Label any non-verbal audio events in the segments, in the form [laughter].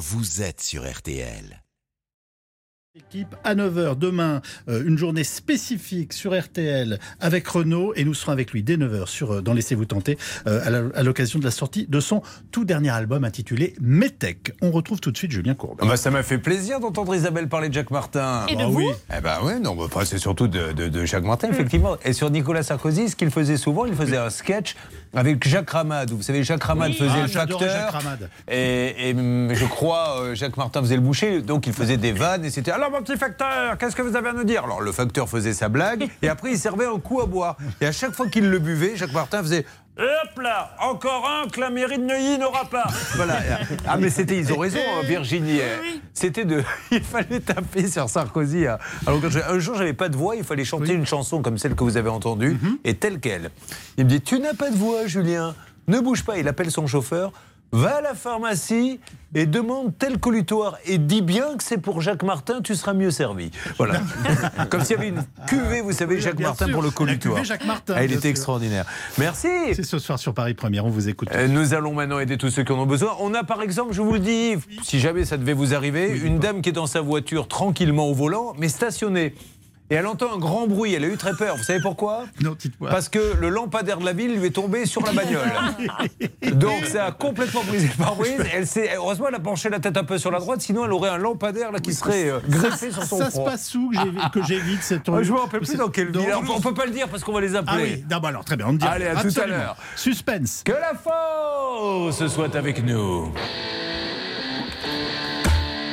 vous êtes sur RTL. Équipe à 9h demain, euh, une journée spécifique sur RTL avec Renaud et nous serons avec lui dès 9h sur, euh, dans Laissez-vous tenter euh, à l'occasion de la sortie de son tout dernier album intitulé Metech. On retrouve tout de suite Julien Courbe. Ah bah, ça m'a fait plaisir d'entendre Isabelle parler de Jacques Martin. Et de Ah vous? Oui. Eh ben ouais, non, bah, enfin, c'est surtout de, de- de Jacques Martin, effectivement. Et sur Nicolas Sarkozy, ce qu'il faisait souvent, il faisait un sketch avec Jacques Ramad. Vous savez, Jacques Ramad Oui. faisait Ah, le facteur. Jacques Ramad. Et, et, hum, je crois, euh, Jacques Martin faisait le boucher, donc il faisait des vannes et c'était Alors mon petit facteur, qu'est-ce que vous avez à nous dire? Alors le facteur faisait sa blague et après il servait un coup à boire. Et à chaque fois qu'il le buvait, Jacques Martin faisait hop là, encore un que la mairie de Neuilly n'aura pas. [laughs] Voilà. Ah mais c'était, ils ont raison, hein, Virginie. C'était de, [laughs] il fallait taper sur Sarkozy. hein. Alors quand je- un jour j'avais pas de voix, il fallait chanter une chanson comme celle que vous avez entendue et telle quelle. Il me dit, tu n'as pas de voix, Julien. Ne bouge pas. Il appelle son chauffeur. Va à la pharmacie et demande tel colutoire et dis bien que c'est pour Jacques Martin, tu seras mieux servi. Voilà. [laughs] Comme s'il y avait une cuvée, vous savez, Jacques Bien Martin sûr, pour le la colutoire. cuvée Jacques Martin, Ah, il était sûr. extraordinaire. Merci. C'est ce soir sur Paris Première, on vous écoute. Euh, Nous allons maintenant aider tous ceux qui en ont besoin. On a par exemple, je vous le dis, si jamais ça devait vous arriver, une dame qui est dans sa voiture tranquillement au volant, mais stationnée. Et elle entend un grand bruit, elle a eu très peur. Vous savez pourquoi? Non, dites-moi. Parce que le lampadaire de la ville lui est tombé sur la bagnole. [laughs] Donc ça a complètement brisé le pare-brise. Elle s'est- heureusement, elle a penché la tête un peu sur la droite, sinon elle aurait un lampadaire là, qui serait euh, greffé sur son ça se front. passe où que j'évite cette Ah, je me rappelle plus dans quelle ville. dans- On peut- On peut pas le dire parce qu'on va les appeler. Ah oui, non, bah alors très bien, on dit. Allez, à tout à l'heure. Suspense. Que la force soit avec nous.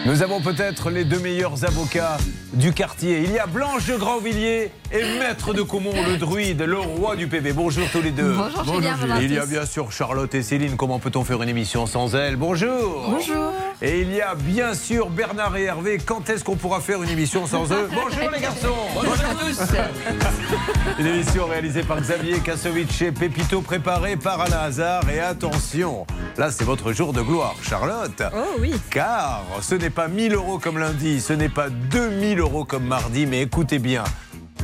Nous avons peut-être les deux meilleurs avocats du quartier. Il y a Blanche de Grandvilliers et Maître de Caumont, le druide, le roi du PV. Bonjour tous les deux. Bonjour, Julien, bonjour Il y a bien sûr Charlotte et Céline. Comment peut-on faire une émission sans elles? Bonjour. Bonjour. Et il y a bien sûr Bernard et Hervé. Quand est-ce qu'on pourra faire une émission sans eux? [laughs] Bonjour les garçons. Bonjour à tous. [laughs] Une émission réalisée par Xavier Kassovitch et Pépito, préparée par Alain Hazard. Et attention, là c'est votre jour de gloire, Charlotte. Oh oui. Car ce n'est pas 1000 euros comme lundi, ce n'est pas 2000 euros comme mardi, mais écoutez bien.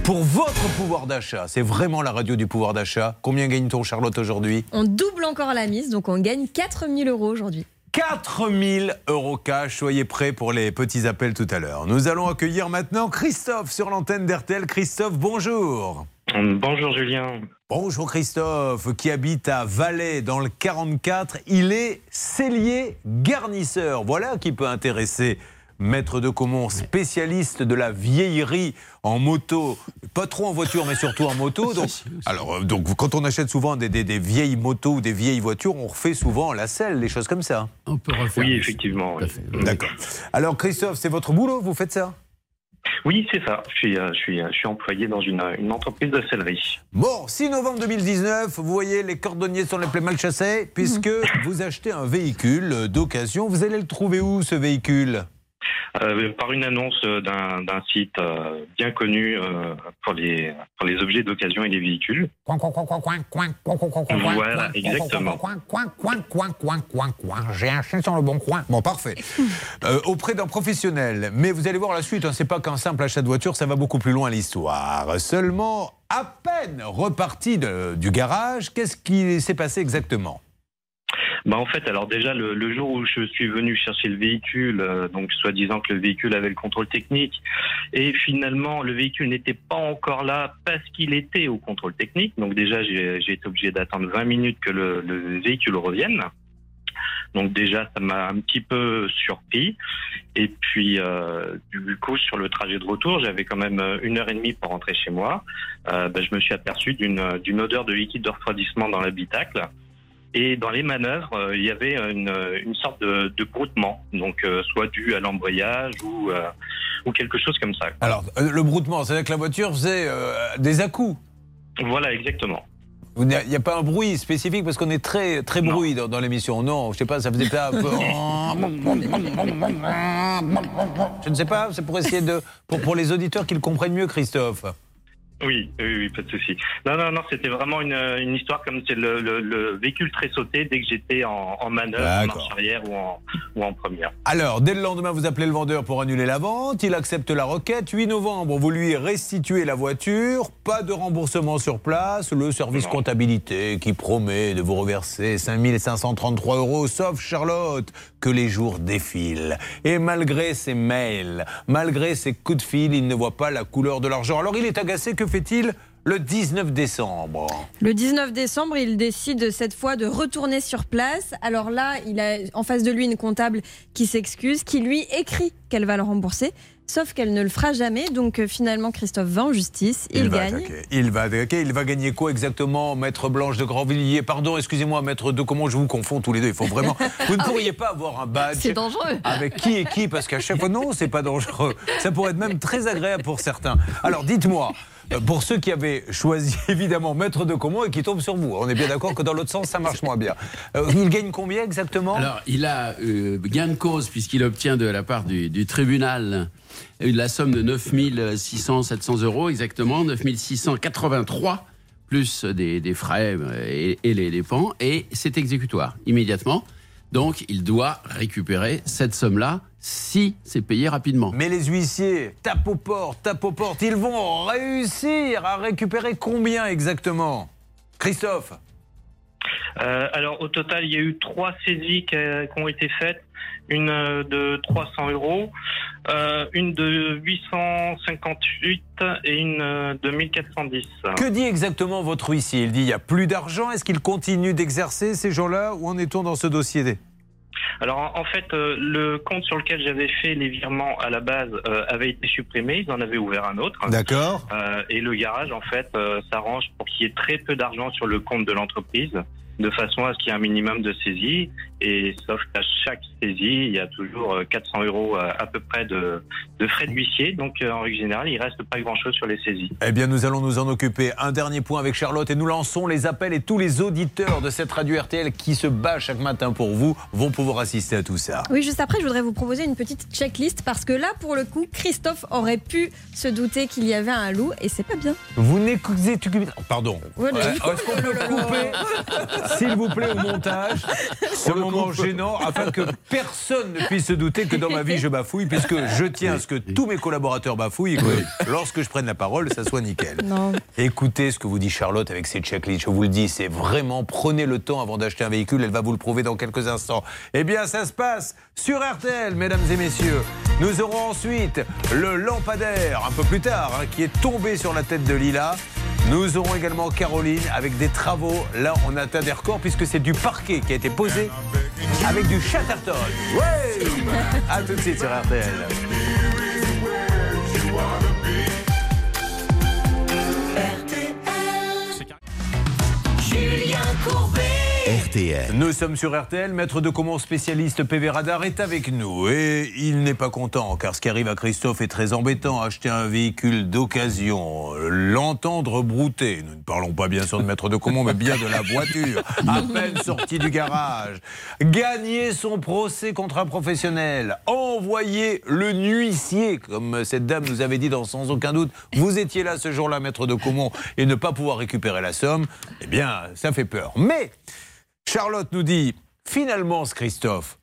Pour votre pouvoir d'achat, c'est vraiment la radio du pouvoir d'achat. Combien gagne-t-on, Charlotte, aujourd'hui? On double encore la mise, donc on gagne 4000 euros aujourd'hui. 4000 euros cash. Soyez prêts pour les petits appels tout à l'heure. Nous allons accueillir maintenant Christophe sur l'antenne d'RTL. Christophe, bonjour. Bonjour Julien. Bonjour Christophe, qui habite à Valais dans le 44. Il est cellier garnisseur. Voilà qui peut intéresser Maître de Caumont, spécialiste de la vieillerie en moto, pas trop en voiture, mais surtout en moto. [laughs] Donc, alors, euh, donc quand on achète souvent des, des- des vieilles motos ou des vieilles voitures, on refait souvent la selle, les choses comme ça. On peut refaire. Oui, des- effectivement. Oui. fait. D'accord. Alors Christophe, c'est votre boulot, vous faites ça? Oui, c'est ça. Je suis, euh, je suis, euh, je suis employé dans une, une entreprise de sellerie. Bon, 6 novembre 2019, vous voyez, les cordonniers sont les plus mal chassés, puisque vous achetez un véhicule d'occasion. Vous allez le trouver où, ce véhicule? Euh, par une annonce euh, d'un site euh, bien connu euh, pour, les, pour les objets d'occasion et les véhicules. Voilà, exactement. J'ai un chien sur le bon coin. Bon, parfait. Euh, auprès d'un professionnel. Mais vous allez voir la suite, hein, c'est pas qu'un simple achat de voiture, ça va beaucoup plus loin l'histoire. Seulement, à peine reparti de- du garage, qu'est-ce qui s'est passé exactement Bah, en fait, alors déjà, le, le jour où je suis venu chercher le véhicule, euh, donc soi-disant que le véhicule avait le contrôle technique, et finalement, le véhicule n'était pas encore là parce qu'il était au contrôle technique. Donc déjà, j'ai été obligé d'attendre 20 minutes que le, le véhicule revienne. Donc déjà, ça m'a un petit peu surpris. Et puis, euh, du coup, sur le trajet de retour, j'avais quand même euh, une heure et demie pour rentrer chez moi. Euh, bah, je me suis aperçu d'une odeur de liquide de refroidissement dans l'habitacle. Et dans les manœuvres, euh, il y avait une, une sorte de, de broutement, donc euh, soit dû à l'embrayage ou, euh, ou quelque chose comme ça. Alors, euh, le broutement, c'est-à-dire que la voiture faisait euh, des à-coups. Voilà, exactement. Il n'y a, pas un bruit spécifique parce qu'on est très très Non. bruit dans, dans l'émission. Non, je sais pas, ça faisait pas un peu. Je ne sais pas, c'est pour essayer de pour, pour les auditeurs qu'ils comprennent mieux, Christophe. Oui, oui, oui, pas de souci. Non, non, non, c'était vraiment une, une histoire comme c'est le, le, le véhicule très sauté dès que j'étais en, en manœuvre, en marche arrière ou en, ou en première. Alors, dès le lendemain, vous appelez le vendeur pour annuler la vente. Il accepte la requête. 8 novembre, vous lui restituez la voiture. Pas de remboursement sur place. Le service Non. comptabilité qui promet de vous reverser 5533 euros, sauf Charlotte, que les jours défilent. Et malgré ses mails, malgré ses coups de fil, il ne voit pas la couleur de l'argent. Alors, il est agacé. Que fait-il le 19 décembre Le 19 décembre, il décide cette fois de retourner sur place. Alors là, il a en face de lui une comptable qui s'excuse, qui lui écrit qu'elle va le rembourser, sauf qu'elle ne le fera jamais. Donc euh, finalement, Christophe va en justice, il, va gagne. attaquer. Il va attaquer. Il va gagner quoi exactement, Maître Blanche de Grandvilliers? Pardon, excusez-moi, Maître de comment je vous confonds tous les deux? Il faut vraiment. [laughs] Vous ne pourriez pas avoir un badge. Ah C'est dangereux. Avec qui et qui Parce qu'à chaque fois, non, c'est pas dangereux. Ça pourrait être même très agréable pour certains. Alors, dites-moi. Euh, Pour ceux qui avaient choisi [laughs] évidemment Maître de Comont et qui tombent sur vous, on est bien d'accord que dans l'autre sens ça marche moins bien. Euh, il gagne combien exactement? Alors, il a euh, gain de cause puisqu'il obtient de la part du, tribunal euh, la somme de 9600, 700 euros exactement, 9683 plus des, frais et, et les dépenses, et c'est exécutoire immédiatement. Donc, il doit récupérer cette somme-là si c'est payé rapidement. Mais les huissiers tapent aux portes, tapent aux portes. Ils vont réussir à récupérer combien exactement? Christophe? Euh, alors au total, il y a eu trois saisies qui, euh, qui ont été faites, une euh, de 300 euros, euh, une de 858 et une de 1410. Que dit exactement votre huissier? Il dit il n'y a plus d'argent. Est-ce qu'il continue d'exercer ces gens-là? Où en est-on dans ce dossier? Alors en fait, euh, le compte sur lequel j'avais fait les virements à la base euh, avait été supprimé, ils en avaient ouvert un autre. D'accord. Euh, et le garage, en fait, euh, s'arrange pour qu'il y ait très peu d'argent sur le compte de l'entreprise, de façon à ce qu'il y ait un minimum de saisie. Et sauf qu'à chaque saisie, il y a toujours euh, 400 euros euh, à peu près de, de frais de huissier. Donc, euh, en règle générale, il reste pas grand-chose sur les saisies. Eh bien, nous allons nous en occuper. Un dernier point avec Charlotte et nous lançons les appels et tous les auditeurs de cette radio RTL qui se bat chaque matin pour vous vont pouvoir assister à tout ça. Oui, juste après, je voudrais vous proposer une petite checklist parce que là, pour le coup, Christophe aurait pu se douter qu'il y avait un loup et c'est pas bien. Vous n'écoutez... Pardon. Ouais, mais- Ouais, Est-ce qu'on peut couper, [laughs] s'il vous plaît, au montage, ce moment gênant, afin que personne ne puisse se douter que dans ma vie, je bafouille, puisque je tiens à ce que tous mes collaborateurs bafouillent et que lorsque je prenne la parole, ça soit nickel. Non. Écoutez ce que vous dit Charlotte avec ses checklists. Je vous le dis, c'est vraiment prenez le temps avant d'acheter un véhicule. Elle va vous le prouver dans quelques instants. Eh bien, ça se passe sur RTL, mesdames et messieurs. Nous aurons ensuite le lampadaire un peu plus tard, hein, qui est tombé sur la tête de Lila. Nous aurons également Caroline avec des travaux. Là, on atteint des records puisque c'est du parquet qui a été posé avec du Chatterton. Ouais À tout de suite sur RTL. RTL. Nous sommes sur RTL. Maître de Comont, spécialiste PV Radar, est avec nous. Et il n'est pas content, car ce qui arrive à Christophe est très embêtant. Acheter un véhicule d'occasion, l'entendre brouter. Nous ne parlons pas bien sûr de Maître de Comont, mais bien de la voiture. [laughs] À peine sorti du garage. Gagner son procès contre un professionnel. Envoyer le huissier, comme cette dame nous avait dit dans Sans aucun doute. Vous étiez là ce jour-là, Maître de Comont, et ne pas pouvoir récupérer la somme. Eh bien, ça fait peur. Mais Charlotte nous dit finalement, ce Christophe,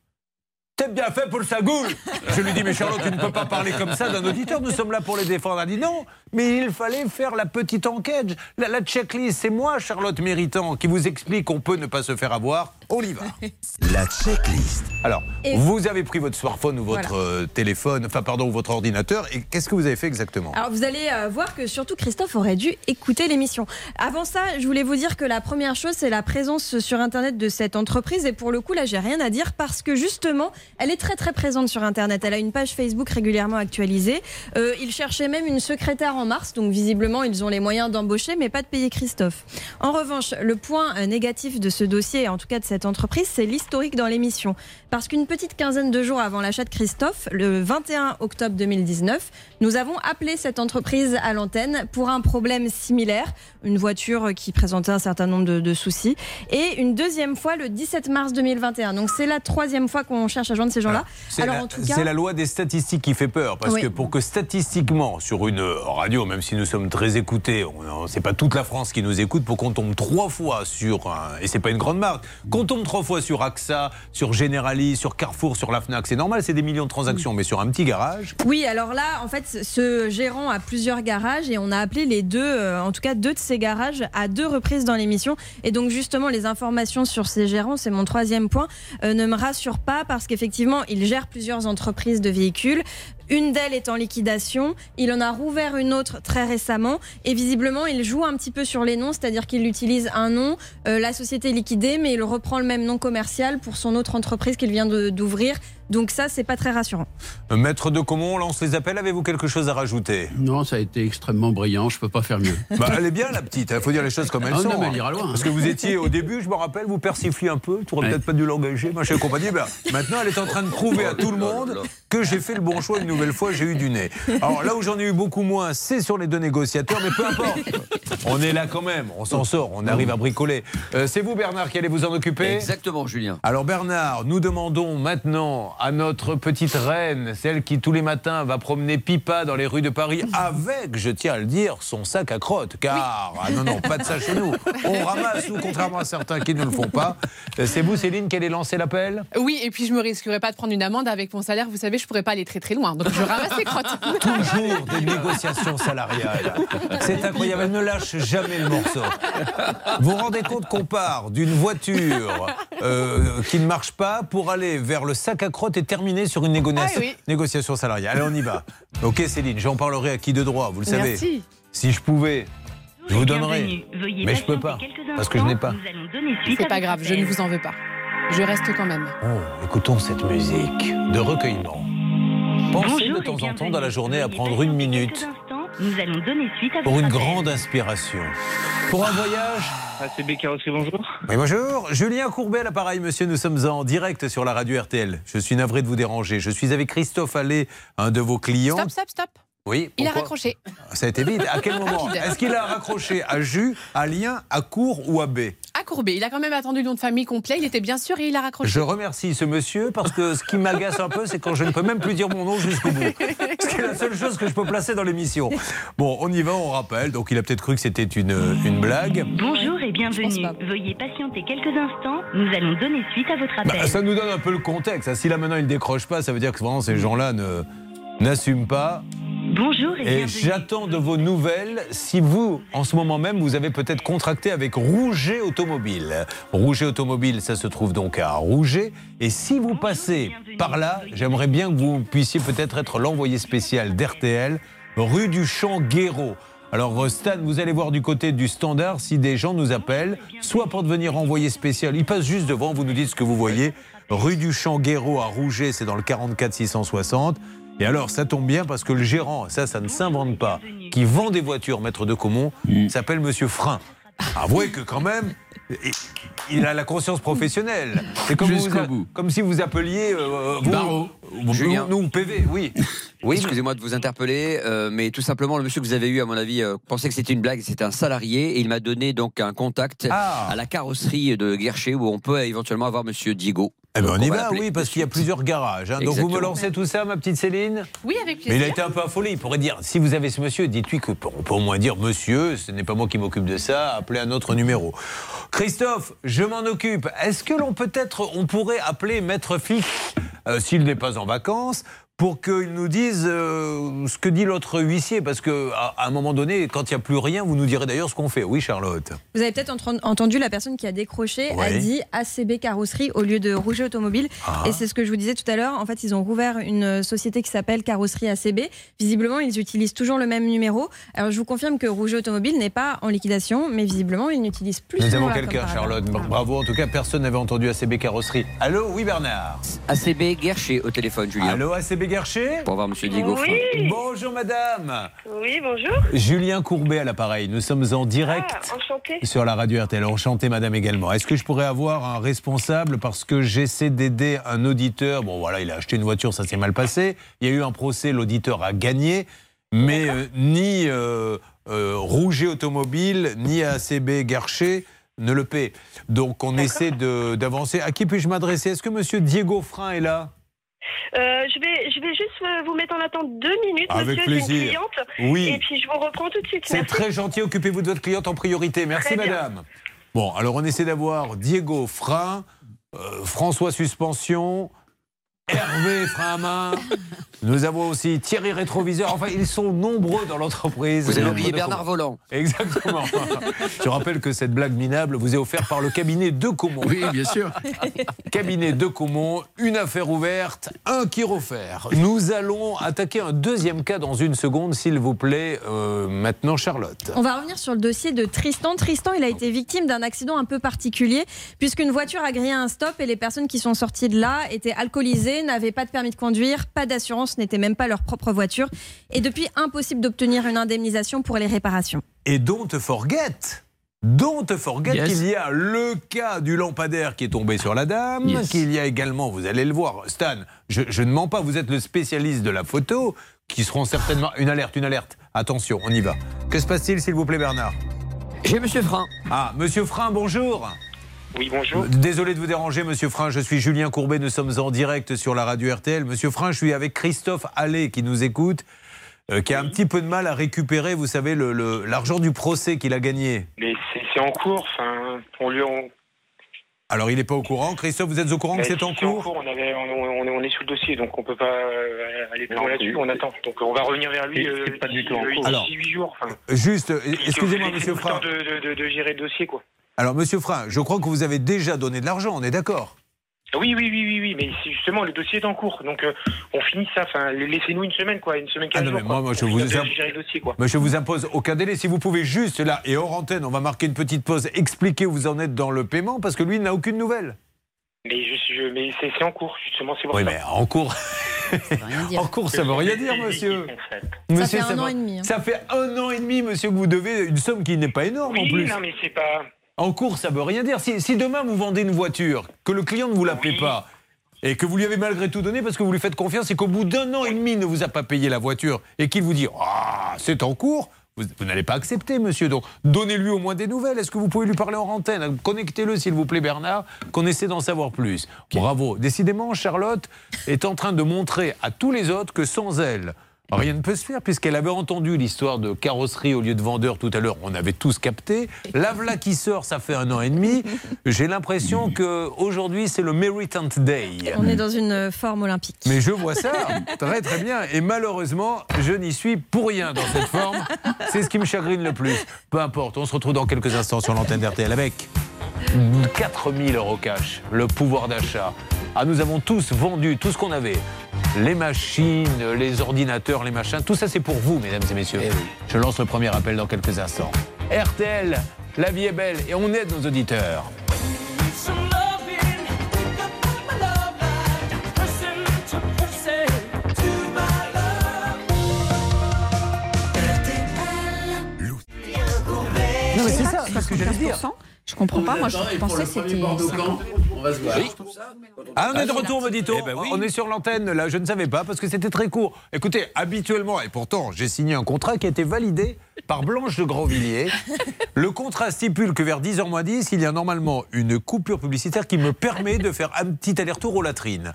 t'es bien fait pour le sagoul. [laughs] Je lui dis, mais Charlotte, tu ne peux pas parler comme ça d'un auditeur, nous sommes là pour les défendre. Elle dit non, mais il fallait faire la petite enquête, la, la checklist. C'est moi, Charlotte Méritant, qui vous explique qu'on peut ne pas se faire avoir. On y va. [laughs] La checklist. Alors, Et- vous avez pris votre smartphone ou votre euh, téléphone, enfin, pardon, ou votre ordinateur, et qu'est-ce que vous avez fait exactement? Alors vous allez euh, voir que surtout Christophe aurait dû écouter l'émission. Avant ça, je voulais vous dire que la première chose, c'est la présence sur Internet de cette entreprise. Et pour le coup, là, j'ai rien à dire parce que justement, elle est très très présente sur Internet. Elle a une page Facebook régulièrement actualisée. Euh, ils cherchaient même une secrétaire en mars, donc visiblement, ils ont les moyens d'embaucher, mais pas de payer Christophe. En revanche, le point négatif de ce dossier, en tout cas de cette cette entreprise, c'est l'historique dans l'émission. Parce qu'une petite quinzaine de jours avant l'achat de Christophe, le 21 octobre 2019, nous avons appelé cette entreprise à l'antenne pour un problème similaire, une voiture qui présentait un certain nombre de, de soucis, et une deuxième fois le 17 mars 2021. Donc c'est la troisième fois qu'on cherche à joindre ces gens-là. C'est la, cas, c'est la loi des statistiques qui fait peur. Parce Oui. que pour que statistiquement, sur une radio, même si nous sommes très écoutés, c'est pas toute la France qui nous écoute, pour qu'on tombe trois fois sur un. Et c'est pas une grande marque. Tombe trois fois sur AXA, sur Generali, sur Carrefour, sur la Fnac, c'est normal, c'est des millions de transactions. Mais sur un petit garage, Oui, alors là, en fait, ce gérant a plusieurs garages et on a appelé les deux, euh, en tout cas deux de ces garages, à deux reprises dans l'émission. Et donc justement, les informations sur ces gérants, c'est mon troisième point, euh, ne me rassurent pas parce qu'effectivement, il gère plusieurs entreprises de véhicules. Une d'elles est en liquidation. Il en a rouvert une autre très récemment. Et visiblement, il joue un petit peu sur les noms, c'est-à-dire qu'il utilise un nom, euh, la société est liquidée, mais il reprend le même nom commercial pour son autre entreprise qu'il vient d'ouvrir. Donc ça, c'est pas très rassurant. euh, maître de Comont, on lance les appels. Avez-vous quelque chose à rajouter? Non, ça a été extrêmement brillant, je peux pas faire mieux. bah, Elle est bien, la petite. Il faut dire les choses comme elles Ah sont. non, mais hein. elle ira loin. Parce que vous étiez au début, je me rappelle, vous persifliez un peu. Tu aurais Ouais. peut-être pas dû l'engager, machin et compagnie. Ben, maintenant, elle est en train de prouver à tout le monde que j'ai fait le bon choix une nouvelle fois. J'ai eu du nez. Alors là où j'en ai eu beaucoup moins, c'est sur les deux négociateurs, mais peu importe. On est là quand même. On s'en sort. On arrive à bricoler. Euh, c'est vous, Bernard, qui allez vous en occuper? Exactement, Julien. alors Bernard, nous demandons maintenant à notre petite reine, celle qui tous les matins va promener Pipa dans les rues de Paris avec, je tiens à le dire, son sac à crotte. Car, ah non, non, pas de ça chez nous. On [laughs] ramasse ou contrairement à certains qui ne le font pas. C'est vous, Céline, qui allez lancer l'appel? Oui, et puis je me risquerais pas de prendre une amende avec mon salaire. Vous savez, je pourrais pas aller très très loin. Donc je ramasse les crottes. [laughs] Toujours des négociations salariales. C'est incroyable, elle ne lâche jamais le morceau. Vous vous rendez compte qu'on part d'une voiture euh, qui ne marche pas pour aller vers le sac à crotte et terminer sur une Ah oui. négociation salariale. Allez, on y va. [laughs] Ok, Céline, j'en parlerai à qui de droit, vous le savez. Merci. Si je pouvais, je vous. Veuillez Mais je peux pas, parce que je n'ai pas. instants. Nous allons donner suite C'est pas grave, je ne vous en veux pas. Je reste quand même. Oh, écoutons cette musique de recueillement. Pensez Bonjour de temps en temps dans la journée à prendre une minute. Nous allons donner suite à pour une grande inspiration. Pour un voyage ACB Carrosserie, bonjour. Oui, bonjour. Julien Courbet à l'appareil, monsieur. Nous sommes en direct sur la radio RTL. Je suis navré de vous déranger. Je suis avec Christophe Allais, un de vos clients. Stop, stop, stop. Oui. Il a raccroché. Ça a été vite. À quel moment. [laughs] Est-ce qu'il a raccroché à Jus, à Lien, à Cour ou à B À courbé. Il a quand même attendu le nom de famille complet. Il était bien sûr et il a raccroché. Je remercie ce monsieur parce que ce qui m'agace un peu, c'est quand je ne peux même plus dire mon nom jusqu'au bout. Ce qui est la seule chose que je peux placer dans l'émission. Bon, on y va, on rappelle. Donc il a peut-être cru que c'était une, une blague. Bonjour et bienvenue. pas. Veuillez patienter quelques instants. Nous allons donner suite à votre Bah, appel. ça nous donne un peu le contexte. Si là maintenant il ne décroche pas, ça veut dire que vraiment ces gens-là ne n'assument pas. Bonjour et, Et j'attends de vos nouvelles si vous, en ce moment même, vous avez peut-être contracté avec Rouget Automobile. Rouget Automobile, ça se trouve donc à Rouget. Et si vous passez par là, j'aimerais bien que vous puissiez peut-être être l'envoyé spécial d'RTL, rue du Champ Guéraud. Alors euh, Stan, vous allez voir du côté du standard si des gens nous appellent, soit pour devenir envoyé spécial, ils passent juste devant, vous nous dites ce que vous voyez, rue du Champ Guéraud à Rouget, c'est dans le 44 660. Et alors, ça tombe bien parce que le gérant, ça, ça ne s'invente pas, qui vend des voitures, maître de Comont, s'appelle Monsieur Frein. Avouez que quand même, il- a la conscience professionnelle. C'est comme, Jusqu'au vous- bout. comme si vous appeliez euh, vous, Barreau. vous- Julien. nous, nous, PV, oui. Oui, Excusez-moi de vous interpeller, euh, mais tout simplement, le monsieur que vous avez eu, à mon avis, euh, pensait que c'était une blague, c'était un salarié, et il m'a donné donc un contact Ah. à la carrosserie de Guercher où on peut éventuellement avoir monsieur Diego. Eh ben, on y va oui, parce qu'il y a plusieurs garages. hein. Donc vous me lancez tout ça, ma petite Céline? Oui, avec Mais il a plaisir. été un peu affolé. Il pourrait dire si vous avez ce monsieur, dites-lui qu'on peut au moins dire monsieur, ce n'est pas moi qui m'occupe de ça, appelez un autre numéro. Christophe, je m'en occupe. Est-ce que l'on peut-être, on pourrait appeler Maître Fix, euh, s'il n'est pas en vacances pour qu'il nous dise euh, ce que dit l'autre huissier, parce que à, un moment donné, quand il n'y a plus rien, vous nous direz d'ailleurs ce qu'on fait. Oui, Charlotte. Vous avez peut-être entendu la personne qui a décroché a Oui. dit ACB Carrosserie au lieu de Rouget Automobile. Ah. Et c'est ce que je vous disais tout à l'heure. En fait, ils ont rouvert une société qui s'appelle Carrosserie ACB. Visiblement, ils utilisent toujours le même numéro. Alors, je vous confirme que Rouget Automobile n'est pas en liquidation, mais visiblement, ils n'utilisent plus Nous avons quelqu'un, Charlotte. Bravo. En tout cas, personne n'avait entendu ACB Carrosserie. Allô, oui, Bernard. ACB Guercher au téléphone, Julien. Allô, ACB Guercher Pour voir Monsieur Diego. Oui, Bonjour madame oui, bonjour. Julien Courbet à l'appareil. Nous sommes en direct Ah, enchanté. sur la radio RTL. Enchanté madame également. Est-ce que je pourrais avoir un responsable parce que j'essaie d'aider un auditeur? Bon voilà, il a acheté une voiture, ça s'est mal passé. Il y a eu un procès, l'auditeur a gagné. Mais euh, ni euh, euh, Rouget Automobile, ni ACB Guercher ne le paient. Donc on essaie de- d'avancer. À qui puis-je m'adresser? Est-ce que monsieur Diego Frein est là? Euh, je, vais, je vais juste vous mettre en attente deux minutes, Avec monsieur. Une cliente. Oui. Et puis je vous reprends tout de suite. C'est très gentil, occupez-vous de votre cliente en priorité. Merci madame. Bon, alors on essaie d'avoir Diego Frein, euh, François Suspension, Hervé Frein à main. Nous avons aussi Thierry Rétroviseur. Enfin, ils sont nombreux dans l'entreprise. Vous avez oublié Bernard Volant. Exactement. Je rappelle que cette blague minable vous est offerte par le cabinet de Comont. Oui, bien sûr. Cabinet de Comont, une affaire ouverte, un qui refaire. Nous allons attaquer un deuxième cas dans une seconde, s'il vous plaît. Euh, maintenant, Charlotte. On va revenir sur le dossier de Tristan. Tristan, il a été victime d'un accident un peu particulier, puisqu'une voiture a grillé un stop et les personnes qui sont sorties de là étaient alcoolisées, n'avaient pas de permis de conduire, pas d'assurance, n'était même pas leur propre voiture. Et depuis, impossible d'obtenir une indemnisation pour les réparations. Et don't forget, don't forget Yes. qu'il y a le cas du lampadaire qui est tombé sur la dame, Yes. qu'il y a également, vous allez le voir, Stan, je, je ne mens pas, vous êtes le spécialiste de la photo, qui seront certainement... Une alerte, une alerte. Attention, on y va. Que se passe-t-il, s'il vous plaît, Bernard? J'ai Monsieur Frein. Ah, monsieur Frein, bonjour Oui, bonjour. Désolé de vous déranger, monsieur Frein. Je suis Julien Courbet. Nous sommes en direct sur la radio RTL. Monsieur Frein, je suis avec Christophe Allais qui nous écoute, euh, qui a un petit peu de mal à récupérer, vous savez, le- le- l'argent du procès qu'il a gagné. Mais c'est en cours. Enfin, on lui on, Alors, il n'est pas au courant. Christophe, vous êtes au courant que mais c'est si en cours On, avait, on, on est, on est sous le dossier, donc on peut pas euh, aller plus loin là-dessus. On attend. Donc on va revenir vers lui. euh, pas du tout en cours. Alors- d'ici huit jours. Enfin, Juste, excusez-moi, monsieur le Frein. temps de, de, de, de gérer le dossier, quoi. Alors, monsieur Frein, je crois que vous avez déjà donné de l'argent, on est d'accord? Oui, oui, oui, oui, oui, mais justement le dossier est en cours, donc euh, on finit ça. Enfin, laissez-nous une semaine, quoi, une semaine Ah quinze non, mais jours. moi, moi, je vous imp- le dossier, quoi. Mais je vous impose aucun délai. Si vous pouvez juste, là, et hors antenne, on va marquer une petite pause, expliquer où vous en êtes dans le paiement, parce que lui, il n'a aucune nouvelle. Mais je, je mais c'est en cours, justement, c'est pour Oui, ça. mais en cours, en cours, ça veut rien dire, monsieur. Ça Monsieur, fait un an va- et demi. hein. Ça fait un an et demi, monsieur, que vous devez une somme qui n'est pas énorme en Oui, plus. non, mais c'est pas. En cours, ça veut rien dire. Si, si demain vous vendez une voiture, que le client ne vous la paie Oui. pas, et que vous lui avez malgré tout donné parce que vous lui faites confiance, et qu'au bout d'un an et demi, il ne vous a pas payé la voiture, et qu'il vous dit Ah, c'est en cours, vous, vous n'allez pas accepter, monsieur. Donc, donnez-lui au moins des nouvelles. Est-ce que vous pouvez lui parler en antenne? Connectez-le, s'il vous plaît, Bernard, qu'on essaie d'en savoir plus. Bravo. Décidément, Charlotte est en train de montrer à tous les autres que sans elle, Rien ne peut se faire puisqu'elle avait entendu l'histoire de carrosserie au lieu de vendeur tout à l'heure. On avait tous capté. La qui sort, ça fait un an et demi. J'ai l'impression que aujourd'hui c'est le Meritant Day. On est dans une forme olympique. Mais je vois ça très très bien. Et malheureusement, je n'y suis pour rien dans cette forme. C'est ce qui me chagrine le plus. Peu importe, on se retrouve dans quelques instants sur l'antenne d'RTL avec 4000 euros cash, le pouvoir d'achat. Ah, nous avons tous vendu tout ce qu'on avait. Les machines, les ordinateurs, les machins, tout ça c'est pour vous, mesdames et messieurs. Je lance le premier appel dans quelques instants. RTL, la vie est belle et on aide nos auditeurs. Non, mais c'est ça, c'est ce que j'allais dire. Je comprends pas, moi je pensais que c'était. 50. On va se voir. Ah, on est de retour, me dit-on. Eh ben oui. On est sur l'antenne, là. Je ne savais pas parce que c'était très court. Écoutez, habituellement, et pourtant, j'ai signé un contrat qui a été validé par Blanche de Grandvilliers. Le contrat stipule que vers 10h moins 10, il y a normalement une coupure publicitaire qui me permet de faire un petit aller-retour aux latrines.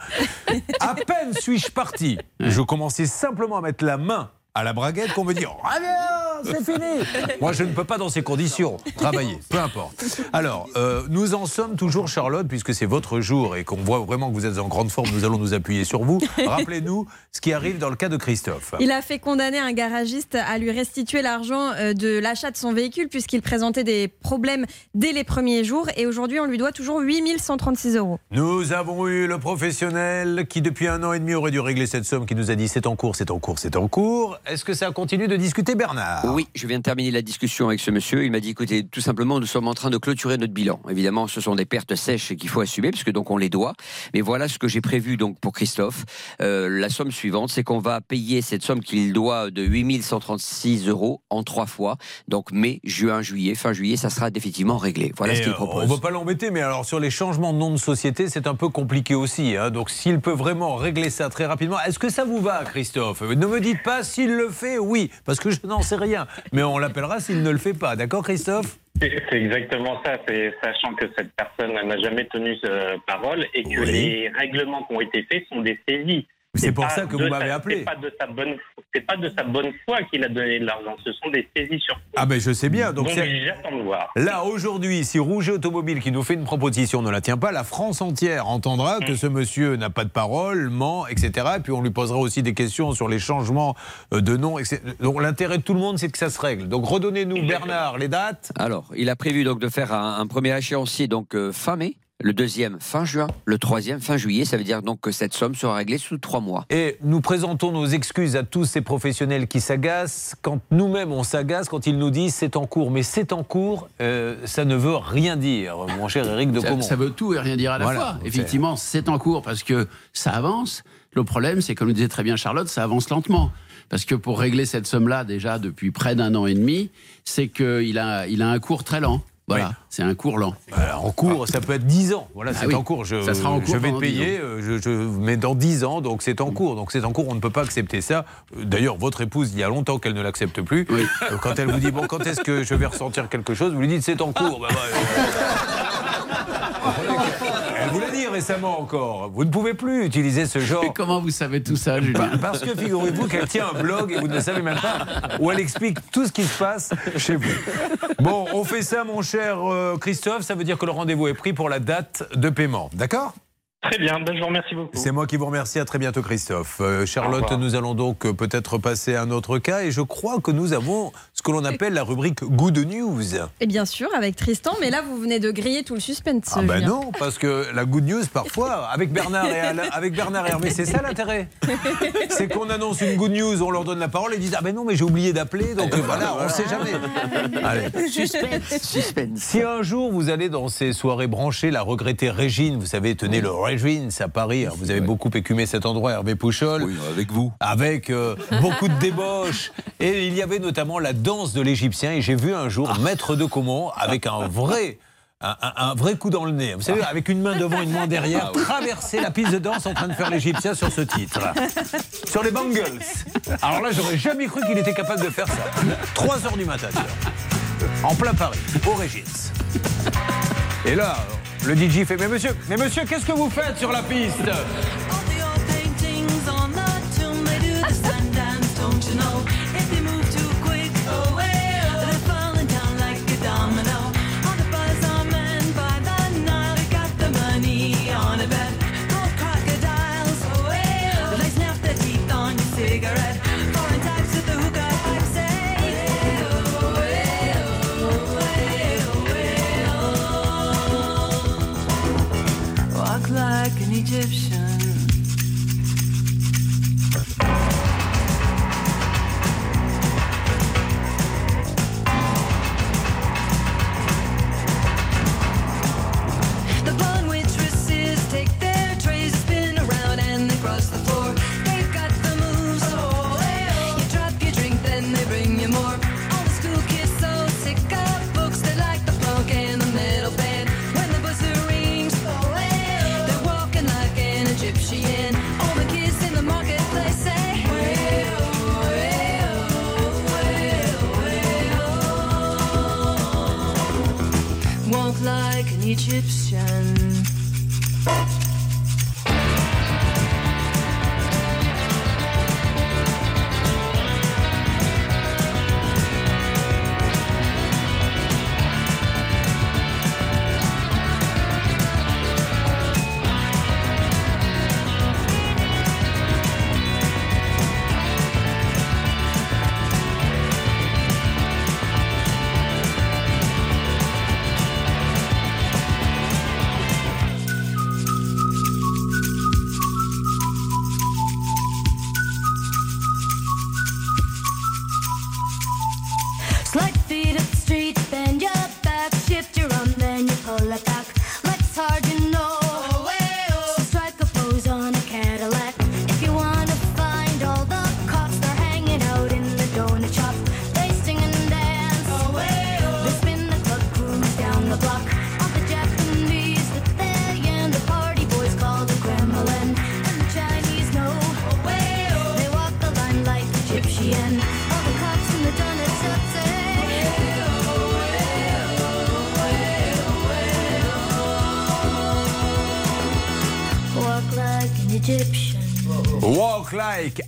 À peine suis-je parti, je commençais simplement à mettre la main à la braguette qu'on me dit Reviens, c'est fini [laughs] Moi, je ne peux pas dans ces conditions travailler, peu importe. Alors, euh, nous en sommes toujours, Charlotte, puisque c'est votre jour et qu'on voit vraiment que vous êtes en grande forme, nous allons nous appuyer sur vous. [laughs] Rappelez-nous ce qui arrive dans le cas de Christophe. Il a fait condamner un garagiste à lui restituer l'argent euh, de l'achat de son véhicule puisqu'il présentait des problèmes dès les premiers jours et aujourd'hui on lui doit toujours 8136 euros. Nous avons eu le professionnel qui, depuis un an et demi, aurait dû régler cette somme, qui nous a dit c'est en cours, c'est en cours, c'est en cours. Est-ce que ça continue de discuter, Bernard? Oui, je viens de terminer la discussion avec ce monsieur. Il m'a dit écoutez, tout simplement, nous sommes en train de clôturer notre bilan. Évidemment, ce sont des pertes sèches qu'il faut assumer, puisque donc on les doit. Mais voilà ce que j'ai prévu donc pour Christophe. Euh, la somme suivante, c'est qu'on va payer cette somme qu'il doit de 8136 euros en trois fois. Donc mai, juin, juillet, fin juillet, ça sera définitivement réglé. Voilà Et, ce qu'il propose. On ne va pas l'embêter, mais alors sur les changements de nom de société, c'est un peu compliqué aussi. hein. Donc s'il peut vraiment régler ça très rapidement, est-ce que ça vous va, Christophe? Ne me dites pas s'il le fait, oui, parce que je n'en sais rien. Mais on l'appellera s'il ne le fait pas. D'accord, Christophe? C'est c'est exactement ça, c'est sachant que cette personne n'a jamais tenu euh, parole et que Oui. les règlements qui ont été faits sont des saisies. C'est pour ça que vous m'avez appelé. C'est pas de sa bonne, c'est pas de sa bonne foi qu'il a donné de l'argent. Ce sont des saisies sur. Ah ben je sais bien. Donc j'attends de voir. Là, aujourd'hui, si Rouget Automobile qui nous fait une proposition ne la tient pas, la France entière entendra que ce monsieur n'a pas de parole, ment, etc. Et puis on lui posera aussi des questions sur les changements euh, de nom. etc. Donc l'intérêt de tout le monde, c'est que ça se règle. Donc redonnez-nous, Bernard, les dates. Alors, il a prévu donc de faire un, un premier échéancier donc euh, fin mai, le deuxième fin juin, le troisième fin juillet. Ça veut dire donc que cette somme sera réglée sous trois mois. Et nous présentons nos excuses à tous ces professionnels qui s'agacent. Quand nous-mêmes on s'agace, quand ils nous disent c'est en cours, mais c'est en cours, euh, ça ne veut rien dire, mon cher Eric de Ça, Comont. ça veut tout et rien dire à la Voilà. fois. Effectivement, c'est en cours parce que ça avance. Le problème, c'est comme le disait très bien Charlotte, ça avance lentement. Parce que pour régler cette somme-là, déjà depuis près d'un an et demi, c'est qu'il a, il a un cours très lent. Voilà, c'est un cours lent. Alors, en cours, ça peut être 10 ans. Voilà, Ah c'est oui. en cours. Je, Ça sera en cours je vais te pendant 10 payer, euh, je, je- mais dans 10 ans, donc c'est en cours. Donc c'est en cours, on ne peut pas accepter ça. Euh, D'ailleurs, votre épouse, il y a longtemps qu'elle ne l'accepte plus. Euh, Quand elle vous dit, bon, quand est-ce que je vais ressentir quelque chose, vous lui dites, c'est en cours. [laughs] Bah, bah, euh, Elle vous l'a dit récemment encore. Vous ne pouvez plus utiliser ce genre. Mais [laughs] comment vous savez tout ça, Julien Bah, Parce que figurez-vous qu'elle tient un blog et vous ne savez même pas où elle explique tout ce qui se passe chez vous. Bon, on fait ça, mon cher euh, Christophe. Ça veut dire que le rendez-vous est pris pour la date de paiement. D'accord? Très bien, ben, je vous remercie beaucoup. C'est moi qui vous remercie. À très bientôt, Christophe. Euh, Charlotte, nous allons donc euh, peut-être passer à un autre cas. Et je crois que nous avons ce que l'on appelle la rubrique Good News. Et bien sûr, avec Tristan, mais là, vous venez de griller tout le suspense. Ah ben non, parce que la good news, parfois, avec Bernard et, Alain- avec Bernard et Hervé, c'est ça l'intérêt? C'est qu'on annonce une good news, on leur donne la parole et ils disent Ah ben non, mais j'ai oublié d'appeler, donc euh, voilà, on ne sait jamais. Allez. Suspense, suspense. Si un jour vous allez dans ces soirées branchées, la regrettée Régine, vous savez, tenez le Régine, à Paris, vous avez beaucoup écumé cet endroit, Hervé Pouchol. Oui, avec vous. Avec euh, beaucoup de débauches. Et il y avait notamment la danse de l'Égyptien. Et j'ai vu un jour Ah. Maître de Comont avec un vrai. Un, vrai coup dans le nez. Vous savez, avec une main devant, une main derrière, traverser la piste de danse en train de faire l'Égyptien sur ce titre. Sur les bangles. Alors là, j'aurais jamais cru qu'il était capable de faire ça. 3 heures du matin. En plein Paris, au Régis. Et là, le DJ fait Mais monsieur, mais monsieur, qu'est-ce que vous faites sur la piste? Like an Egyptian.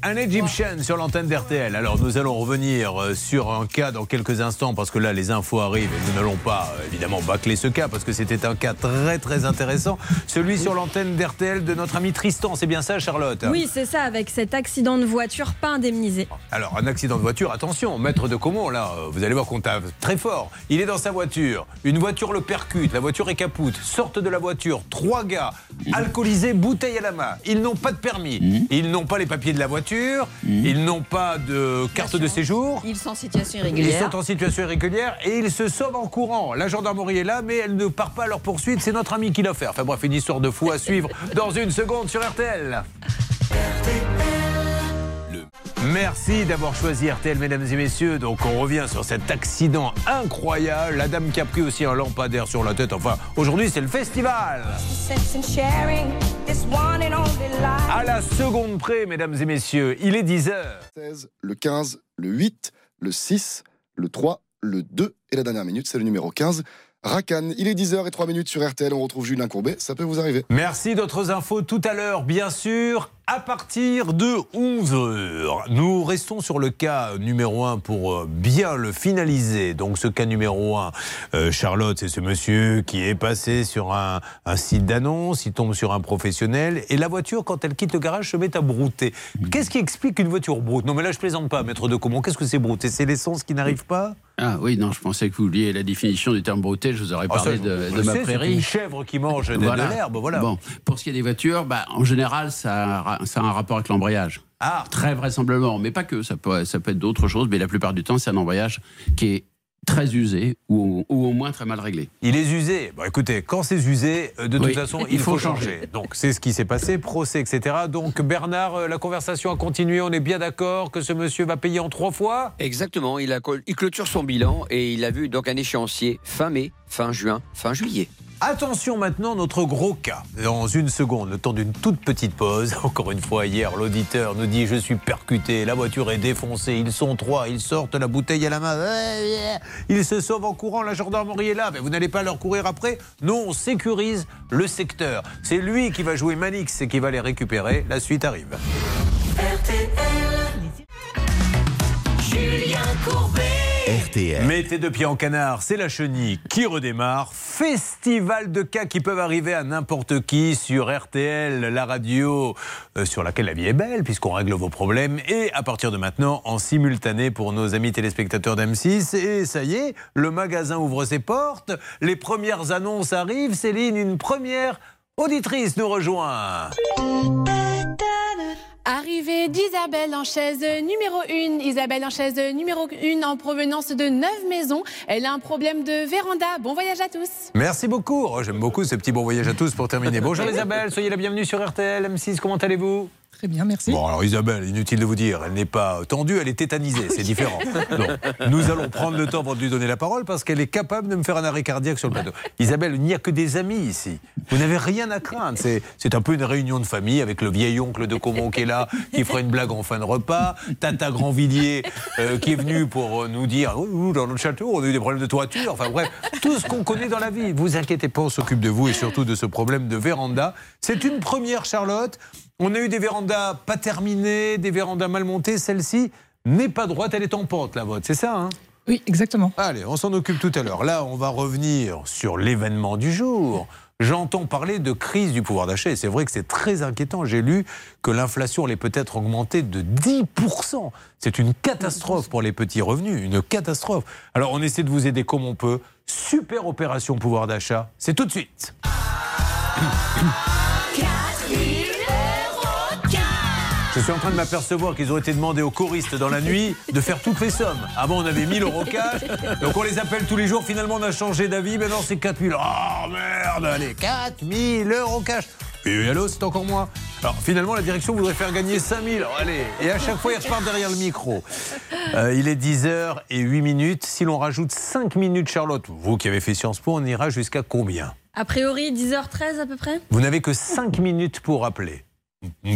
An Egyptian sur l'antenne d'RTL. Alors nous allons revenir euh, sur un cas dans quelques instants parce que là les infos arrivent et nous n'allons pas euh, évidemment bâcler ce cas parce que c'était un cas très très intéressant. Celui sur l'antenne d'RTL de notre ami Tristan. C'est bien ça Charlotte Oui, c'est ça, avec cet accident de voiture pas indemnisé. Alors, un accident de voiture, attention, maître de Comont, là, euh, vous allez voir qu'on tape très fort. Il est dans sa voiture, une voiture le percute, la voiture est capoute, sortent de la voiture, trois gars, alcoolisés, bouteille à la main. Ils n'ont pas de permis, ils n'ont pas les papiers de la voiture, ils n'ont pas de carte de séjour. Ils sont en situation Ils irrégulière. sont en situation irrégulière et ils se sauvent en courant. La gendarmerie est là, mais elle ne part pas à leur poursuite. C'est notre ami qui l'a fait. Enfin bref, une histoire de fou à suivre dans une seconde sur RTL. Merci d'avoir choisi RTL, mesdames et messieurs. Donc, on revient sur cet accident incroyable. La dame qui a pris aussi un lampadaire sur la tête. Enfin, aujourd'hui, c'est le festival. À la seconde près, mesdames et messieurs, il est 10h. 16, le 15, le 8, le 6, le 3, le 2 et la dernière minute, c'est le numéro 15. Rakan, il est 10h et 3 minutes sur RTL, on retrouve Julien Courbet, ça peut vous arriver. Merci d'autres infos tout à l'heure, bien sûr. À partir de 11h, nous restons sur le cas numéro 1 pour euh, bien le finaliser. Donc ce cas numéro 1, euh, Charlotte, c'est ce monsieur qui est passé sur un, un site d'annonce, il tombe sur un professionnel et la voiture, quand elle quitte le garage, se met à brouter. Qu'est-ce qui explique qu'une voiture broute? Non mais là je plaisante pas, maître de comment Qu'est-ce que c'est brouter? C'est l'essence qui n'arrive pas? Ah oui, non, je pensais que vous vouliez la définition du terme brouter. Je vous aurais Ah, ça, parlé de, ma prairie. une chèvre qui mange de- l'herbe, voilà. Bon, pour ce qui est des voitures, bah, en général, ça a, ça a un rapport avec l'embrayage. Ah. Très vraisemblablement, mais pas que. Ça peut, ça peut être d'autres choses, mais la plupart du temps, c'est un embrayage qui est très usé ou, ou au moins très mal réglé. Il est usé. Bon, écoutez, quand c'est usé, euh, de toute Oui, façon, [laughs] il il faut faut changer. changer. Donc, c'est ce qui s'est passé, procès, etc. Donc, Bernard, euh, la conversation a continué. On est bien d'accord que ce monsieur va payer en trois fois? Exactement, il, a, il clôture son bilan et il a vu donc un échéancier fin mai, fin juin, fin juillet. Attention maintenant, notre gros cas. Dans une seconde, le temps d'une toute petite pause. [laughs] Encore une fois, hier, l'auditeur nous dit Je suis percuté, la voiture est défoncée, ils sont trois, ils sortent la bouteille à la main. Ils se sauvent en courant, la gendarmerie est là. Mais vous n'allez pas leur courir après? Non, on sécurise le secteur. C'est lui qui va jouer Manix et qui va les récupérer. La suite arrive. Julien Courbet. Mettez deux pieds en canard, c'est la chenille qui redémarre. Festival de cas qui peuvent arriver à n'importe qui sur RTL, la radio euh, sur laquelle la vie est belle puisqu'on règle vos problèmes. Et à partir de maintenant, en simultané pour nos amis téléspectateurs d'M6. Et ça y est, le magasin ouvre ses portes. Les premières annonces arrivent. Céline, une première auditrice nous rejoint. Arrivée d'Isabelle en chaise numéro 1. Isabelle en chaise numéro 1 en provenance de 9 maisons. Elle a un problème de véranda. Bon voyage à tous. Merci beaucoup. Oh, J'aime beaucoup ce petit bon voyage à tous pour terminer. Bonjour [laughs] Isabelle, soyez la bienvenue sur RTL M6. Comment allez-vous? Très bien, merci. Bon, alors Isabelle, inutile de vous dire, elle n'est pas tendue, elle est tétanisée, c'est différent. [laughs] Donc, nous allons prendre le temps pour lui donner la parole parce qu'elle est capable de me faire un arrêt cardiaque sur le plateau. Isabelle, il n'y a que des amis ici. Vous n'avez rien à craindre. C'est, c'est un peu une réunion de famille avec le vieil oncle de Comont qui est là, qui fera une blague en fin de repas. Tata Grandvilliers euh, qui est venu pour euh, nous dire ouh, dans notre château, on a eu des problèmes de toiture. Enfin bref, tout ce qu'on connaît dans la vie. Vous inquiétez pas, on s'occupe de vous et surtout de ce problème de véranda. C'est une première, Charlotte. On a eu des vérandas pas terminées, des vérandas mal montées. Celle-ci n'est pas droite, elle est en pente, la vôtre. C'est ça, hein? Oui, exactement. Allez, on s'en occupe tout à l'heure. Là, on va revenir sur l'événement du jour. J'entends parler de crise du pouvoir d'achat et c'est vrai que c'est très inquiétant. J'ai lu que l'inflation allait peut-être augmenter de 10%. C'est une catastrophe pour les petits revenus, une catastrophe. Alors on essaie de vous aider comme on peut. Super opération pouvoir d'achat, c'est tout de suite. [clears throat] suis en train de m'apercevoir qu'ils ont été demandés aux choristes dans la nuit de faire toutes les sommes. Avant, on avait 1000 euros cash. Donc, on les appelle tous les jours. Finalement, on a changé d'avis. Maintenant, c'est 4000. Oh merde, allez, 4000 euros cash. Et allô, c'est encore moins. Alors, finalement, la direction voudrait faire gagner 5000. Alors, allez. Et à chaque fois, il repart derrière le micro. Euh, il est 10h et 8 minutes. Si l'on rajoute 5 minutes, Charlotte, vous qui avez fait Sciences Po, on ira jusqu'à combien? A priori, 10h13 à peu près Vous n'avez que 5 minutes pour appeler.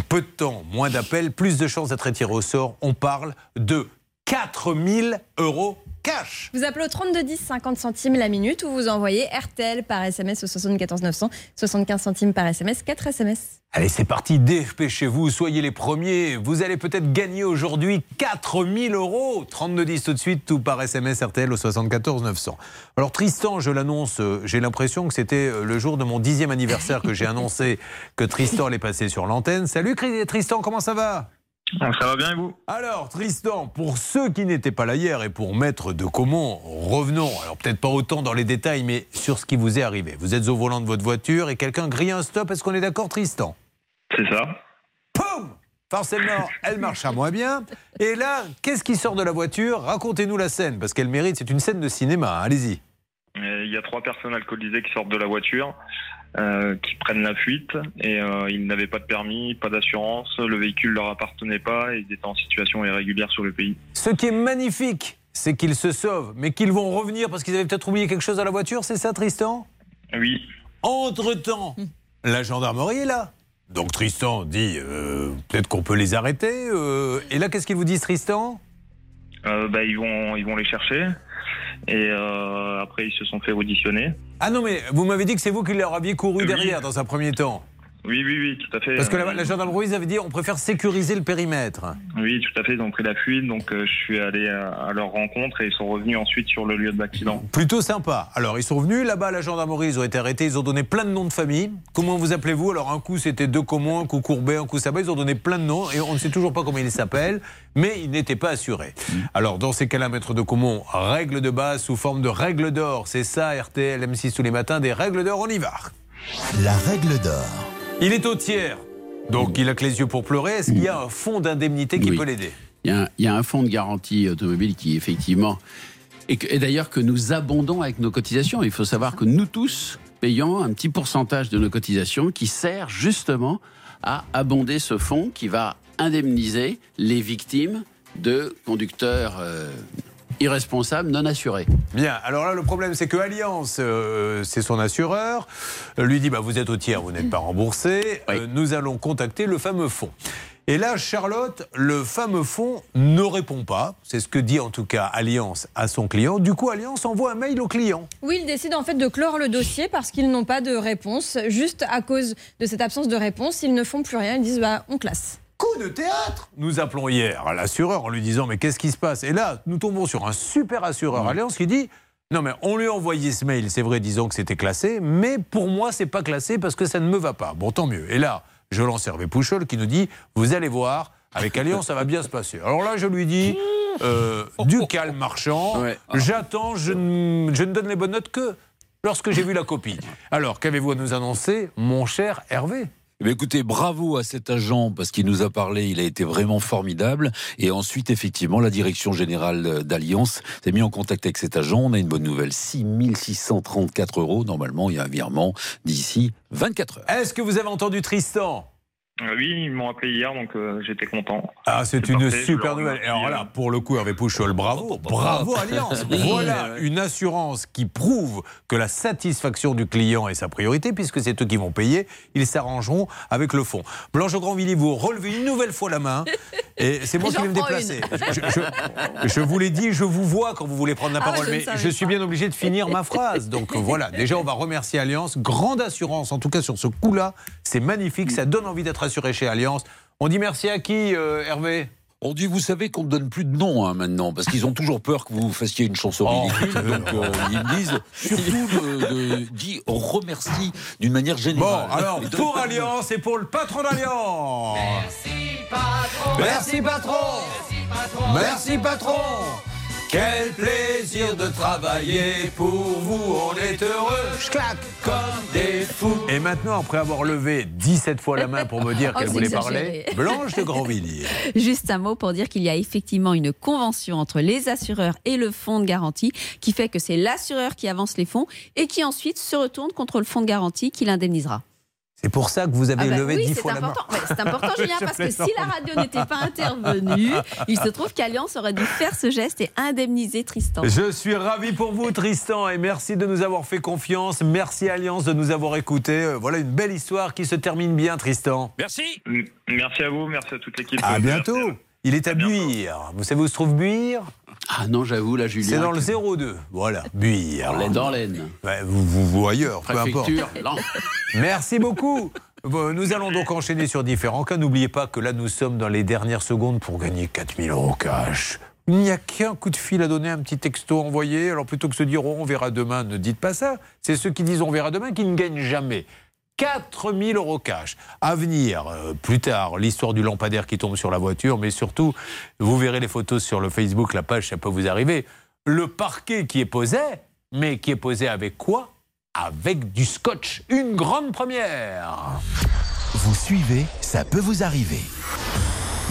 Peu de temps, moins d'appels, plus de chances d'être tiré au sort. On parle de 4000 euros cash. Vous appelez au 3210 50 centimes la minute ou vous envoyez RTL par SMS au 74 900 75 centimes par SMS 4 SMS. Allez, c'est parti, dépêchez-vous, soyez les premiers. Vous allez peut-être gagner aujourd'hui 4000 euros. 3210 tout de suite, tout par SMS RTL au 74 900. Alors Tristan, je l'annonce, euh, j'ai l'impression que c'était euh, le jour de mon dixième anniversaire que j'ai annoncé que Tristan allait passer sur l'antenne. Salut Tristan, comment ça va? Ça va bien et vous? Alors, Tristan, pour ceux qui n'étaient pas là hier et pour Maître de Comont, revenons, alors peut-être pas autant dans les détails, mais sur ce qui vous est arrivé. Vous êtes au volant de votre voiture et quelqu'un grille un stop. Est-ce qu'on est d'accord, Tristan? C'est ça. Poum Forcément, elle marche à moins bien. Et là, qu'est-ce qui sort de la voiture? Racontez-nous la scène, parce qu'elle mérite. C'est une scène de cinéma. hein. Allez-y. Euh, Il y a trois personnes alcoolisées qui sortent de la voiture, euh, qui prennent la fuite et euh, ils n'avaient pas de permis, pas d'assurance, le véhicule leur appartenait pas et ils étaient en situation irrégulière sur le pays. Ce qui est magnifique, c'est qu'ils se sauvent, mais qu'ils vont revenir parce qu'ils avaient peut-être oublié quelque chose à la voiture. C'est ça, Tristan? Oui. Entre-temps, la gendarmerie est là. Donc Tristan dit euh, peut-être qu'on peut les arrêter. euh, et là, qu'est-ce qu'ils vous disent, Tristan? Euh, bah, ils, vont, ils vont les chercher et euh, après ils se sont fait auditionner. Ah non, mais vous m'avez dit que c'est vous qui leur aviez couru derrière dans un premier temps. Oui, oui, oui, tout à fait. Parce que la, la gendarmerie ils avaient dit on préfère sécuriser le périmètre. Oui, tout à fait, ils ont pris la fuite, donc euh, je suis allé à, à leur rencontre et ils sont revenus ensuite sur le lieu de l'accident. Plutôt sympa. Alors, ils sont venus là-bas à la gendarmerie, ils ont été arrêtés, ils ont donné plein de noms de famille. Comment vous appelez-vous? Alors, un coup, c'était De Comont, un coup Courbet, un coup Sabat. Ils ont donné plein de noms et on ne sait toujours pas comment ils s'appellent, mais ils n'étaient pas assurés. Alors, dans ces cas-là, Maître De Comont, règle de base sous forme de règle d'or. C'est ça, RTL, M6 tous les matins, des règles d'or, on y va. La règle d'or. Il est au tiers, donc il a que les yeux pour pleurer. Est-ce qu'il y a un fonds d'indemnité qui Oui. peut l'aider? Il y, a un, il y a un fonds de garantie automobile qui effectivement, et d'ailleurs que nous abondons avec nos cotisations. Il faut savoir que nous tous payons un petit pourcentage de nos cotisations qui sert justement à abonder ce fonds qui va indemniser les victimes de conducteurs euh, irresponsables non assurés. Bien, alors là, le problème, c'est que Alliance, euh, c'est son assureur, euh, lui dit bah, Vous êtes au tiers, vous n'êtes pas remboursé, euh, nous allons contacter le fameux fonds. Et là, Charlotte, le fameux fonds ne répond pas. C'est ce que dit en tout cas Alliance à son client. Du coup, Alliance envoie un mail au client. Oui, ils décident en fait de clore le dossier parce qu'ils n'ont pas de réponse. Juste à cause de cette absence de réponse, ils ne font plus rien. Ils disent bah, on classe. Coup de théâtre Nous appelons hier l'assureur en lui disant Mais qu'est-ce qui se passe? Et là, nous tombons sur un super assureur Alliance qui dit non mais on lui a envoyé ce mail, c'est vrai, disant que c'était classé, mais pour moi c'est pas classé parce que ça ne me va pas. Bon, tant mieux. Et là, je lance Hervé Pouchol qui nous dit, vous allez voir, avec Alliance ça va bien se passer. Alors là, je lui dis, euh, [laughs] du calme marchand, j'attends, je, ne- je ne donne les bonnes notes que lorsque j'ai vu la copie. Alors, qu'avez-vous à nous annoncer, mon cher Hervé? Eh écoutez, bravo à cet agent parce qu'il nous a parlé, il a été vraiment formidable. Et ensuite, effectivement, la direction générale d'Alliance s'est mis en contact avec cet agent. On a une bonne nouvelle 6634 euros. Normalement, il y a un virement d'ici 24 heures. Est-ce que vous avez entendu Tristan? Oui, ils m'ont appelé hier, donc euh, j'étais content. Ah, c'est une parfait, super nouvelle. remercie. Alors là, pour le coup, Hervé Pouchol, bravo. Bravo Alliance. [laughs] Voilà une assurance qui prouve que la satisfaction du client est sa priorité, puisque c'est eux qui vont payer. Ils s'arrangeront avec le fonds. Blanche Grandvilliers, vous relevez une nouvelle fois la main. [laughs] Et c'est moi qui vais me déplacer. Je, je- je vous l'ai dit, je vous vois quand vous voulez prendre la Ah, parole, mais je suis pas. bien obligé de finir ma phrase. Donc voilà, déjà, on va remercier Alliance. Grande assurance, en tout cas sur ce coup-là. C'est magnifique, ça donne envie d'être assuré chez Alliance. On dit merci à qui, euh, Hervé On dit, vous savez qu'on ne donne plus de nom hein, maintenant, parce qu'ils ont toujours peur que vous fassiez une chanson Oh. Donc euh, ils me disent surtout de, de- dis remercie d'une manière Bon, générale. alors Et donne pour. Alliance et pour le patron d'Alliance. Merci patron. Merci patron. Quel plaisir de travailler pour vous, on est heureux. Clac comme des fous. Et maintenant, après avoir levé 17 fois la main pour me dire [laughs] Oh, qu'elle voulait exagéré. parler, Blanche de Grandvilliers. [laughs] Juste un mot pour dire qu'il y a effectivement une convention entre les assureurs et le fonds de garantie qui fait que c'est l'assureur qui avance les fonds et qui ensuite se retourne contre le fonds de garantie qui l'indemnisera. C'est pour ça que vous avez Ah bah levé oui, dix c'est fois la main. important. Ouais, c'est important, Julien, [laughs] parce que si la radio n'était pas intervenue, il se trouve qu'Alliance aurait dû faire ce geste et indemniser Tristan. Je suis ravi pour vous, Tristan, et merci de nous avoir fait confiance. Merci, Alliance, de nous avoir écoutés. Euh, Voilà une belle histoire qui se termine bien, Tristan. Merci. Merci à vous, merci à toute l'équipe. À bientôt. Il est à Buire. Vous savez où se trouve Buire Ah non, j'avoue, là, Julien. C'est dans le 02. Voilà, Buire. Dans l'Aisne, vous, vous, ou ailleurs, peu importe. Non. [laughs] Merci beaucoup. Bon, Nous allons donc enchaîner sur différents cas. N'oubliez pas que là, nous sommes dans les dernières secondes pour gagner 4000 euros cash. Il n'y a qu'un coup de fil à donner, un petit texto envoyé. Alors plutôt que se dire oh, on verra demain, ne dites pas ça. C'est ceux qui disent on verra demain qui ne gagnent jamais. 4000 euros cash. À venir, euh, plus tard, l'histoire du lampadaire qui tombe sur la voiture, mais surtout, vous verrez les photos sur le Facebook, la page, ça peut vous arriver. Le parquet qui est posé, mais qui est posé avec quoi? Avec du scotch. Une grande première. Vous suivez, ça peut vous arriver.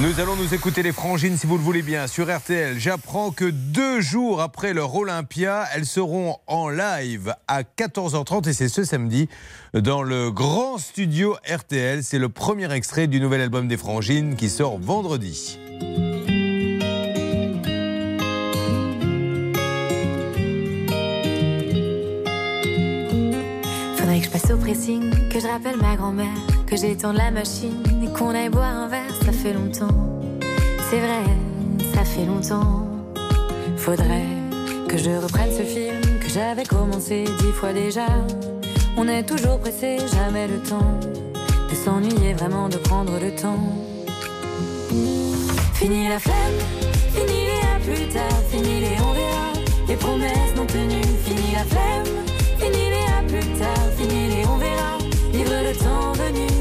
Nous allons nous écouter les frangines si vous le voulez bien sur RTL. J'apprends que deux jours après leur Olympia, elles seront en live à 14h30 et c'est ce samedi dans le grand studio RTL. C'est le premier extrait du nouvel album des frangines qui sort vendredi. Faudrait que je passe au pressing, que je rappelle ma grand-mère, que j'étende la machine et qu'on aille boire un verre, ça fait longtemps. C'est vrai, ça fait longtemps. Faudrait que je reprenne ce film que j'avais commencé dix fois déjà. On est toujours pressé, jamais le temps de s'ennuyer, vraiment de prendre le temps. Fini la flemme, fini les à plus tard, fini les on verra, les promesses non tenues, fini la flemme, fini les à plus tard, fini les on verra, vivre le temps venu.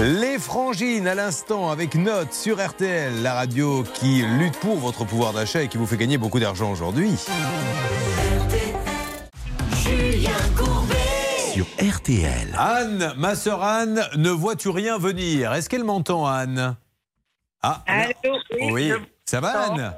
Les frangines à l'instant avec Note sur RTL, la radio qui lutte pour votre pouvoir d'achat et qui vous fait gagner beaucoup d'argent aujourd'hui. Julien Courbet. Sur RTL. Anne, ma sœur Anne, ne vois-tu rien venir? Est-ce qu'elle m'entend, Anne? Ah, Allô, oui. Ça va. Anne?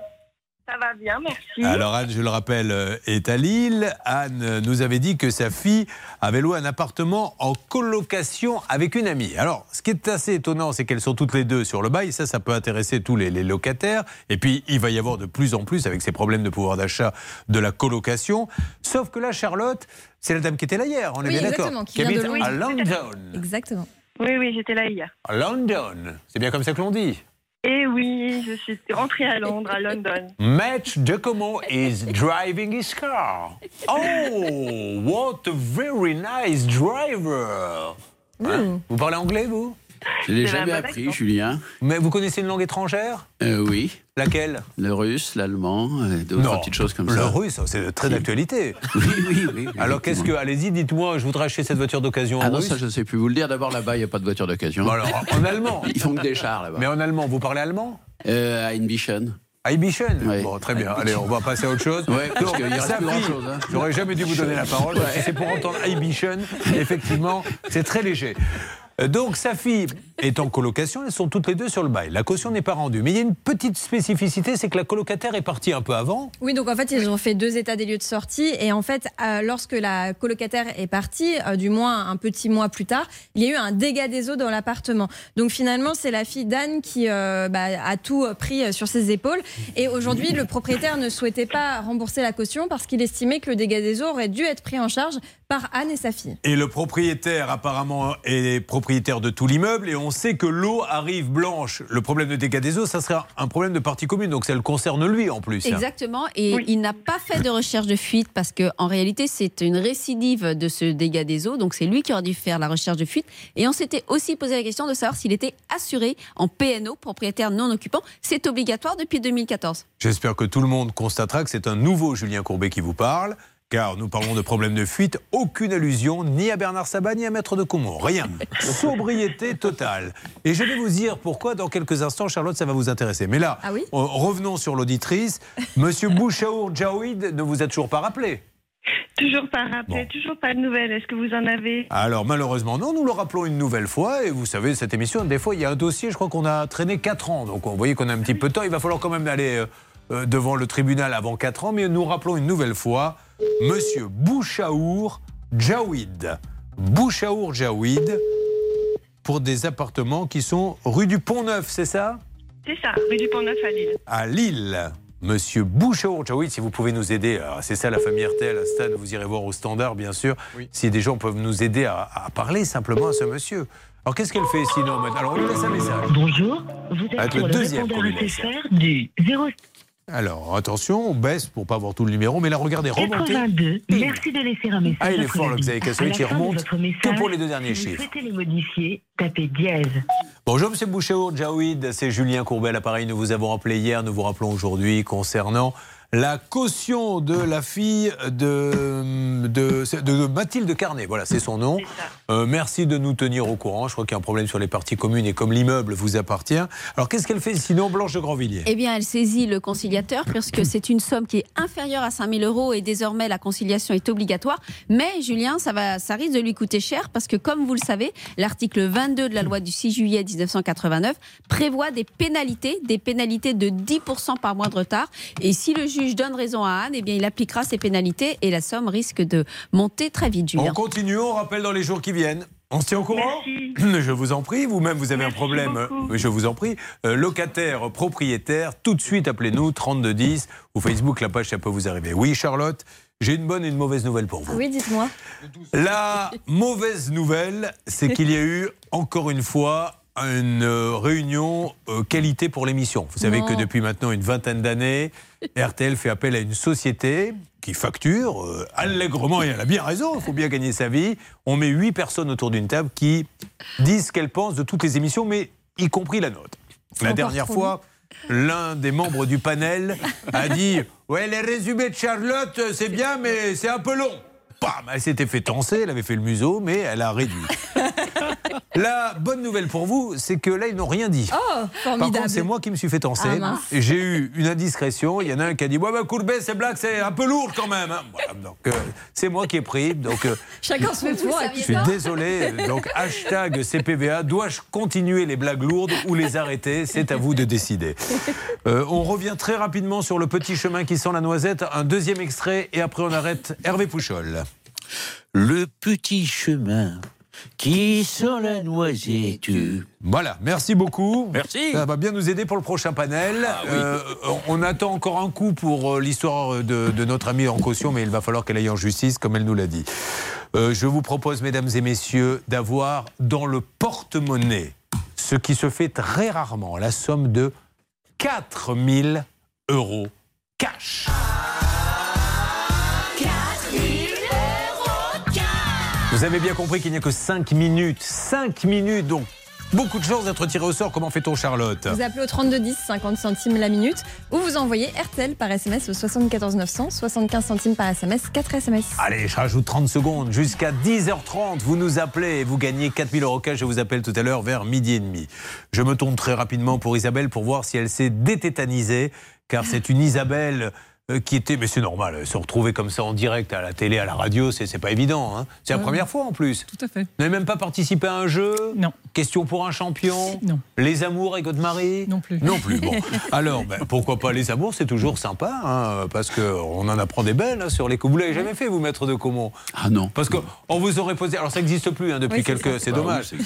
Ça va bien, merci. Alors Anne, je le rappelle, euh, est à Lille. Anne nous avait dit que sa fille avait loué un appartement en colocation avec une amie. Alors, ce qui est assez étonnant, c'est qu'elles sont toutes les deux sur le bail. Ça, ça peut intéresser tous les, les locataires. Et puis, il va y avoir de plus en plus, avec ces problèmes de pouvoir d'achat, de la colocation. Sauf que là, Charlotte, c'est la dame qui était là hier, on est Oui, bien d'accord exactement, qui habite à London. Exactement. Oui, oui, j'étais là hier. À London. C'est bien comme ça que l'on dit. Et oui, je suis rentrée à Londres, à London. Match Giacomo is driving his car. Oh, what a very nice driver. Hein? Vous parlez anglais, vous? Je l'ai jamais appris, Julien. Mais vous connaissez une langue étrangère? Euh, oui. Laquelle? Le russe, l'allemand, euh, d'autres petites choses comme le ça. russe, c'est très d'actualité. Oui, oui, oui. [laughs] Alors qu'est-ce que, allez-y, dites-moi, je voudrais acheter cette voiture d'occasion Ah en non, russe. ça je ne sais plus vous le dire. D'abord là-bas, il n'y a pas de voiture d'occasion. Bon, alors, en allemand. [laughs] Ils font que des chars là-bas. Mais en allemand, vous parlez allemand? Euh. À Ibition Bon, très bien. Allez, on va passer à autre chose. Ouais, parce Donc, qu'il reste fille, grand-chose, hein. J'aurais jamais dû vous donner la parole. que C'est pour entendre Ibition. Effectivement, c'est très léger. Euh, Donc, sa fille est en colocation. Elles sont toutes les deux sur le bail. La caution n'est pas rendue. Mais il y a une petite spécificité c'est que la colocataire est partie un peu avant. Oui, donc en fait, ils ont fait deux états des lieux de sortie. Et en fait, euh, lorsque la colocataire est partie, euh, du moins un petit mois plus tard, il y a eu un dégât des eaux dans l'appartement. Donc finalement, c'est la fille d'Anne qui euh, bah, a tout pris sur ses épaules. Et aujourd'hui, le propriétaire ne souhaitait pas rembourser la caution parce qu'il estimait que le dégât des eaux aurait dû être pris en charge par Anne et sa fille. Et le propriétaire, apparemment, est propriétaire de tout l'immeuble. Et on sait que l'eau arrive blanche. Le problème de dégâts des eaux, ça serait un problème de partie commune. Donc ça le concerne lui en plus. Exactement, et il n'a pas fait de recherche de fuite parce que en réalité c'est une récidive de ce dégât des eaux, donc c'est lui qui aurait dû faire la recherche de fuite. Et on s'était aussi posé la question de savoir s'il était assuré en PNO, propriétaire non occupant. C'est obligatoire depuis 2014. J'espère que tout le monde constatera que c'est un nouveau Julien Courbet qui vous parle. Car nous parlons de problèmes de fuite, aucune allusion ni à Bernard Sabat ni à Maître de Comont. Rien. [laughs] Sobriété totale. Et je vais vous dire pourquoi dans quelques instants, Charlotte, ça va vous intéresser. Mais là, Ah oui euh, revenons sur l'auditrice. Monsieur [laughs] Bouchaour Jaouid ne vous a toujours pas rappelé. Toujours pas rappelé, toujours pas de nouvelles. Est-ce que vous en avez Alors malheureusement non, nous le rappelons une nouvelle fois et vous savez cette émission des fois il y a un dossier, je crois qu'on a traîné 4 ans donc vous voyez qu'on a un petit peu de temps, il va falloir quand même aller euh, devant le tribunal avant 4 ans mais nous rappelons une nouvelle fois monsieur Bouchaour Jaouid. Bouchaour Jaouid pour des appartements qui sont rue du Pont-Neuf, c'est ça? C'est ça, rue du Pont-Neuf à Lille. à Lille. Monsieur Bouchaour Jaouid, si vous pouvez nous aider, alors, c'est ça la famille RTL à Stade, vous irez voir au standard bien sûr, si des gens peuvent nous aider à, à parler simplement à ce monsieur. Alors qu'est-ce qu'elle fait sinon Alors on lui laisse un message. Bonjour, vous êtes sur le le deuxième répondeur. SFR du 0 Alors attention, on baisse pour pas avoir tout le numéro, mais là regardez, remontez. 82. Merci de laisser un message. Ah, il est fort la fin de remonte que pour les deux derniers si vous chiffres. souhaitez les modifier, tapez dièse. Bonjour Monsieur Bouchaour Jaouid, c'est Julien Courbet à l'appareil. Nous vous avons appelé hier, nous vous rappelons aujourd'hui concernant la caution de la fille de, de, de Mathilde Carnet. Voilà, c'est son nom. Euh, merci de nous tenir au courant. Je crois qu'il y a un problème sur les parties communes et comme l'immeuble vous appartient. Alors qu'est-ce qu'elle fait sinon, Blanche de Grandvilliers? Eh bien, elle saisit le conciliateur puisque [coughs] c'est une somme qui est inférieure à 5 000 euros et désormais la conciliation est obligatoire. Mais Julien, ça, va, ça risque de lui coûter cher parce que, comme vous le savez, l'article 22 de la loi du 6 juillet 1989 prévoit des pénalités, des pénalités de 10% par mois de retard. Et si le juge donne raison à Anne, eh bien, il appliquera ces pénalités et la somme risque de monter très vite, Julien. On continue, on rappelle dans les jours qui viennent. On se tient au courant [clears throat] Je vous en prie, vous-même vous avez un problème, euh, je vous en prie. Euh, locataire, propriétaire, tout de suite appelez-nous 3210 ou Facebook, la page ça peut vous arriver. Oui Charlotte, j'ai une bonne et une mauvaise nouvelle pour vous. Oui, dites-moi. La mauvaise nouvelle, c'est qu'il y a eu encore une fois une euh, réunion euh, qualité pour l'émission. Vous savez Non. que depuis maintenant une vingtaine d'années, [laughs] RTL fait appel à une société qui facture euh, allègrement, et elle a bien raison, il faut bien gagner sa vie. On met huit personnes autour d'une table qui disent ce qu'elles pensent de toutes les émissions, mais y compris la nôtre. La dernière fois, l'un des membres du panel a dit Ouais, les résumés de Charlotte, c'est bien, mais c'est un peu long. Bam Elle s'était fait tenser, elle avait fait le museau, mais elle a réduit. [laughs] La bonne nouvelle pour vous, c'est que là, ils n'ont rien dit. Oh, Par contre, c'est moi qui me suis fait tenser. Ah, J'ai eu une indiscrétion. Il y en a un qui a dit Ouais, bah, Courbet, c'est blague, c'est un peu lourd quand même. hein. Voilà, donc, euh, c'est moi qui ai pris. Donc, euh, Chacun son tour. je suis désolé. Donc, hashtag CPVA. Dois-je continuer les blagues lourdes ou les arrêter? C'est à vous de décider. Euh, on revient très rapidement sur le petit chemin qui sent la noisette. Un deuxième extrait et après on arrête Hervé Pouchol. Le petit chemin qui sent la noisette. Voilà, merci beaucoup. Merci. Ça va bien nous aider pour le prochain panel. Ah oui. Euh, on attend encore un coup pour euh, l'histoire de, de notre amie en caution, mais il va falloir qu'elle aille en justice, comme elle nous l'a dit. Euh, je vous propose, mesdames et messieurs, d'avoir dans le porte-monnaie ce qui se fait très rarement, la somme de 4000 euros cash. Vous avez bien compris qu'il n'y a que 5 minutes. 5 minutes, donc beaucoup de chance d'être tiré au sort. Comment fait-on, Charlotte Vous appelez au 32 10, 50 centimes la minute, ou vous envoyez RTL par SMS au 74 900, 75 centimes par SMS, 4 SMS. Allez, je rajoute 30 secondes. Jusqu'à 10h30, vous nous appelez et vous gagnez 4000 euros cash. Je vous appelle tout à l'heure vers midi et demi. Je me tourne très rapidement pour Isabelle pour voir si elle s'est dététanisée, car c'est une Isabelle qui était, mais c'est normal, se retrouver comme ça en direct à la télé, à la radio, c'est pas évident. hein. C'est la Ouais. première fois en plus. Tout à fait. Vous n'avez même pas participé à un jeu? Non. Question pour un champion? Non. Les amours avec votre mari Non plus. Non plus. Bon. [laughs] Alors, ben, pourquoi pas les amours? C'est toujours sympa, hein, parce qu'on en apprend des belles hein, sur les coups. Vous l'avez jamais fait, vous, maître de Comont? Ah non. Parce qu'on vous aurait posé. Alors, ça n'existe plus hein, depuis Oui, quelques. C'est Bah oui, dommage. [laughs]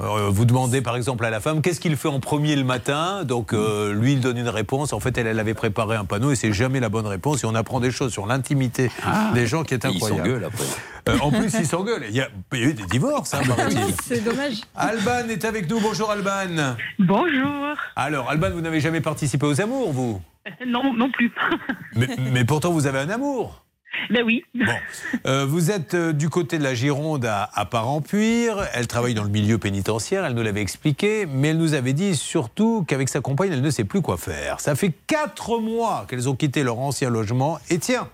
Euh, vous demandez par exemple à la femme qu'est-ce qu'il fait en premier le matin? Donc, euh, lui, il donne une réponse. En fait, elle, elle avait préparé un panneau et c'est jamais la bonne réponse. Et on apprend des choses sur l'intimité des gens qui est ils incroyable. s'engueulent après. Euh, en plus, ils s'engueulent. Il y, a, il y a eu des divorces, hein, paraît-il. C'est dommage. Alban est avec nous. Bonjour, Alban. Bonjour. Alors, Alban, vous n'avez jamais participé aux amours, vous? Non, non plus. mais, mais pourtant, vous avez un amour. Ben oui. Bon, Euh, vous êtes euh, du côté de la Gironde à, à Parampuire. Elle travaille dans le milieu pénitentiaire, elle nous l'avait expliqué, mais elle nous avait dit surtout qu'avec sa compagne, elle ne sait plus quoi faire. Ça fait quatre mois qu'elles ont quitté leur ancien logement. Et tiens,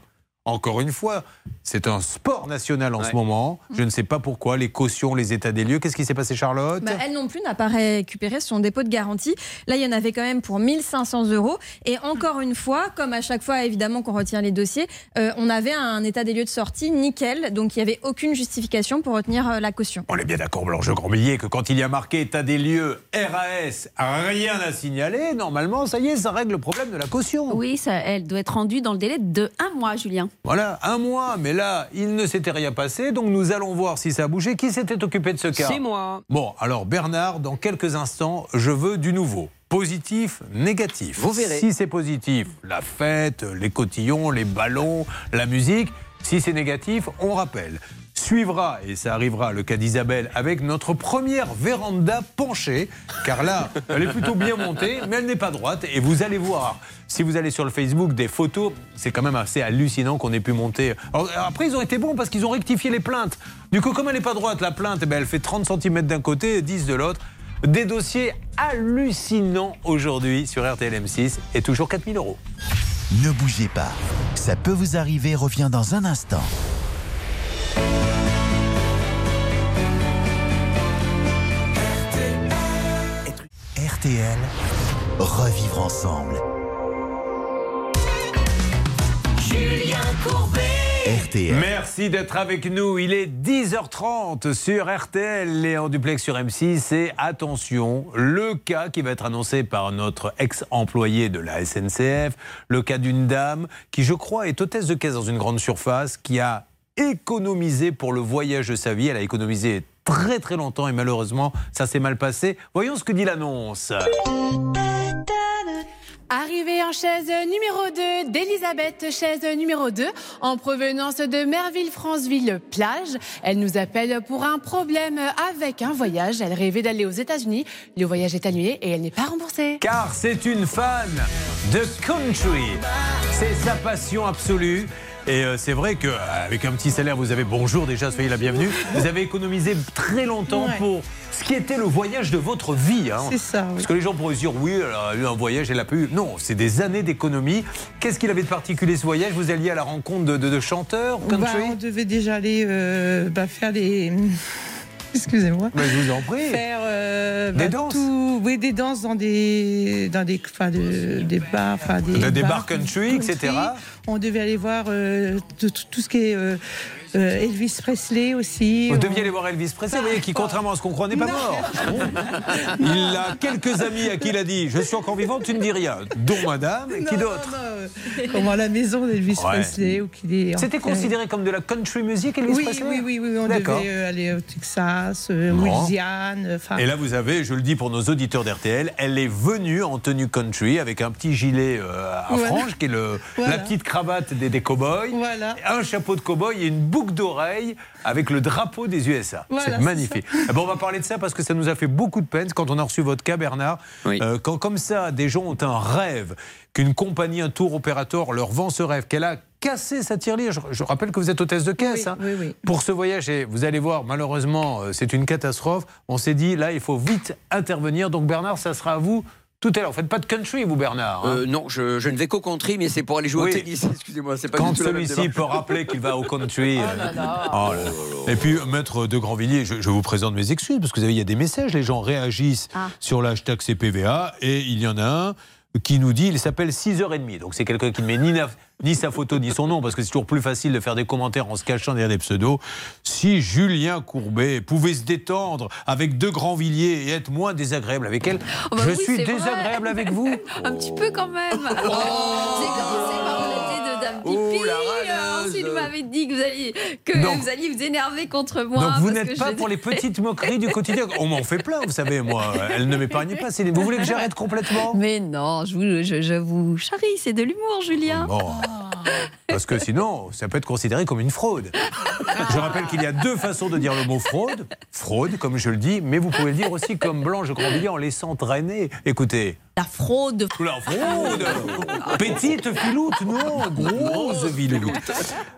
encore une fois, c'est un sport national en ce moment. Je ne sais pas pourquoi, les cautions, les états des lieux. Qu'est-ce qui s'est passé, Charlotte Bah, elle non plus n'a pas récupéré son dépôt de garantie. Là, il y en avait quand même pour 1500 euros. Et encore une fois, comme à chaque fois, évidemment, qu'on retient les dossiers, euh, on avait un état des lieux de sortie nickel. Donc, il n'y avait aucune justification pour retenir euh, la caution. On est bien d'accord, Blanche Grandmillier, que quand il y a marqué état des lieux, RAS, rien à signaler, normalement, ça y est, ça règle le problème de la caution. Oui, ça, elle doit être rendue dans le délai de un mois, Julien. Voilà, un mois, mais là, il ne s'était rien passé, donc nous allons voir si ça a bougé. Qui s'était occupé de ce cas C'est moi. Bon, alors Bernard, dans quelques instants, je veux du nouveau. Positif, négatif. Vous verrez. Si c'est positif, la fête, les cotillons, les ballons, la musique. Si c'est négatif, on rappelle. Suivra, et ça arrivera, le cas d'Isabelle avec notre première véranda penchée, car là, [laughs] elle est plutôt bien montée, mais elle n'est pas droite. Et vous allez voir, si vous allez sur le Facebook, des photos, c'est quand même assez hallucinant qu'on ait pu monter. Alors, après, ils ont été bons parce qu'ils ont rectifié les plaintes. Du coup, comme elle n'est pas droite, la plainte, eh ben, elle fait 30 cm d'un côté et 10 de l'autre. Des dossiers hallucinants aujourd'hui sur RTL M6 et toujours 4000 euros. Ne bougez pas. Ça peut vous arriver revient dans un instant. RTL, revivre ensemble. Julien Courbet. RTL. Merci d'être avec nous. Il est 10h30 sur RTL et en duplex sur M6. Et attention, le cas qui va être annoncé par notre ex-employé de la SNCF, le cas d'une dame qui, je crois, est hôtesse de caisse dans une grande surface, qui a économisé pour le voyage de sa vie. Elle a économisé très très longtemps et malheureusement, ça s'est mal passé. Voyons ce que dit l'annonce. Arrivée en chaise numéro 2 d'Elisabeth, chaise numéro 2, en provenance de Merville-Franceville-Plage. Elle nous appelle pour un problème avec un voyage. Elle rêvait d'aller aux États-Unis. Le voyage est annulé et elle n'est pas remboursée. Car c'est une fan de country. C'est sa passion absolue. Et euh, c'est vrai qu'avec un petit salaire, vous avez bonjour déjà, soyez la bienvenue. Vous avez économisé très longtemps Ouais. pour ce qui était le voyage de votre vie. hein. C'est ça, oui. Parce que les gens pourraient se dire, oui, elle a eu un voyage, elle a pas eu. Non, c'est des années d'économie. Qu'est-ce qu'il avait de particulier ce voyage? Vous alliez à la rencontre de, de- de chanteurs Bah, on devait déjà aller euh, bah, faire des. [laughs] Excusez-moi. Mais je vous en prie. Faire euh, Des bah, danses? tout- oui, des danses dans des, dans des, enfin, de- des bars, enfin, des, Des- des bars country, etc. On devait aller voir euh, tout, ce qui est euh, euh, Elvis Presley aussi. Vous On- deviez aller voir Elvis Presley, vous voyez, qui, contrairement à ce qu'on croit, n'est pas mort. [laughs] Il a quelques amis à qui il a dit Je suis encore vivant, tu ne dis rien. Dont madame, et qui d'autre Comme à la maison d'Elvis Ouais. Presley. ou est C'était considéré comme de la country music, Elvis oui, Presley oui, oui, oui, on devait aller au Texas. Louisiane. Et là, vous avez, je le dis pour nos auditeurs d'RTL, elle est venue en tenue country avec un petit gilet euh, à Voilà. franges, qui est le, Voilà. la petite cravate des, des cow-boys, Voilà. un chapeau de cow-boy et une boucle d'oreille avec le drapeau des USA. Voilà, c'est magnifique. Eh ben, on va parler de ça parce que ça nous a fait beaucoup de peine quand on a reçu votre cas, Bernard. Euh, quand comme ça, des gens ont un rêve. qu'une compagnie, un tour opérateur leur vend ce rêve, qu'elle a cassé sa tirelire. Je, je rappelle que vous êtes hôtesse de caisse hein, pour ce voyage et vous allez voir, malheureusement, euh, c'est une catastrophe. On s'est dit, là, il faut vite intervenir. Donc Bernard, ça sera à vous tout à l'heure. Vous faites pas de country, vous, Bernard hein Euh, non, je, je ne vais qu'au country, mais c'est pour aller jouer Oui. au tennis. [laughs] Excusez-moi, c'est pas Quand celui-ci peut rappeler qu'il va au country. Oh là euh, là. oh là là. Et puis, Maître de Grandvilliers, je, je vous présente mes excuses, parce que vous savez, il y a des messages, les gens réagissent Ah. sur l'hashtag CPVA, et il y en a un qui nous dit, il s'appelle 6h30. Donc c'est quelqu'un qui ne met ni, ni sa photo ni son nom, parce que c'est toujours plus facile de faire des commentaires en se cachant derrière des pseudos. Si Julien Courbet pouvait se détendre avec De Grandvilliers et être moins désagréable avec elle, Oh bah je oui, suis vrai. désagréable avec vous. [laughs] Un petit peu quand même. Commencé par vous traiter de dame pipi. Oh, la euh, ensuite, vous m'avez dit que vous alliez, que Donc- vous alliez vous énerver contre moi. Donc vous n'êtes pas je- pour les petites moqueries du quotidien. On m'en fait plein, vous savez, moi. Elle ne m'épargne pas. Vous voulez que j'arrête complètement? Mais non, je vous, je, je vous charrie, c'est de l'humour, Julien. Bon. [laughs] Parce que sinon, ça peut être considéré comme une fraude. Je rappelle qu'il y a deux façons de dire le mot fraude. Fraude, comme je le dis, mais vous pouvez le dire aussi comme Blanche Grandvilliers en laissant traîner. Écoutez. La fraude. La fraude Petite filoute, non, grosse filoute.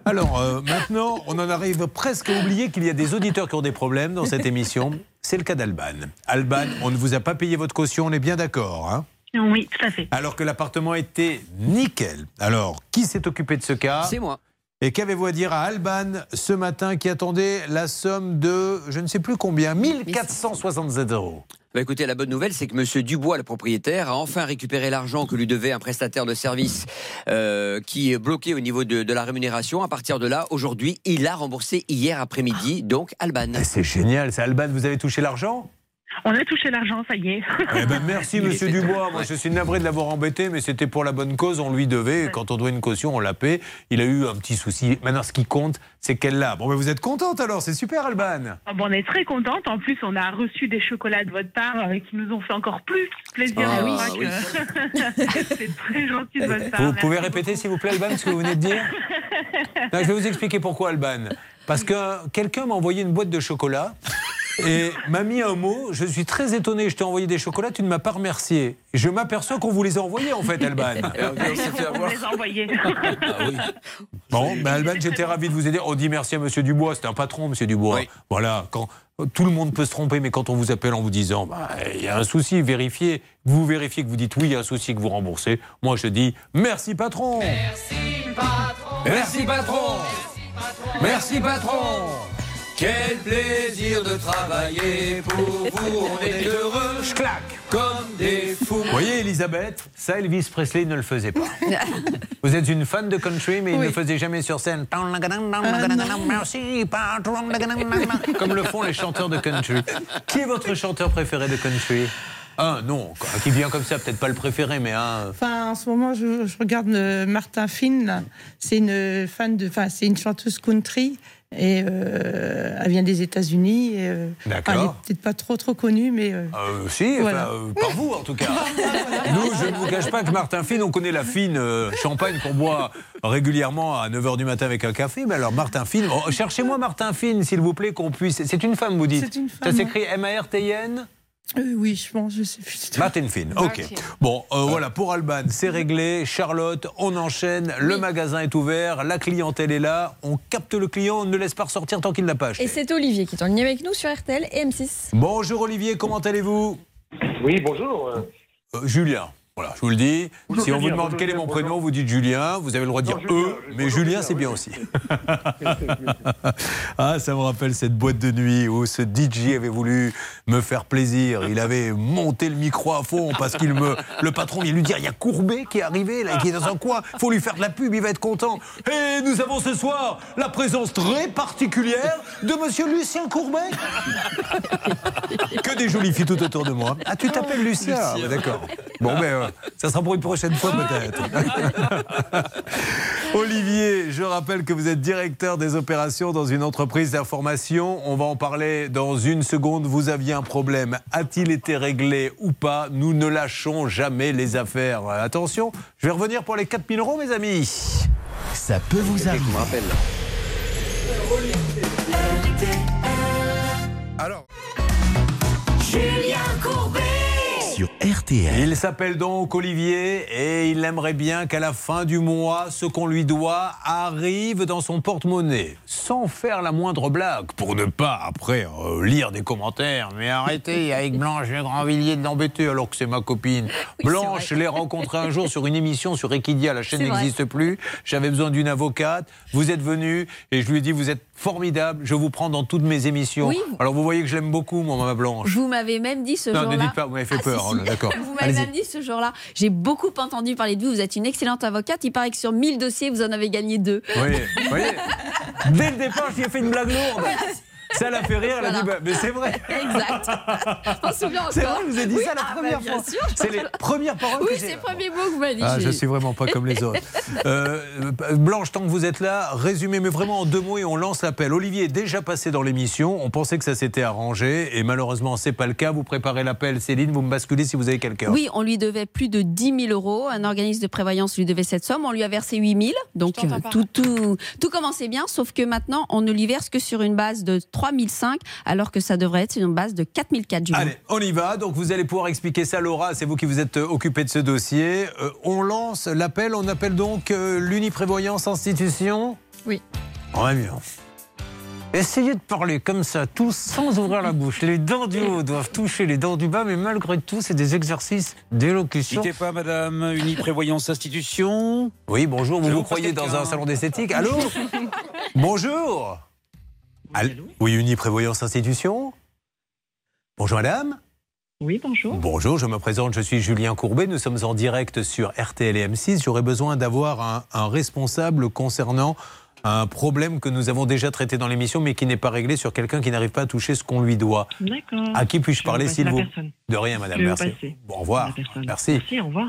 Alors, euh, maintenant, on en arrive presque à oublier qu'il y a des auditeurs qui ont des problèmes dans cette émission. C'est le cas d'Alban. Alban, on ne vous a pas payé votre caution, on est bien d'accord, hein? Oui, tout à fait. alors que l'appartement était nickel. Alors, qui s'est occupé de ce cas? C'est moi. Et qu'avez-vous à dire à Alban ce matin qui attendait la somme de, je ne sais plus combien, 1467 euros? Bah écoutez, la bonne nouvelle, c'est que Monsieur Dubois, le propriétaire, a enfin récupéré l'argent que lui devait un prestataire de service euh, qui est bloqué au niveau de, de la rémunération. À partir de là, aujourd'hui, il a remboursé hier après-midi, donc Alban. C'est génial, c'est Alban, vous avez touché l'argent? On a touché l'argent, ça y est. Eh ben, merci [laughs] Monsieur Dubois. Moi, je suis navré de l'avoir embêté, mais c'était pour la bonne cause. On lui devait. Quand on doit une caution, on la paie. Il a eu un petit souci. Maintenant, ce qui compte, c'est qu'elle l'a. Bon, vous êtes contente alors. C'est super, Alban. Ah bon, on est très contente. En plus, on a reçu des chocolats de votre part euh, qui nous ont fait encore plus plaisir. Ah, oui. que- [laughs] c'est très gentil de votre part. Vous Merci pouvez beaucoup. répéter, s'il vous plaît, Alban, ce que vous venez de dire [laughs] Non, Je vais vous expliquer pourquoi, Alban. Parce que quelqu'un m'a envoyé une boîte de chocolat et m'a mis un mot. Je suis très étonné. Je t'ai envoyé des chocolats, tu ne m'as pas remercié. Je m'aperçois qu'on vous les a envoyés, en fait, [laughs] Alban. On les a envoyés. Bon, ben Alban, j'étais ravi de vous aider. On dit merci à Monsieur Dubois. C'est un patron, Monsieur Dubois. Voilà, quand tout le monde peut se tromper, mais quand on vous appelle en vous disant bah, il y a un souci, vérifiez. Vous vérifiez que vous dites oui, il y a un souci que vous remboursez. Moi, je dis merci patron. Merci patron Merci patron Quel plaisir de travailler pour vous, on est [laughs] heureux Je claque Comme des fous Vous voyez, Elisabeth, ça, Elvis Presley ne le faisait pas. [laughs] Vous êtes une fan de country, mais il ne le faisait jamais sur scène. Merci, patron. Comme le font les chanteurs de country. Qui est votre chanteur préféré de country? Un, non. quoi. Qui vient comme ça, peut-être pas le préféré, mais un. Enfin, en ce moment, je, je regarde euh, Martin Finn. là. C'est une fan de, enfin, c'est une chanteuse country et euh, elle vient des États-Unis. euh, D'accord. Elle est peut-être pas trop trop connue, mais euh, Euh, si, Voilà. enfin, par vous en tout cas. Nous, je ne vous cache pas que Martin Fine, on connaît la fine champagne qu'on boit régulièrement à 9h du matin avec un café. Mais alors, Martin Fine, oh, cherchez-moi Martin Fine, s'il vous plaît, qu'on puisse. C'est une femme, vous dites C'est une Ça femme, s'écrit M-A-R-T-I-N euh, oui, je pense, je sais plus. Martin Fine, ok. Bon, euh, voilà, pour Alban, c'est réglé. Charlotte, on enchaîne. Le magasin est ouvert, la clientèle est là. On capte le client, on ne le laisse pas ressortir tant qu'il n'a pas acheté. Et c'est Olivier qui est en ligne avec nous sur RTL et M6. Bonjour Olivier, comment allez-vous? Oui, bonjour. Euh, Julien. Voilà, je vous le dis. Si on vous demande quel est Julien, mon prénom, vous dites Julien. Vous avez le droit de dire eux, mais Julien, c'est bien aussi. [laughs] ah, ça me rappelle cette boîte de nuit où ce DJ avait voulu me faire plaisir. Il avait monté le micro à fond parce qu'il me. Le patron vient lui dire il y a Courbet qui est arrivé, là, qui est dans un coin. Il faut lui faire de la pub, il va être content. Et nous avons ce soir la présence très particulière de monsieur Lucien Courbet. que des jolies filles tout autour de moi. Ah, tu t'appelles Lucien, Ah, bah, D'accord. Bon, ben, euh, ça sera pour une prochaine fois peut-être. [laughs] Olivier, je rappelle que vous êtes directeur des opérations dans une entreprise d'information. On va en parler dans une seconde. Vous aviez un problème. A-t-il été réglé ou pas? Nous ne lâchons jamais les affaires. Attention, je vais revenir pour les 4000 euros, mes amis. Ça peut vous arriver. Alors. Julien Courbet sur RTL. Il s'appelle donc Olivier et il aimerait bien qu'à la fin du mois, ce qu'on lui doit arrive dans son porte-monnaie, sans faire la moindre blague, pour ne pas après euh, lire des commentaires. Mais arrêtez, [laughs] avec Blanche de Grandvilliers de l'embêter alors que c'est ma copine. Blanche, je l'ai rencontrée un jour sur une émission sur Equidia, la chaîne n'existe plus. J'avais besoin d'une avocate. Vous êtes venu et je lui ai dit vous êtes formidable. Je vous prends dans toutes mes émissions. Oui. Alors vous voyez que je l'aime beaucoup, mon maman Blanche. Vous m'avez même dit ce Non, jour-là. ne dites pas, vous m'avez fait Ah, peur, d'accord. Vous m'avez même dit ce jour-là. J'ai beaucoup entendu parler de vous. Vous êtes une excellente avocate. Il paraît que sur 1000 dossiers, vous en avez gagné deux. Oui, [laughs] voyez, dès le départ, je lui ai fait une blague lourde. Ça l'a fait rire, elle a dit, bah, mais c'est vrai. [laughs] Exact. On se souvient encore. C'est vrai, je vous ai dit Oui, ça la ah, bah, première bien fois. C'est les premières paroles Oui, que c'est les premiers mots que vous m'avez dit. Ah, je suis vraiment pas comme les autres. [laughs] Euh, Blanche, tant que vous êtes là, résumez, mais vraiment en deux mots et on lance l'appel. Olivier est déjà passé dans l'émission. On pensait que ça s'était arrangé et malheureusement, c'est pas le cas. Vous préparez l'appel, Céline, vous me basculez si vous avez quelqu'un. Oui, on lui devait plus de 10 000 euros. Un organisme de prévoyance lui devait cette somme. On lui a versé 8 000. Donc euh, tout, tout, tout commençait bien, sauf que maintenant, on ne lui verse que sur une base de 3 500, alors que ça devrait être sur une base de 4 400, Julien. Allez, on y va. Donc vous allez pouvoir expliquer ça, Laura. C'est vous qui vous êtes euh, occupé de ce dossier. Euh, on lance l'appel. On appelle donc euh, l'Uniprévoyance Institution. Oui. Très bien. Essayez de parler comme ça, tous sans ouvrir la bouche. Les dents du haut doivent toucher les dents du bas, mais malgré tout, c'est des exercices d'élocution. Quittez pas, madame. Uniprévoyance Institution. Oui, bonjour. Vous Je vous vous croyez dans un salon d'esthétique? Allô? [laughs] Bonjour. Oui, Uniprévoyance Institution. Bonjour, madame. Oui, bonjour. Bonjour, je me présente, je suis Julien Courbet. Nous sommes en direct sur RTL et M6. J'aurais besoin d'avoir un, un responsable concernant un problème que nous avons déjà traité dans l'émission, mais qui n'est pas réglé sur quelqu'un qui n'arrive pas à toucher ce qu'on lui doit. D'accord. À qui puis-je parler, s'il vous personne. De rien, madame. Je Merci. Bon, au revoir. Merci. Merci, au revoir.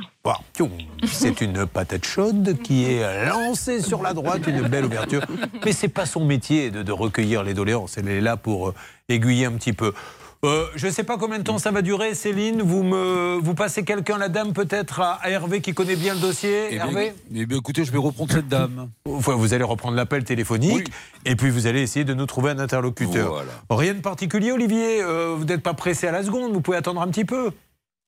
C'est une patate chaude qui est lancée sur la droite, une belle ouverture. Mais c'est pas son métier de, de recueillir les doléances. Elle est là pour euh, aiguiller un petit peu. Euh, je ne sais pas combien de temps ça va durer, Céline. Vous me, vous passez quelqu'un, la dame, peut-être à, à Hervé qui connaît bien le dossier. Eh bien, Hervé? eh bien, écoutez, je vais reprendre cette dame. Enfin, vous allez reprendre l'appel téléphonique et puis vous allez essayer de nous trouver un interlocuteur. Voilà. Rien de particulier, Olivier. Euh, vous n'êtes pas pressé à la seconde. Vous pouvez attendre un petit peu.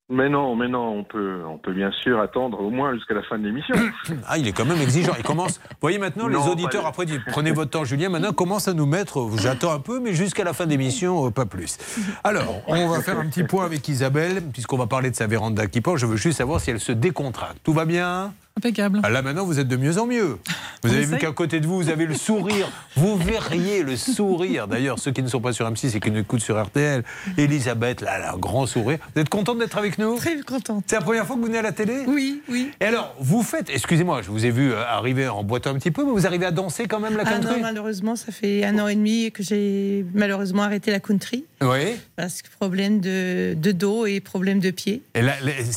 Mais non, mais non, on peut, on peut bien sûr attendre au moins jusqu'à la fin de l'émission. [coughs] Ah, il est quand même exigeant. Il commence. Vous voyez maintenant, Non, les auditeurs, après, disent prenez votre temps, Julien. Maintenant, commencent à nous mettre. euh, J'attends un peu, mais jusqu'à la fin de l'émission, euh, pas plus. Alors, on va faire un petit point avec Isabelle, puisqu'on va parler de sa véranda qui penche. Je veux juste savoir si elle se décontracte. Tout va bien? Impeccable. Ah, Là, maintenant, vous êtes de mieux en mieux. Vous On avez vu qu'à côté de vous, vous avez le sourire. Vous verriez le sourire. D'ailleurs, ceux qui ne sont pas sur M6 et qui nous écoutent sur RTL, Elisabeth, là, là, grand sourire. Vous êtes contente d'être avec nous? Très contente. C'est la première fois que vous venez à la télé? Oui, oui. Et alors, vous faites, excusez-moi, je vous ai vu euh, arriver en boitant un petit peu, mais vous arrivez à danser quand même la Ah country? non, malheureusement, ça fait un an et demi que j'ai malheureusement arrêté la country. Oui. Parce que problème de, de dos et problème de pied. Et là,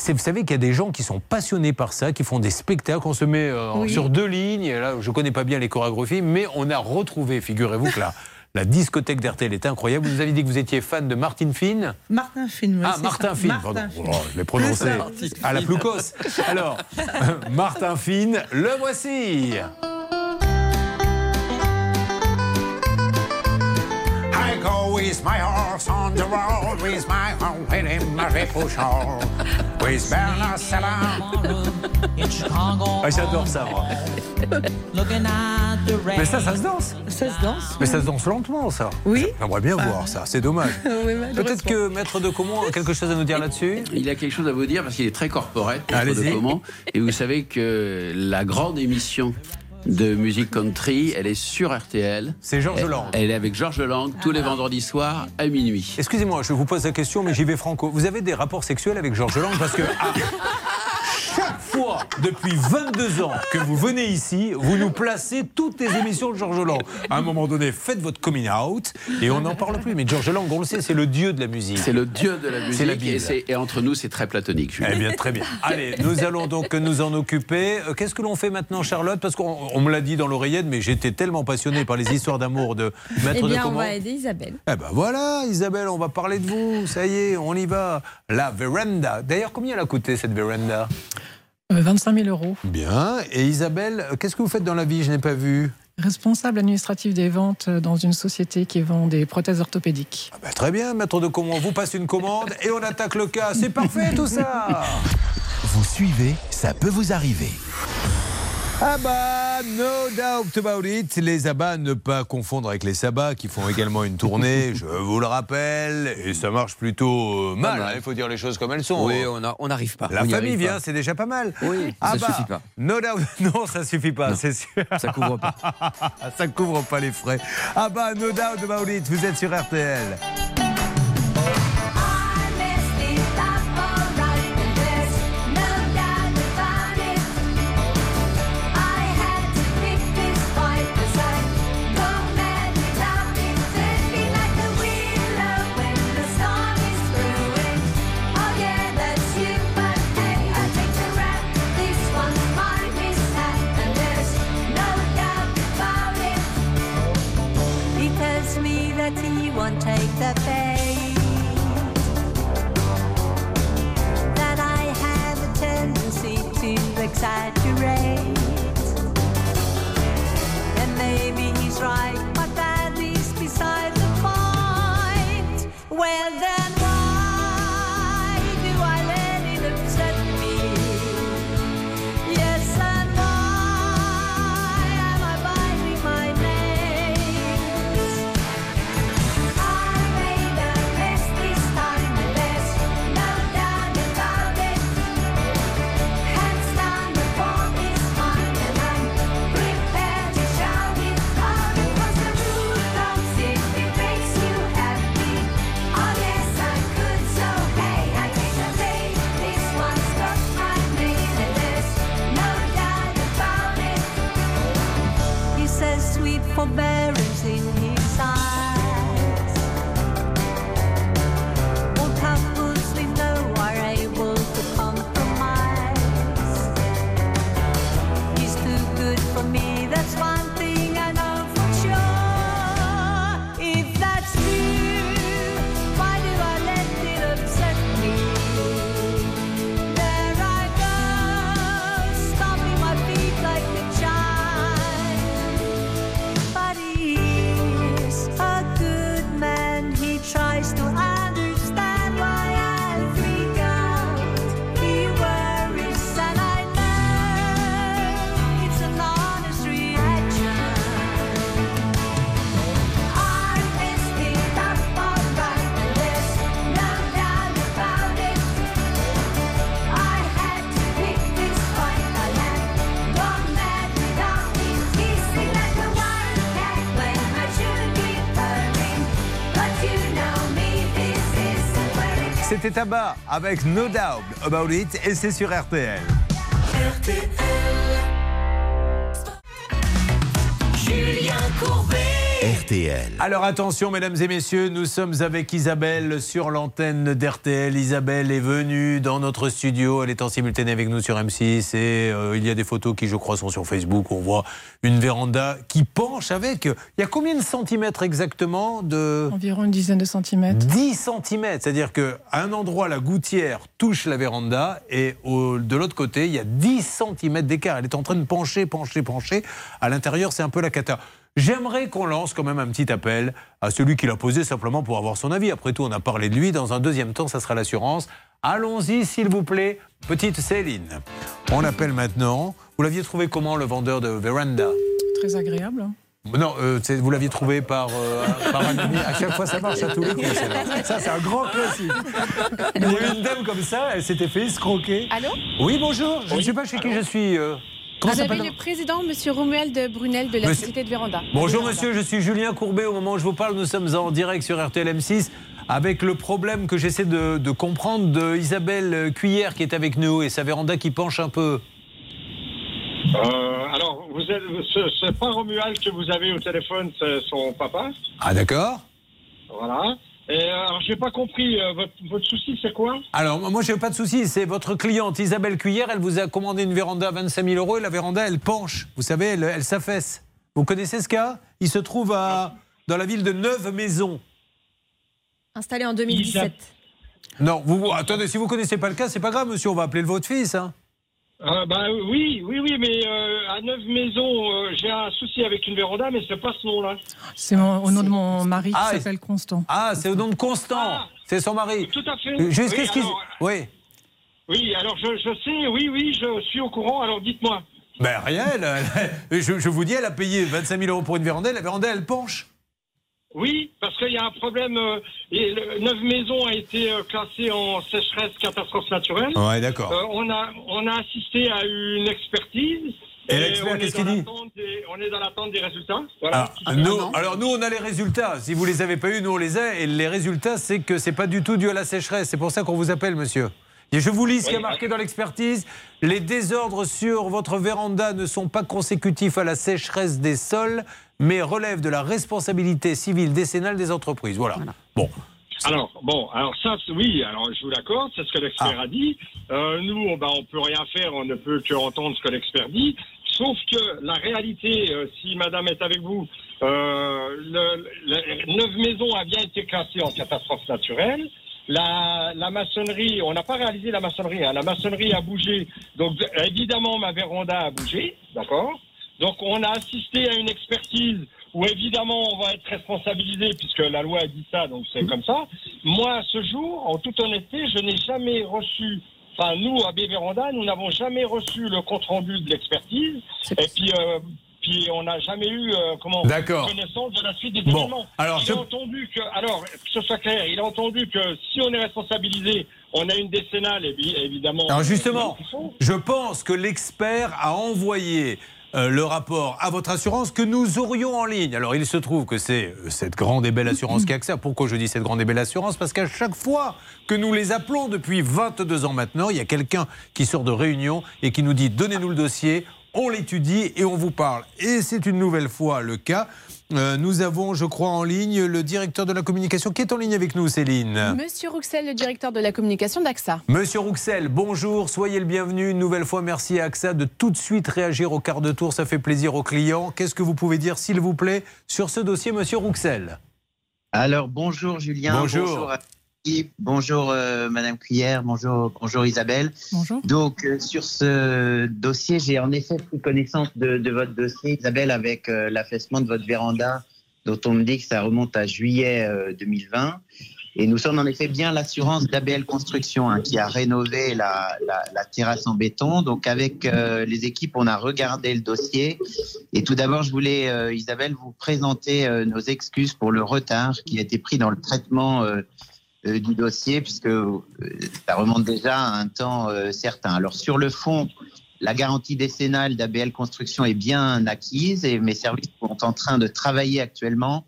vous savez qu'il y a des gens qui sont passionnés par ça, qui font des spectacles. On se met euh, Oui. sur deux lignes. Et Là, je connais pas bien les chorégraphies, mais on a retrouvé, figurez-vous que la, [laughs] la discothèque d'RTL est incroyable. Vous nous avez dit que vous étiez fan de Martine Finn. Martin Finn. ouais, Ah, Martin ça. Finn, Martin pardon. Finn. Oh, je l'ai prononcé à la plus. Alors, [laughs] Martin Finn, le voici. I go with my horse on the road, with my home in my pushall, with Bernard Salam. Ah, J'adore ça, moi. Mais ça, ça se danse. Ça se danse. Mais ça se danse lentement, ça. Oui. J'aimerais bien voir ça. C'est dommage. [laughs] Oui. Peut-être que Maître de Comont a quelque chose à nous dire là-dessus. Il a quelque chose à vous dire parce qu'il est très corporate, Maître de Comont. Et vous savez que la grande émission de musique country, elle est sur RTL. C'est Georges Lang. Elle est avec Georges Lang tous les vendredis soirs à minuit. Excusez-moi, je vous pose la question, mais j'y vais franco. Vous avez des rapports sexuels avec Georges Lang Parce que chaque fois, depuis 22 ans que vous venez ici, vous nous placez toutes les émissions de Georges Lang. À un moment donné, faites votre coming out et on n'en parle plus. Mais Georges Lang, on le sait, c'est le dieu de la musique. C'est le dieu de la musique. C'est la et, Bible. et entre nous, c'est très platonique. Julien. Eh bien, très bien. Allez, nous allons donc nous en occuper. Euh, Qu'est-ce que l'on fait maintenant, Charlotte? Parce qu'on on me l'a dit dans l'oreillette, mais j'étais tellement passionné par les histoires d'amour de Maître Eh de bien, on va aider Isabelle. Eh ben voilà, Isabelle, on va parler de vous. Ça y est, on y va. La véranda. D'ailleurs, combien elle a coûté cette véranda? 25 000 euros. Bien. Et Isabelle, euh, qu'est-ce que vous faites dans la vie? Je n'ai pas vu. Responsable administratif des ventes dans une société qui vend des prothèses orthopédiques. Bah, très bien, maître de comment on vous passe une commande et on attaque le cas. C'est parfait tout ça. Vous suivez, ça peut vous arriver. Ah bah, no doubt about it. Les abats, ne pas confondre avec les sabbats qui font également une tournée, [laughs] je vous le rappelle, et ça marche plutôt euh, mal, hein, il faut dire les choses comme elles sont. Oui, on a- on n'arrive pas. La On famille vient, c'est déjà pas mal. Oui, Ah ça suffit pas. No doubt, [laughs] non, ça suffit pas, c'est sûr. Ça couvre pas. [laughs] ça couvre pas les frais. Ah bah, no doubt about it, vous êtes sur RTL. Exaggerate. And maybe he's right, but that is beside the point. Well, C'était Tabac avec No Doubt About It et c'est sur RTL. RTL. Alors attention, mesdames et messieurs, nous sommes avec Isabelle sur l'antenne d'RTL. Isabelle est venue dans notre studio. Elle est en simultané avec nous sur M6 et euh, il y a des photos qui, je crois, sont sur Facebook. On voit une véranda qui penche avec. Il y a combien de centimètres exactement de. Environ une dizaine de centimètres. 10 centimètres, c'est-à-dire qu'à un endroit, la gouttière touche la véranda et au- de l'autre côté, il y a 10 centimètres d'écart. Elle est en train de pencher, pencher, pencher. À l'intérieur, c'est un peu la cata. J'aimerais qu'on lance quand même un petit appel à celui qui l'a posé simplement pour avoir son avis. Après tout, on a parlé de lui. Dans un deuxième temps, ça sera l'assurance. Allons-y, s'il vous plaît, petite Céline. On appelle maintenant. Vous l'aviez trouvé comment, le vendeur de véranda? Très agréable. hein. non, euh, vous l'aviez trouvé par, euh, par un ami. À chaque fois, ça marche à tous les coups. Ça, c'est un grand classique. Il y a eu une dame comme ça, elle s'était fait escroquer. Allô? Oui, bonjour. Je ne sais pas chez qui je suis. euh, comment Vous avez le président, Monsieur Romuald de Brunel de la Monsieur- Société de Véranda. Bonjour monsieur, je suis Julien Courbet. Au moment où je vous parle, nous sommes en direct sur RTL M6 avec le problème que j'essaie de, de comprendre de Isabelle Cuillère qui est avec nous et sa véranda qui penche un peu. Euh, alors, vous êtes, ce, ce pas Romuald que vous avez au téléphone, c'est son papa? Ah d'accord Voilà. Et euh, alors, j'ai pas compris, euh, votre, votre souci, c'est quoi? Alors, moi, je n'ai pas de souci. C'est votre cliente Isabelle Cuillère. Elle vous a commandé une véranda à 25 000 euros et la véranda, elle penche. Vous savez, elle, elle s'affaisse. Vous connaissez ce cas? Il se trouve à, dans la ville de Neuve-Maisons. Installé en 2017. Non, vous, vous- attendez, si vous connaissez pas le cas, c'est pas grave, monsieur. On va appeler le votre fils. hein. Euh, bah, oui, oui, oui, mais euh, à Neuve Maisons, euh, j'ai un souci avec une véranda, mais c'est pas ce nom-là. C'est mon- au nom de mon mari Ah, qui s'appelle Constant. Ah, c'est au nom de Constant. c'est son mari. Tout à fait. Juste, Oui, qu'est-ce Oui. Oui, alors je, je sais, oui, oui, je suis au courant, alors dites-moi. Ben rien, elle- je, je vous dis, elle a payé 25 000 euros pour une véranda, la véranda, elle penche. Oui, parce qu'il y a un problème. euh, et le- Neuve Maisons a été euh, classée en sécheresse catastrophe naturelle. Ouais, d'accord. Euh, on, a, on a assisté à une expertise. Et l'expert, on est qu'est-ce dans qu'il dit l'attente des- On est dans l'attente des résultats. Voilà. Ah, nous, alors nous, on a les résultats. Si vous les avez pas eu, nous on les a. Et les résultats, c'est que c'est pas du tout dû à la sécheresse. C'est pour ça qu'on vous appelle, monsieur. Et je vous lis ce qui a marqué dans l'expertise. Les désordres sur votre véranda ne sont pas consécutifs à la sécheresse des sols, mais relèvent de la responsabilité civile décennale des entreprises. Voilà. Bon. Alors, bon, alors ça, oui, alors je vous l'accorde, c'est ce que l'expert Ah. a dit. Euh, nous, on, bah, on peut rien faire, on ne peut que entendre ce que l'expert dit. Sauf que la réalité, euh, si madame est avec vous, euh, le, le- Neuve Maisons a bien été classée en catastrophe naturelle. La, la maçonnerie, on n'a pas réalisé la maçonnerie, hein, la maçonnerie a bougé. Donc, évidemment, ma véranda a bougé, d'accord Donc, on a assisté à une expertise où, évidemment, on va être responsabilisé puisque la loi a dit ça, donc c'est comme ça. Moi, à ce jour, en toute honnêteté, je n'ai jamais reçu, enfin, nous, à B Véranda, nous n'avons jamais reçu le compte-rendu de l'expertise. Et puis, euh, puis on n'a jamais eu euh, comment D'accord. connaissance de la suite des Bon, événements. alors, il je- a entendu que, alors, que ce soit clair, il a entendu que si on est responsabilisé, on a une décennale, et bien, évidemment. Alors justement, faut. je pense que l'expert a envoyé euh, le rapport à votre assurance que nous aurions en ligne. Alors il se trouve que c'est euh, cette grande et belle assurance qu'AXA. Pourquoi je dis cette grande et belle assurance? Parce qu'à chaque fois que nous les appelons depuis 22 ans maintenant, il y a quelqu'un qui sort de réunion et qui nous dit donnez-nous le dossier, on l'étudie et on vous parle. Et c'est une nouvelle fois le cas. Euh, nous avons, je crois, en ligne le directeur de la communication qui est en ligne avec nous, Céline. Monsieur Rouxel, le directeur de la communication d'AXA. Monsieur Rouxel, bonjour, soyez le bienvenu. Une nouvelle fois, merci à AXA de tout de suite réagir au quart de tour. Ça fait plaisir aux clients. Qu'est-ce que vous pouvez dire, s'il vous plaît, sur ce dossier, monsieur Rouxel? Alors bonjour Julien, Bonjour. à bonjour euh, Madame Cuillère, bonjour, bonjour Isabelle. Bonjour. Donc euh, sur ce dossier, j'ai en effet pris connaissance de, de votre dossier Isabelle avec euh, l'affaissement de votre véranda dont on me dit que ça remonte à juillet euh, 2020. Et nous sommes en effet bien l'assurance d'ABL Construction hein, qui a rénové la, la- la terrasse en béton. Donc avec euh, les équipes, on a regardé le dossier. Et tout d'abord, je voulais, euh, Isabelle, vous présenter euh, nos excuses pour le retard qui a été pris dans le traitement du dossier, puisque euh, ça remonte déjà à un temps euh, certain. Alors sur le fond, la garantie décennale d'ABL Construction est bien acquise et mes services sont en train de travailler actuellement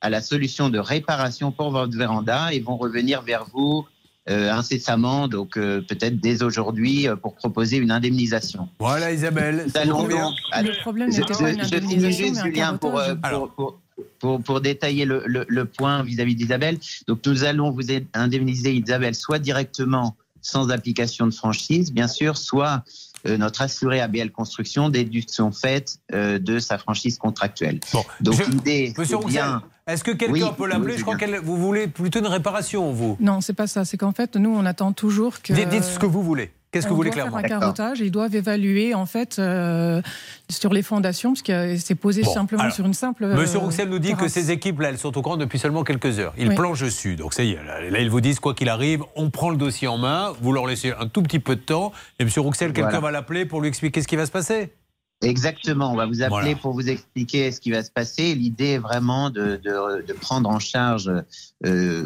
à la solution de réparation pour votre véranda et vont revenir vers vous euh, incessamment, donc euh, peut-être dès aujourd'hui, euh, pour proposer une indemnisation. Voilà, Isabelle. Nous allons donc- Le problème je, je- je finis juste, Julien, pour, euh, pour, pour, pour, pour détailler le, le, le point vis-à-vis d'Isabelle. Donc, nous allons vous indemniser, Isabelle, soit directement sans application de franchise, bien sûr, soit euh, notre assuré ABL Construction, déduction faite euh, de sa franchise contractuelle. Donc, l'idée, Monsieur c'est bien. est-ce que quelqu'un Oui, peut l'appeler? oui, Je crois que vous voulez plutôt une réparation, vous. Non, c'est pas ça. C'est qu'en fait, nous, on attend toujours que. Dites ce que vous voulez. Qu'est-ce que vous voulez clairement faire un carottage et ils doivent évaluer en fait euh, sur les fondations parce que c'est posé Bon, simplement alors, sur une simple. Monsieur euh, Rouxel nous dit que ces équipes-là, elles sont au courant depuis seulement quelques heures. Ils Oui. planchent dessus. Donc ça y est, là, là, ils vous disent, quoi qu'il arrive, on prend le dossier en main, vous leur laissez un tout petit peu de temps, et Monsieur Rouxel, quelqu'un Voilà. va l'appeler pour lui expliquer ce qui va se passer. Exactement, on va vous appeler Voilà. pour vous expliquer ce qui va se passer. L'idée est vraiment de, de, de prendre en charge euh,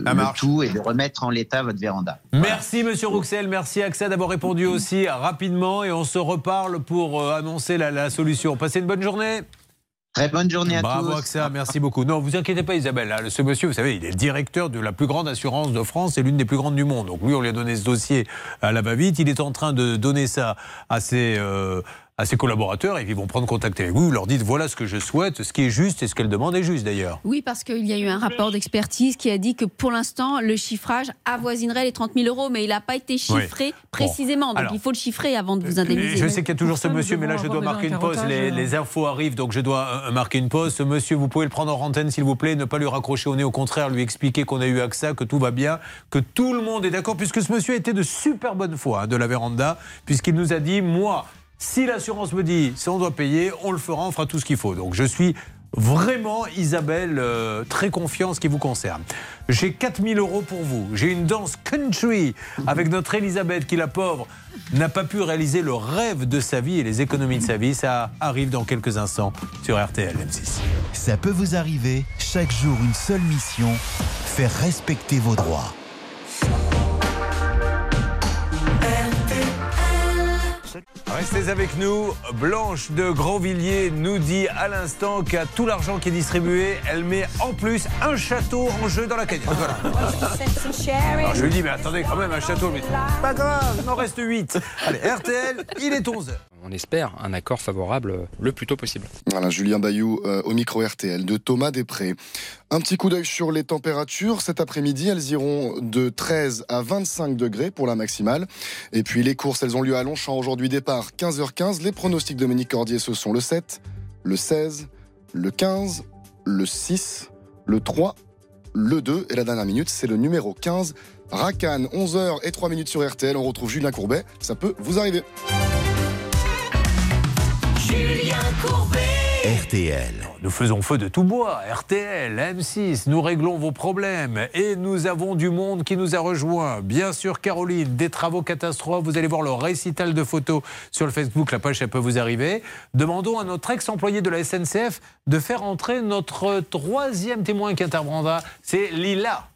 le tout et de remettre en l'état votre véranda. Merci Monsieur Rouxel, merci AXA d'avoir répondu aussi rapidement et on se reparle pour euh, annoncer la, la solution. Passez une bonne journée. Très bonne journée à Bravo tous. AXA, merci beaucoup. Non, vous inquiétez pas Isabelle, hein, ce monsieur, vous savez, il est le directeur de la plus grande assurance de France et l'une des plus grandes du monde. Donc lui, on lui a donné ce dossier à la va-vite. Il est en train de donner ça à ses, euh, à ses collaborateurs et ils vont prendre contact avec vous. Vous leur dites voilà ce que je souhaite, ce qui est juste et ce qu'elle demande est juste d'ailleurs. Oui, parce qu'il y a eu un rapport d'expertise qui a dit que pour l'instant, le chiffrage avoisinerait les 30 000 euros, mais il n'a pas été chiffré Oui. précisément. Bon, Donc alors, il faut le chiffrer avant de vous indemniser. Je sais qu'il y a toujours ce monsieur, mais là je dois marquer une pause. Les, les infos arrivent, donc je dois euh, marquer une pause. Ce monsieur, vous pouvez le prendre en antenne s'il vous plaît, ne pas lui raccrocher au nez, au contraire, lui expliquer qu'on a eu AXA, que tout va bien, que tout le monde est d'accord, puisque ce monsieur était de super bonne foi hein, de la véranda, puisqu'il nous a dit moi, si l'assurance me dit si on doit payer, on le fera, on fera tout ce qu'il faut. Donc je suis vraiment, Isabelle, euh, très confiant en ce qui vous concerne. J'ai 4000 euros pour vous. J'ai une danse country avec notre Elisabeth qui, la pauvre, n'a pas pu réaliser le rêve de sa vie et les économies de sa vie. Ça arrive dans quelques instants sur RTL M6. Ça peut vous arriver, chaque jour une seule mission, faire respecter vos droits. Restez avec nous. Blanche de Grandvilliers nous dit à l'instant qu'à tout l'argent qui est distribué, elle met en plus un château en jeu dans la cagnotte. Voilà. Alors je lui dis, mais attendez, quand même, un château. Mais pas grave, il m'en reste 8. Allez, RTL, il est 11h. On espère un accord favorable le plus tôt possible. Voilà, Julien Bayou euh, au micro RTL de Thomas Després. Un petit coup d'œil sur les températures. Cet après-midi, elles iront de 13 à 25 degrés pour la maximale. Et puis les courses, elles ont lieu à Longchamp aujourd'hui. Départ 15h15. Les pronostics de Dominique Cordier, ce sont le 7, le 16, le 15, le 6, le 3, le 2. Et la dernière minute, c'est le numéro 15. Racan, 11h et 3 minutes sur RTL. On retrouve Julien Courbet. Ça peut vous arriver. RTL. Nous faisons feu de tout bois, RTL, M6, nous réglons vos problèmes et nous avons du monde qui nous a rejoint. Bien sûr, Caroline, des travaux catastrophes, vous allez voir le récital de photos sur le Facebook, la page, ça peut vous arriver. Demandons à notre ex-employé de la SNCF de faire entrer notre troisième témoin qui interviendra, c'est Lila.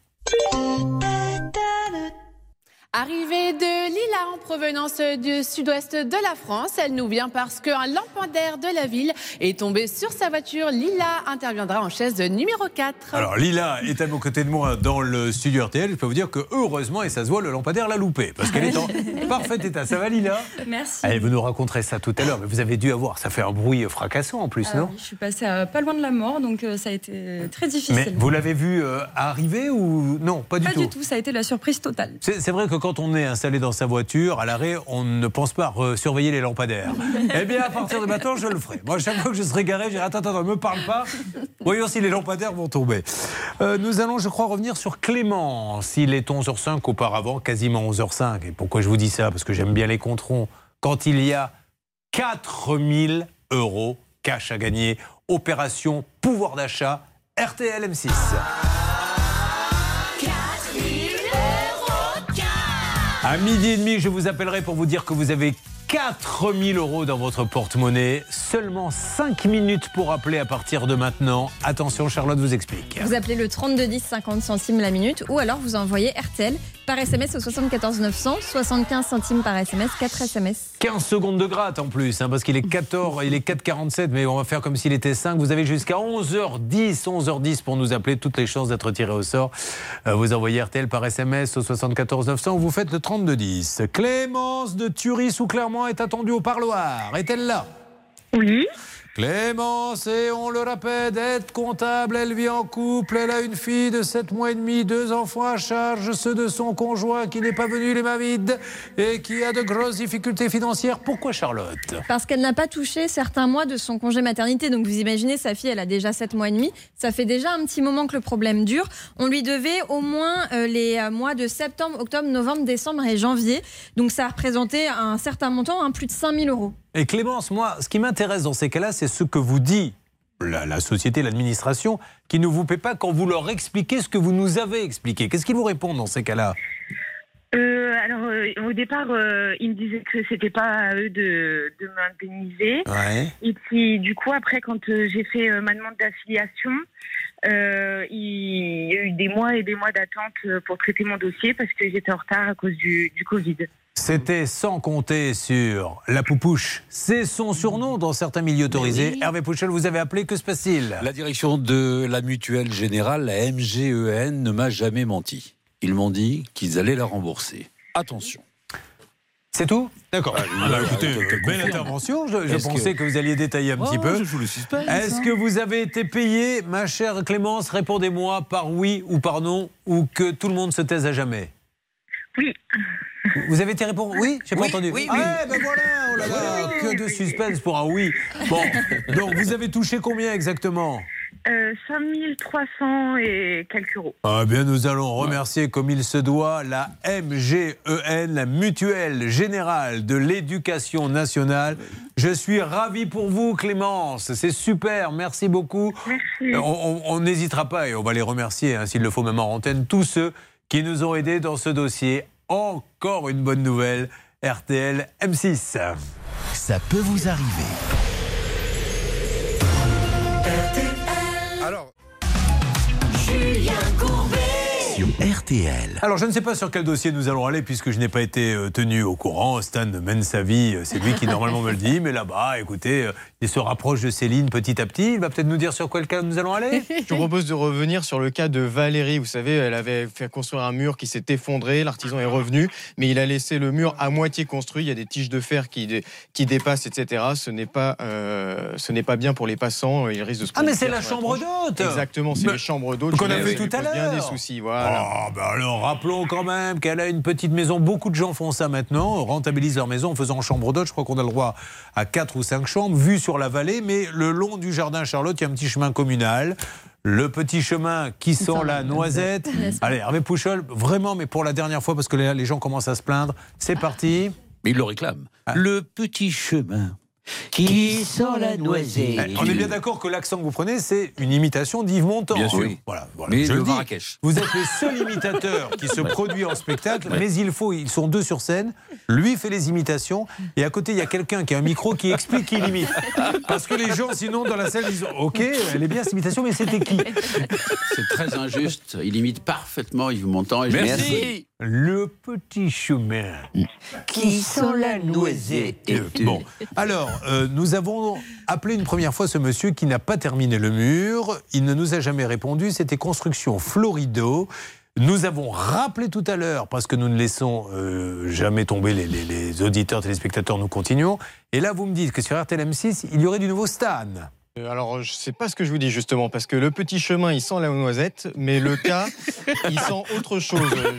Arrivée de Lila en provenance du sud-ouest de la France, elle nous vient parce qu'un lampadaire de la ville est tombé sur sa voiture. Lila interviendra en chaise numéro 4. Alors Lila est à mon côté de moi dans le studio RTL. Je peux vous dire que heureusement, et ça se voit, le lampadaire l'a loupé parce qu'elle est en [laughs] parfait état. Ça va Lila? Merci. Allez, vous nous raconterez ça tout à l'heure, mais vous avez dû avoir, ça fait un bruit fracassant en plus, Ah non? oui, je suis passée à pas loin de la mort, donc euh, ça a été très difficile. Mais vous l'avez vu euh, arriver ou non? Pas du Pas tout. du tout, ça a été la surprise totale. C'est c'est vrai que quand on est installé dans sa voiture, à l'arrêt, on ne pense pas à surveiller les lampadaires. [laughs] eh bien, à partir de maintenant, je le ferai. Moi, chaque fois que je serai garé, je dirai Attends, attends, ne me parle pas. Voyons si les lampadaires vont tomber. Euh, nous allons, je crois, revenir sur Clémence. Il est 11h05 auparavant, quasiment 11h05. Et pourquoi je vous dis ça? Parce que j'aime bien les controns. Quand il y a 4000 euros cash à gagner, opération pouvoir d'achat, RTL M6. À midi et demi, je vous appellerai pour vous dire que vous avez 4000 euros dans votre porte-monnaie. Seulement 5 minutes pour appeler à partir de maintenant. Attention, Charlotte vous explique. Vous appelez le 3210 50 centimes la minute ou alors vous envoyez RTL par SMS au 74 900, 75 centimes par SMS, 4 SMS. 15 secondes de gratte en plus, hein, parce qu'il est 14, il est 4,47, mais on va faire comme s'il était 5. Vous avez jusqu'à 11h10, 11h10 pour nous appeler. Toutes les chances d'être tiré au sort. Euh, vous envoyez RTL par SMS au 74 900 ou vous faites le 3210. Clémence de Thury sous Clermont est attendue au parloir. Est-elle là? Oui. Clémence, et on le répète, être comptable, elle vit en couple, elle a une fille de 7 mois et demi, deux enfants à charge, ceux de son conjoint qui n'est pas venu les mains vides et qui a de grosses difficultés financières. Pourquoi Charlotte? Parce qu'elle n'a pas touché certains mois de son congé maternité. Donc vous imaginez, sa fille, elle a déjà 7 mois et demi. Ça fait déjà un petit moment que le problème dure. On lui devait au moins euh, les euh, mois de septembre, octobre, novembre, décembre et janvier. Donc ça a représenté un certain montant, hein, plus de 5000 euros. Et Clémence, moi, ce qui m'intéresse dans ces cas-là, c'est ce que vous dit la, la société, l'administration, qui ne vous paie pas quand vous leur expliquez ce que vous nous avez expliqué. Qu'est-ce qu'ils vous répondent dans ces cas-là? Euh, alors, euh, au départ, euh, ils me disaient que c'était pas à eux de, de m'indemniser. Ouais. Et puis, du coup, après, quand j'ai fait ma demande d'affiliation, euh, il y a eu des mois et des mois d'attente euh, pour traiter mon dossier parce que j'étais en retard à cause du, du Covid. C'était sans compter sur la poupouche. C'est son surnom dans certains milieux autorisés. Hervé Pouchel, vous avez appelé, que se passe-t-il? La direction de la mutuelle générale, la MGEN, ne m'a jamais menti. Ils m'ont dit qu'ils allaient la rembourser. Attention. C'est tout D'accord. Ah, Ah bah, écoutez, belle intervention. Je, pensais que- que... vous alliez détailler un Oh, petit peu. je joue le suspense, Est-ce hein. que vous avez été payé, ma chère Clémence? Répondez-moi par oui ou par non, ou que tout le monde se taise à jamais. Oui. Vous avez été répondre? Oui? J'ai pas Oui, entendu. oui, ah, oui. eh ben voilà, oh là là, que de suspense pour un oui. Bon, donc vous avez touché combien exactement? Euh, 5300 et quelques euros. Ah bien, nous allons remercier comme il se doit la MGEN, la Mutuelle Générale de l'Éducation Nationale. Je suis ravi pour vous, Clémence. C'est super. Merci beaucoup. Merci. On- On on n'hésitera pas et on va les remercier, hein, s'il le faut même en antenne, tous ceux qui nous ont aidés dans ce dossier. Encore une bonne nouvelle, RTL M6. Ça peut vous arriver. RTL. Alors, je ne sais pas sur quel dossier nous allons aller puisque je n'ai pas été euh, tenu au courant. Stan mène sa vie, euh, c'est lui qui [laughs] normalement me le dit. Mais là-bas, écoutez, euh, il se rapproche de Céline petit à petit. Il va peut-être nous dire sur quel cas nous allons aller. [laughs] Je vous propose de revenir sur le cas de Valérie. Vous savez, elle avait fait construire un mur qui s'est effondré. L'artisan est revenu, mais il a laissé le mur à moitié construit. Il y a des tiges de fer qui, dé- qui dépassent, etc. Ce n'est pas, euh, ce n'est pas bien pour les passants. Il risque de se Ah, mais c'est la chambre d'hôte Exactement, c'est les chambres d'hôtes. Qu'on a vu tout à pose bien l'heure. des soucis. Voilà. Ah, bah alors rappelons quand même qu'elle a une petite maison. Beaucoup de gens font ça maintenant, rentabilisent leur maison en faisant en chambre d'hôte. Je crois qu'on a le droit à 4 ou 5 chambres, vue sur la vallée. Mais le long du jardin Charlotte, il y a un petit chemin communal. Le petit chemin qui sent la noisette. Allez, Hervé Pouchol, vraiment, mais pour la dernière fois, parce que les, les gens commencent à se plaindre, c'est parti. Mais il le réclame. Le petit chemin qui sent la noisette. Eh, On est bien d'accord que l'accent que vous prenez, c'est une imitation d'Yves Montand. Bien sûr. Oui. Voilà, voilà. Mais Je le dis. Marrakech. Vous êtes les seuls imitateurs qui se [laughs] produisent en spectacle, mais il faut, ils sont deux sur scène. Lui fait les imitations, et à côté, il y a quelqu'un qui a un micro qui explique qu'il imite. Parce que les gens, sinon, dans la salle, disent Ok, elle est bien cette imitation, mais c'était qui? C'est très injuste. Il imite parfaitement Yves Montand. Et je Merci. Le petit chemin qui sent la noisette? Bon, alors, euh, nous avons appelé une première fois ce monsieur qui n'a pas terminé le mur. Il ne nous a jamais répondu. C'était Construction Florido. Nous avons rappelé tout à l'heure, parce que nous ne laissons euh, jamais tomber les, les- les auditeurs, téléspectateurs, nous continuons. Et là, vous me dites que sur RTLM6, il y aurait du nouveau Stan. Euh, Alors, je sais pas ce que je vous dis justement, parce que le petit chemin, il sent la noisette, mais le cas, [laughs] il sent autre chose. euh.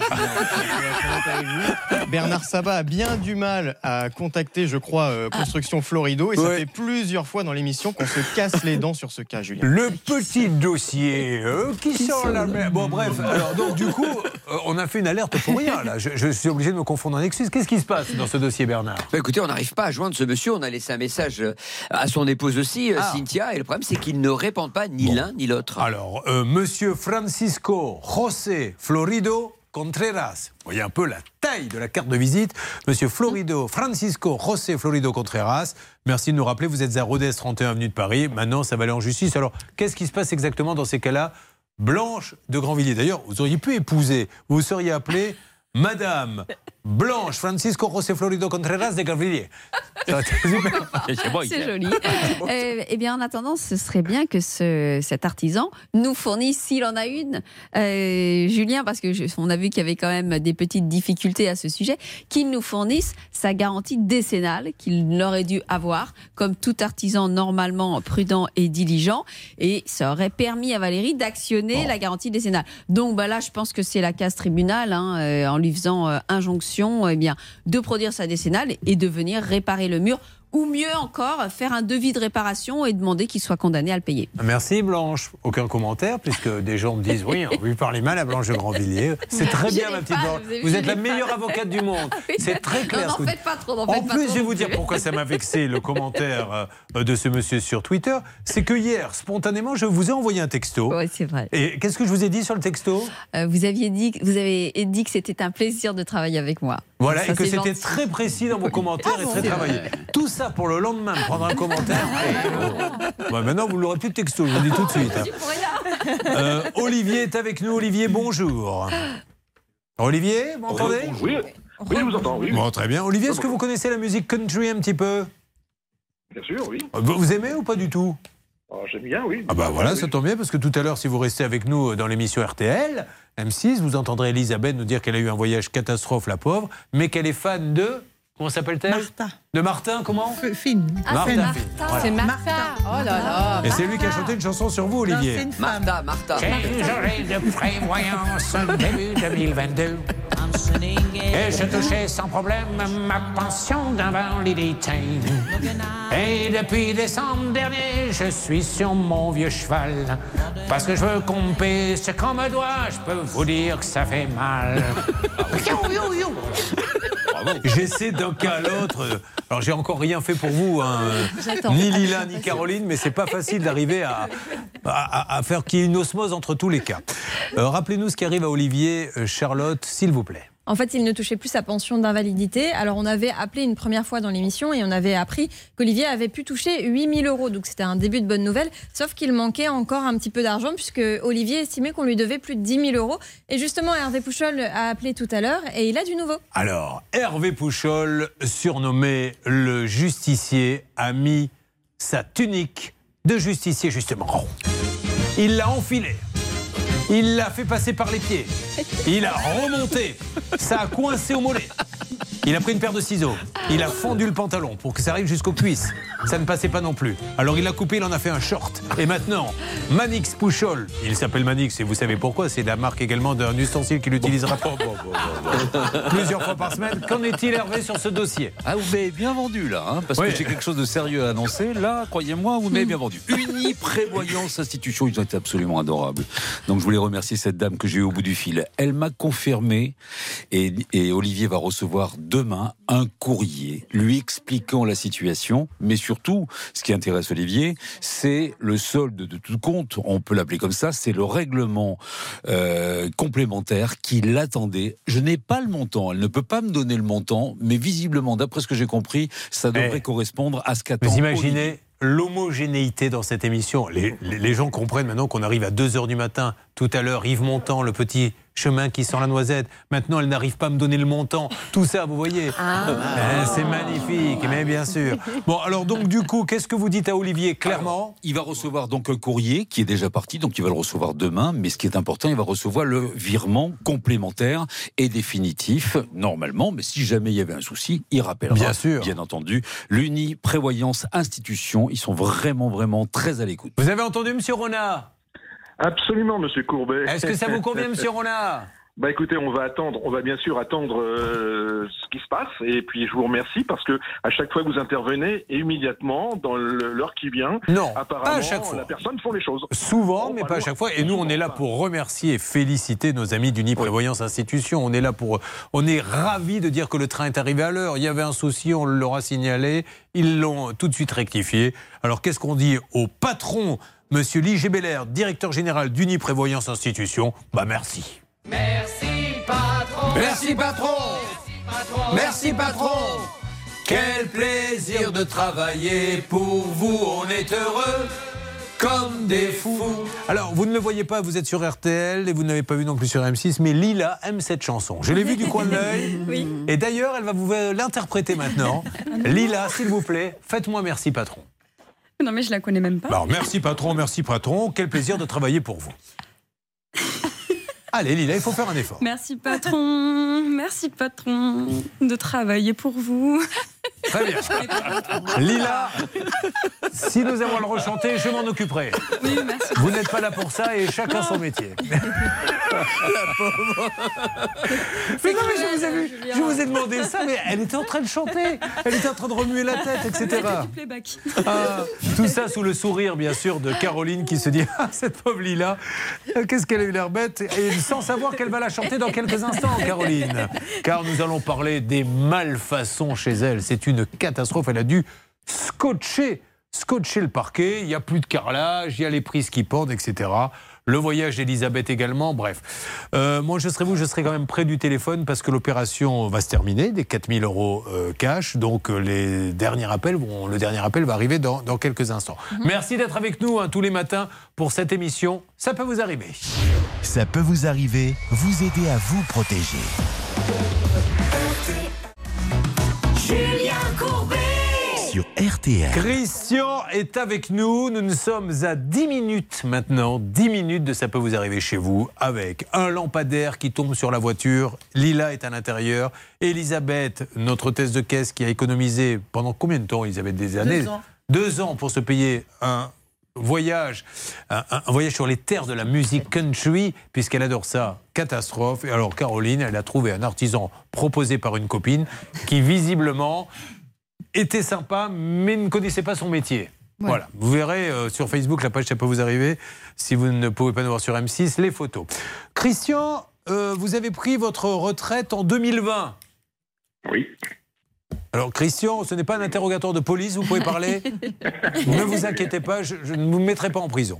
Bernard Sabat a bien du mal à contacter, je crois, euh, Construction Florido, et ça Ouais. fait plusieurs fois dans l'émission qu'on se casse les dents sur ce cas, Julien. Le petit dossier euh, qui sent la mer. Bon, bref, alors donc du coup, euh, on a fait une alerte pour rien là. Je, je suis obligé de me confondre en excuses. Qu'est-ce qui se passe dans ce dossier, Bernard? Bah, écoutez, on n'arrive pas à joindre ce monsieur. On a laissé un message à son épouse aussi, Ah. Cynthia, et le problème, c'est qu'ils ne répondent pas ni l'un ni l'autre. Alors, euh, monsieur Francisco José Florido Contreras. Vous voyez un peu la taille de la carte de visite. Monsieur Florido, Francisco José Florido Contreras. Merci de nous rappeler, vous êtes à Rodez, 31 avenue de Paris. Maintenant, ça va aller en justice. Alors, qu'est-ce qui se passe exactement dans ces cas-là? Blanche de Grandvilliers. D'ailleurs, vous auriez pu épouser. Vous seriez appelée Madame Blanche Francisco José Florido Contreras de [laughs] super. C'est joli. Euh, [laughs] eh bien, en attendant, ce serait bien que ce- cet artisan nous fournisse, s'il en a une, euh, Julien, parce que je- on a vu qu'il y avait quand même des petites difficultés à ce sujet, qu'il nous fournisse sa garantie décennale qu'il aurait dû avoir, comme tout artisan normalement prudent et diligent, et ça aurait permis à Valérie d'actionner la garantie décennale. Donc, bah là, je pense que c'est la case tribunal, hein, euh, en lui faisant euh, eh bien, de produire sa décennale et de venir réparer le mur. Ou mieux encore, faire un devis de réparation et demander qu'il soit condamné à le payer. Merci Blanche. Aucun commentaire, puisque des gens me disent oui, on lui parler mal à Blanche de Grandvilliers. C'est très bien, ma petite pas, Blanche. vous Vous êtes la meilleure pas. avocate du monde. [laughs] C'est très clair. Non, ce vous faites pas trop, n'en En faites pas plus, trop je vais vous dire plus. pourquoi ça m'a vexé le commentaire euh, de ce monsieur sur Twitter. C'est que hier, spontanément, je vous ai envoyé un texto. Oui, c'est vrai. Et qu'est-ce que je vous ai dit sur le texto? Euh, vous aviez dit, vous avez dit que c'était un plaisir de travailler avec moi. Voilà, Ça, et que c'était très précis dans vos commentaires Ah et bon très travaillé. Tout ça pour le lendemain, prendre un commentaire. [laughs] Bah, maintenant, vous l'aurez plus de texto, je vous le dis tout de suite. hein. Euh, Olivier est avec nous. Olivier, bonjour. Olivier, vous m'entendez? Oui, oui, je vous entends, oui. Bon, très bien. Olivier, est-ce que vous connaissez la musique country un petit peu? Bien sûr, oui. vous, vous aimez ou pas du tout? Ah, J'aime bien, oui. Ah bah voilà, ça tombe bien parce que tout à l'heure, si vous restez avec nous dans l'émission RTL, M6, vous entendrez Elisabeth nous dire qu'elle a eu un voyage catastrophe, la pauvre, mais qu'elle est fan de... Comment s'appelle-t-elle Martha. De Martin, comment Fine. Ah, c'est Martha. Voilà. C'est Martha. Oh là là. Et c'est lui qui a chanté une chanson sur vous, Non, Olivier. c'est une femme. Martha, Martha. J'ai oreilles de prévoyance début 2022. Et je touchais sans problème ma pension d'invalidité. Et depuis décembre dernier, je suis sur mon vieux cheval. Parce que je veux compter ce qu'on me doit, je peux vous dire que ça fait mal. [laughs] [laughs] J'essaie d'un cas à l'autre. Alors j'ai encore rien fait pour vous, hein. Ni Lila ni Caroline, mais c'est pas facile d'arriver à, à- à faire qu'il y ait une osmose entre tous les cas. Euh, Rappelez-nous ce qui arrive à Olivier, euh, Charlotte, s'il vous plaît. En fait, il ne touchait plus sa pension d'invalidité. Alors, on avait appelé une première fois dans l'émission et on avait appris qu'Olivier avait pu toucher 8000 euros. Donc, c'était un début de bonne nouvelle. Sauf qu'il manquait encore un petit peu d'argent puisque Olivier estimait qu'on lui devait plus de 10 000 euros. Et justement, Hervé Pouchol a appelé tout à l'heure et il a du nouveau. Alors, Hervé Pouchol, surnommé le justicier, a mis sa tunique de justicier justement. Il l'a enfilé. Il l'a fait passer par les pieds. Il a remonté. Ça a coincé au mollet. Il a pris une paire de ciseaux. Il a fendu le pantalon pour que ça arrive jusqu'aux cuisses. Ça ne passait pas non plus. Alors il l'a coupé, il en a fait un short. Et maintenant, Manix Pouchol, il s'appelle Manix et vous savez pourquoi, c'est la marque également d'un ustensile qu'il utilisera [laughs] pas plusieurs fois par semaine. Qu'en est-il Hervé sur ce dossier? Ah, vous m'avez bien vendu là, hein, parce Oui. que j'ai quelque chose de sérieux à annoncer. Là, croyez-moi, vous m'avez bien vendu. Uni Prévoyance Institution, ils ont été absolument adorables. Donc je voulais remercier cette dame que j'ai eu au bout du fil. Elle m'a confirmé, et, et Olivier va recevoir demain un courrier lui expliquant la situation, mais surtout, ce qui intéresse Olivier, c'est le solde de tout compte, on peut l'appeler comme ça, c'est le règlement euh, complémentaire qui l'attendait. Je n'ai pas le montant, elle ne peut pas me donner le montant, mais visiblement, d'après ce que j'ai compris, ça devrait Eh. correspondre à ce qu'attend. Vous Olivier. imaginez l'homogénéité dans cette émission. Les, les- les gens comprennent maintenant qu'on arrive à 2h du matin. Tout à l'heure, Yves Montand, le petit chemin qui sent la noisette. Maintenant, elle n'arrive pas à me donner le montant. Tout ça, vous voyez. Eh, C'est magnifique, mais bien sûr. Bon, alors donc, du coup, qu'est-ce que vous dites à Olivier clairement Il va recevoir donc un courrier qui est déjà parti, donc il va le recevoir demain. Mais ce qui est important, il va recevoir le virement complémentaire et définitif, normalement. Mais si jamais il y avait un souci, il rappellera. Bien sûr. Bien entendu. L'Uni Prévoyance Institution, ils sont vraiment, vraiment très à l'écoute. Vous avez entendu, monsieur Ronard Absolument, Monsieur Courbet. Est-ce que ça vous convient, monsieur Ronard [laughs] Bah écoutez, on va attendre, on va bien sûr attendre euh, ce qui se passe et puis je vous remercie parce que à chaque fois que vous intervenez immédiatement dans l'heure qui vient, Non, apparemment pas à chaque fois. la personne font les choses. Souvent, mais pas à chaque fois. Et nous, on est là pour remercier et féliciter nos amis d'Uni Prévoyance Institution. On est là pour. On est ravis de dire que le train est arrivé à l'heure. Il y avait un souci, on leur a signalé. Ils l'ont tout de suite rectifié. Alors, qu'est-ce qu'on dit au patron, monsieur Lee Gébeller, directeur général d'Uni Prévoyance Institution Bah, merci. Merci patron. Merci, patron. Merci, patron. Quel plaisir de travailler pour vous. On est heureux comme des fous. Alors, vous ne le voyez pas, vous êtes sur RTL et vous n'avez pas vu non plus sur M6, mais Lila aime cette chanson. Je l'ai vue du [laughs] coin de l'œil. Oui. Et d'ailleurs, elle va vous l'interpréter maintenant. [laughs] Lila, s'il vous plaît, faites-moi merci, patron. Non, mais je la connais même pas. Alors, merci, patron, merci, patron. Quel plaisir de travailler pour vous. Allez, Lila, il faut faire un effort. Merci patron, merci patron de travailler pour vous. Très bien. Lila, si nous avons à le rechanter, je m'en occuperai. Oui, merci. Vous n'êtes pas là pour ça et chacun son métier. [laughs] La pauvre. Mais non, mais je vous, ai vu- je vous ai demandé ça, mais elle était en train de chanter. Elle était en train de remuer la tête, etc. Ah, tout ça sous le sourire, bien sûr, de Caroline qui se dit Ah, cette pauvre Lila, euh, qu'est-ce qu'elle a eu l'air bête Et sans savoir qu'elle va la chanter dans quelques instants, Caroline. Car nous allons parler des malfaçons chez elle. C'est une catastrophe. Elle a dû scotcher, scotcher le parquet. Il n'y a plus de carrelage, il y a les prises qui pendent, etc. Le voyage d'Elisabeth également, bref. Euh, moi, je serai vous, je serai quand même près du téléphone parce que l'opération va se terminer, des 4000 euros euh, cash. Donc, euh, les derniers appels vont, le dernier appel va arriver dans, dans quelques instants. Merci d'être avec nous hein, tous les matins pour cette émission. Ça peut vous arriver. Ça peut vous arriver, vous aider à vous protéger. Sur RTL. Christian est avec nous. Nous ne sommes à 10 minutes maintenant, 10 minutes de ça peut vous arriver chez vous, avec un lampadaire qui tombe sur la voiture. Lila est à l'intérieur. Elisabeth, notre hôtesse de caisse qui a économisé pendant combien de temps, Elisabeth Des années? ans. Deux ans pour se payer un voyage, un voyage sur les terres de la musique country, puisqu'elle adore ça. Catastrophe. Et alors Caroline, elle a trouvé un artisan proposé par une copine qui visiblement était sympa, mais ne connaissait pas son métier. Voilà, vous verrez euh, sur Facebook, la page Ça peut vous arriver, si vous ne pouvez pas nous voir sur M6, les photos. Christian, euh, vous avez pris votre retraite en 2020. Oui. Alors Christian, ce n'est pas un interrogatoire de police, vous pouvez parler. [laughs] ne vous inquiétez pas, je, je ne vous mettrai pas en prison.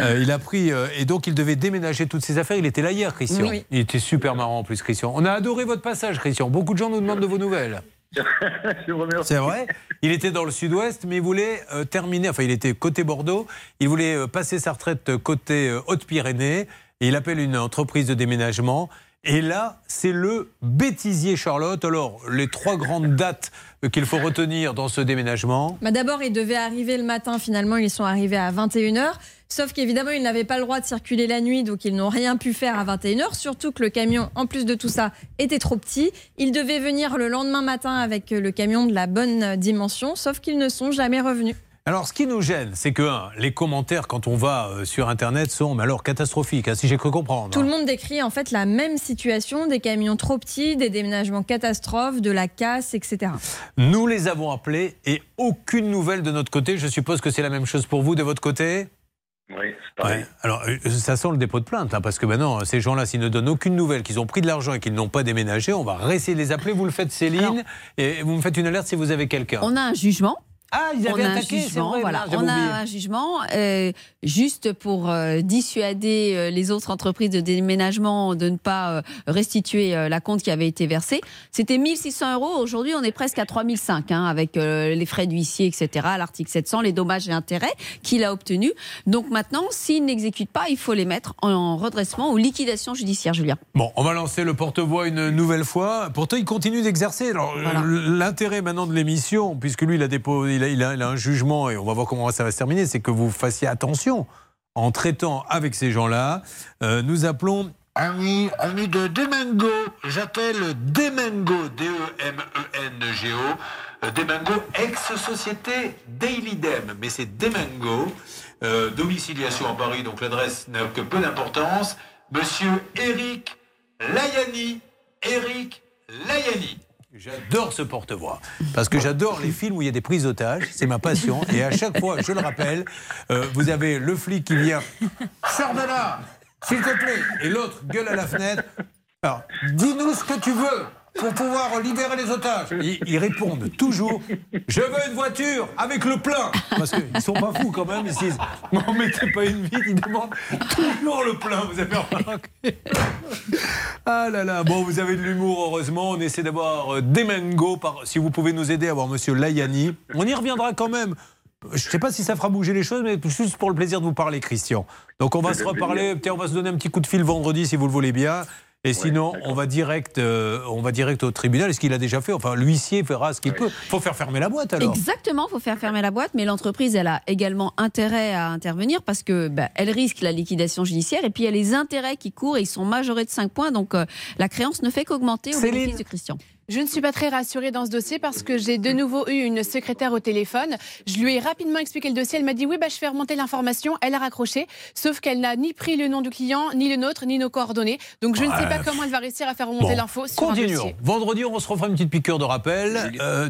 Euh, il a pris, euh, et donc il devait déménager toutes ses affaires. Il était là hier, Christian. Oui. Il était super marrant en plus, Christian. On a adoré votre passage, Christian. Beaucoup de gens nous demandent de vos nouvelles. [laughs] C'est vrai. Il était dans le sud-ouest, mais il voulait euh, terminer, enfin il était côté Bordeaux, il voulait euh, passer sa retraite côté euh, Haute-Pyrénées, il appelle une entreprise de déménagement. Et là, c'est le bêtisier Charlotte. Alors, les trois grandes dates qu'il faut retenir dans ce déménagement. Bah D'abord, ils devaient arriver le matin. Finalement, ils sont arrivés à 21h. Sauf qu'évidemment, ils n'avaient pas le droit de circuler la nuit, donc ils n'ont rien pu faire à 21h. Surtout que le camion, en plus de tout ça, était trop petit. Ils devaient venir le lendemain matin avec le camion de la bonne dimension, sauf qu'ils ne sont jamais revenus. Alors, ce qui nous gêne, c'est que un, les commentaires, quand on va euh, sur Internet, sont mais alors catastrophiques, hein, si j'ai cru comprendre. Tout le monde décrit en fait la même situation des camions trop petits, des déménagements catastrophes, de la casse, etc. Nous les avons appelés et aucune nouvelle de notre côté. Je suppose que c'est la même chose pour vous de votre côté? Oui, c'est pareil. Ouais. Alors, euh, ça sent le dépôt de plainte, hein, parce que maintenant, ces gens-là, s'ils ne donnent aucune nouvelle, qu'ils ont pris de l'argent et qu'ils n'ont pas déménagé, on va réessayer de les appeler. Vous le faites, Céline, et vous me faites une alerte si vous avez quelqu'un. On a un jugement. Ah, ils on avaient a un attaqué, c'est jugement, vrai, voilà. On a oublié. un jugement euh, juste pour euh, dissuader euh, les autres entreprises de déménagement de ne pas euh, restituer euh, la compte qui avait été versée. C'était 1600 euros. Aujourd'hui, on est presque à 3005 hein, avec euh, les frais d'huissier, etc. L'article 700, les dommages et intérêts qu'il a obtenus. Donc maintenant, s'il n'exécute pas, il faut les mettre en redressement ou liquidation judiciaire, Julien. Bon, on va lancer le porte-voix une nouvelle fois. Pourtant, il continue d'exercer. Alors, l'intérêt maintenant de l'émission, puisque lui, il a, déposé, il, a, il a- un jugement et on va voir comment ça va se terminer, c'est que vous fassiez attention en traitant avec ces gens-là. Euh, nous appelons ami, ami de Demengo. J'appelle Demengo, D-E-M-E-N-G-O. Euh, Demengo, ex-société Daily Dem, mais c'est Demengo. Euh, domiciliation à Paris, donc l'adresse n'a que peu d'importance. Monsieur Eric Layani. Eric Layani. J'adore ce porte-voix. Parce que j'adore les films où il y a des prises d'otages. C'est ma passion. Et à chaque fois, je le rappelle, euh, vous avez le flic qui vient. Là S'il te plaît Et l'autre gueule à la fenêtre. Alors, dis-nous ce que tu veux pour pouvoir libérer les otages. Ils, ils répondent toujours Je veux une voiture avec le plein. Parce qu'ils sont pas fous quand même. Ils se disent M'en mettez pas une vide. Ils demandent toujours le plein. Vous avez remarqué Ah là là, bon, vous avez de l'humour, heureusement. On essaie d'avoir euh, des mangos. Par... Si vous pouvez nous aider à avoir monsieur Layani. On y reviendra quand même. Je ne sais pas si ça fera bouger les choses, mais juste pour le plaisir de vous parler, Christian. Donc on va se le reparler. Peut-être on va se donner un petit coup de fil vendredi si vous le voulez bien. Et sinon, on va direct, euh, on va direct au tribunal. Est-ce qu'il a déjà fait Enfin, l'huissier fera ce qu'il peut. Faut faire fermer la boîte alors. Exactement, il faut faire fermer la boîte, mais l'entreprise, elle a également intérêt à intervenir parce que bah, elle risque la liquidation judiciaire et puis il y a les intérêts qui courent et ils sont majorés de 5 points, donc euh, la créance ne fait qu'augmenter au bénéfice de Christian. Je ne suis pas très rassurée dans ce dossier parce que j'ai de nouveau eu une secrétaire au téléphone. Je lui ai rapidement expliqué le dossier. Elle m'a dit oui, bah, je fais remonter l'information. Elle a raccroché, sauf qu'elle n'a ni pris le nom du client, ni le nôtre, ni nos coordonnées. Donc je ne sais pas comment elle va réussir à faire remonter Bon, l'info sur un Continuons. dossier. Vendredi, on se refera une petite piqûre de rappel. Euh,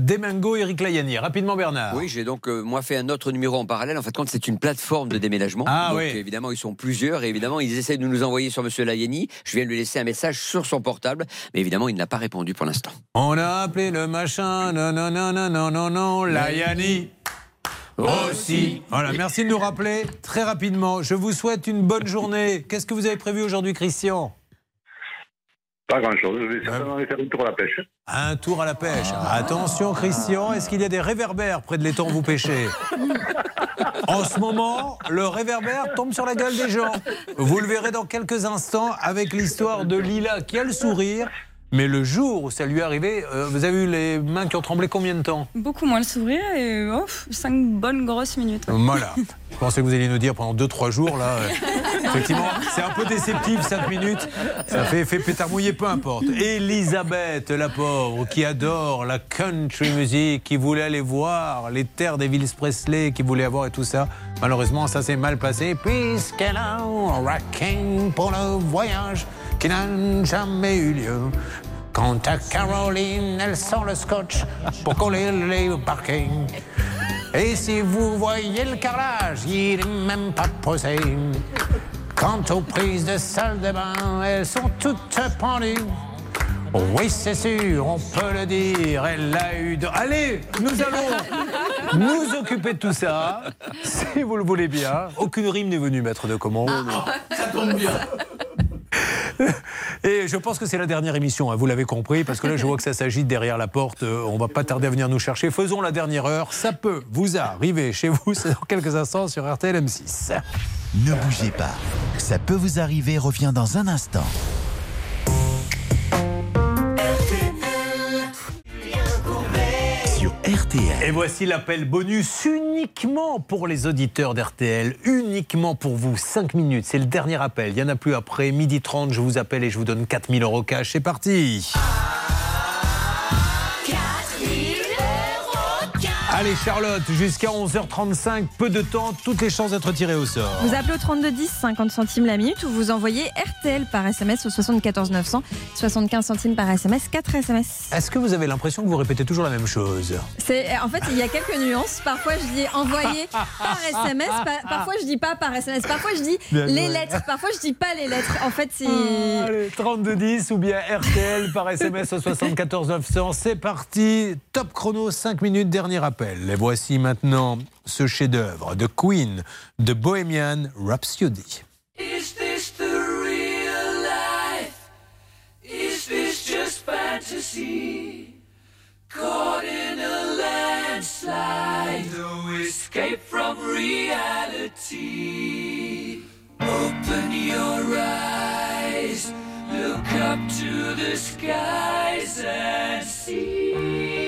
Eric Layani. Rapidement, Bernard. Oui, j'ai donc euh, moi fait un autre numéro en parallèle. En fait, quand c'est une plateforme de déménagement, Ah donc oui. évidemment ils sont plusieurs et évidemment ils essaient de nous envoyer sur Monsieur Layeni. Je viens de lui laisser un message sur son portable, mais évidemment il n'a pas répondu pour l'instant. On a appelé le machin, non, non, non, non, non, non, non, Layani. Aussi. Voilà, merci de nous rappeler très rapidement. Je vous souhaite une bonne journée. Qu'est-ce que vous avez prévu aujourd'hui, Christian? Pas grand-chose. Je vais certainement aller faire une tour à la pêche. Un tour à la pêche. Attention, Christian, est-ce qu'il y a des réverbères près de l'étang où vous pêchez? [laughs] En ce moment, le réverbère tombe sur la gueule des gens. Vous le verrez dans quelques instants avec l'histoire de Lila qui a le sourire. Mais le jour où ça lui est arrivé, euh, vous avez eu les mains qui ont tremblé combien de temps Beaucoup moins le sourire et oh, cinq bonnes grosses minutes. Voilà. [laughs] Je pensais que vous alliez nous dire pendant 2-3 jours, là. euh, [laughs] effectivement, c'est un peu déceptif, 5 minutes. Ça fait effet pétard mouillé, peu importe. Elisabeth, la pauvre, qui adore la country music, qui voulait aller voir les terres d'Elvis Presley, qui voulait avoir et tout ça. Malheureusement, ça s'est mal passé, puisqu'elle a un racking pour le voyage qui n'a jamais eu lieu. Quant à Caroline, elle sort le scotch pour coller les parkings. Et si vous voyez le carrelage, il n'est même pas posé. Quant aux prises de salle de bain, elles sont toutes pendues. Oui, c'est sûr, on peut le dire, elle a eu de... Allez, nous allons [laughs] nous occuper de tout ça, si vous le voulez bien. Aucune rime n'est venue, maître de commande. Ça tombe bien. [laughs] Et je pense que c'est la dernière émission, hein, vous l'avez compris, parce que là, je vois que ça s'agite derrière la porte. euh, on va pas tarder à venir nous chercher. Faisons la dernière heure. Ça peut vous arriver chez vous, [laughs] dans quelques instants sur RTL M6. Ne bougez pas. Ça peut vous arriver, revient dans un instant. Et voici l'appel bonus uniquement pour les auditeurs d'RTL, uniquement pour vous. 5 minutes, c'est le dernier appel. Il n'y en a plus après. Midi 30, je vous appelle et je vous donne 4000 euros cash. C'est parti. Allez Charlotte, jusqu'à 11h35, peu de temps, toutes les chances d'être tirées au sort. Vous appelez au 3210, 50 centimes la minute, ou vous envoyez RTL par SMS au 74 900, 75 centimes par SMS, 4 SMS. Est-ce que vous avez l'impression que vous répétez toujours la même chose? C'est, en fait, il y a quelques nuances. Parfois, je dis envoyer par SMS. pa- [laughs] parfois, je dis pas par SMS. Parfois, je dis Bien les lettres. Parfois, je dis pas les lettres. En fait, c'est. Allez, 3210 ou bien RTL par SMS au 74 900. C'est parti. Top chrono, 5 minutes, dernier appel. Et voici maintenant ce chef-d'œuvre de Queen, de Bohemian Rhapsody. Is this the real life? Is this just fantasy? Caught in a landslide, no escape from reality. Open your eyes, look up to the skies and see.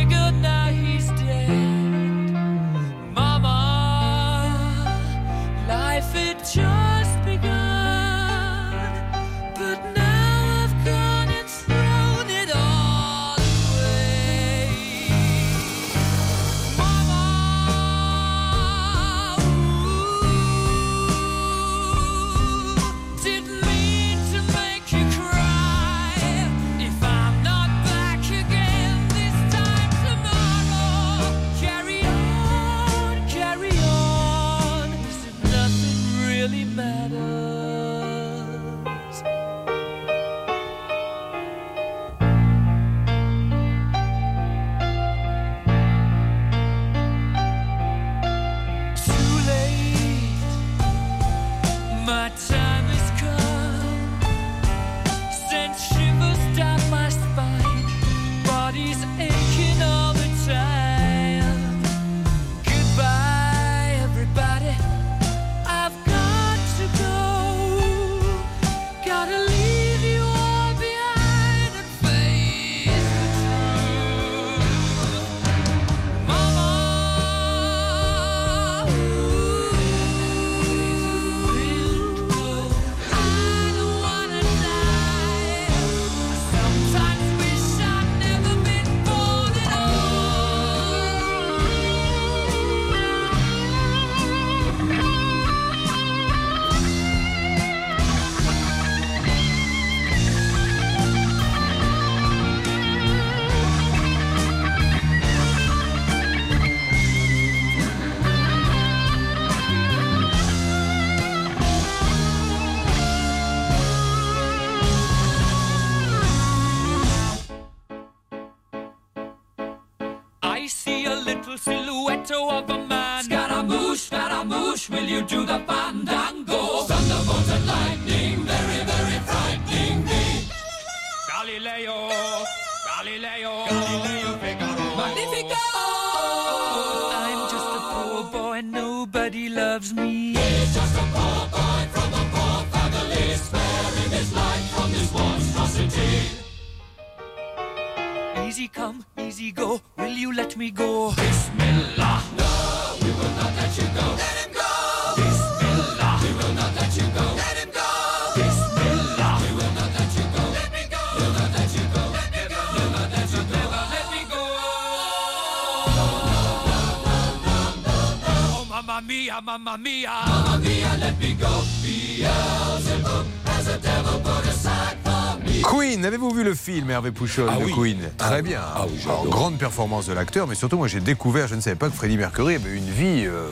Hervé Pouchol Ah de oui. Queen Très Ah, bien. ah oui, Alors, j'adore. grande performance de l'acteur, mais surtout moi j'ai découvert, je ne savais pas que Freddie Mercury avait une vie. euh,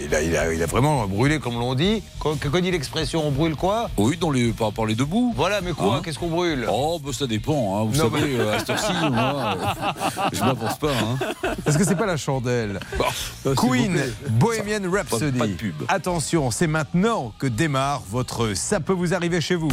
il, a, il a- il a vraiment brûlé comme l'on dit. Quand, quand dit l'expression, on brûle quoi? Oui, dans les, par rapport les deux bouts. Voilà, mais quoi Hein Qu'est-ce qu'on brûle? Oh, bah, ça dépend. hein. Vous Non, savez, mais- à cette heure-ci, moi, euh, je m'avance pas. Hein. Est-ce que c'est pas la chandelle Bah, vous Queen. Bohemian Rhapsody. Pas de pub. Attention, c'est maintenant que démarre votre Ça peut vous arriver chez vous.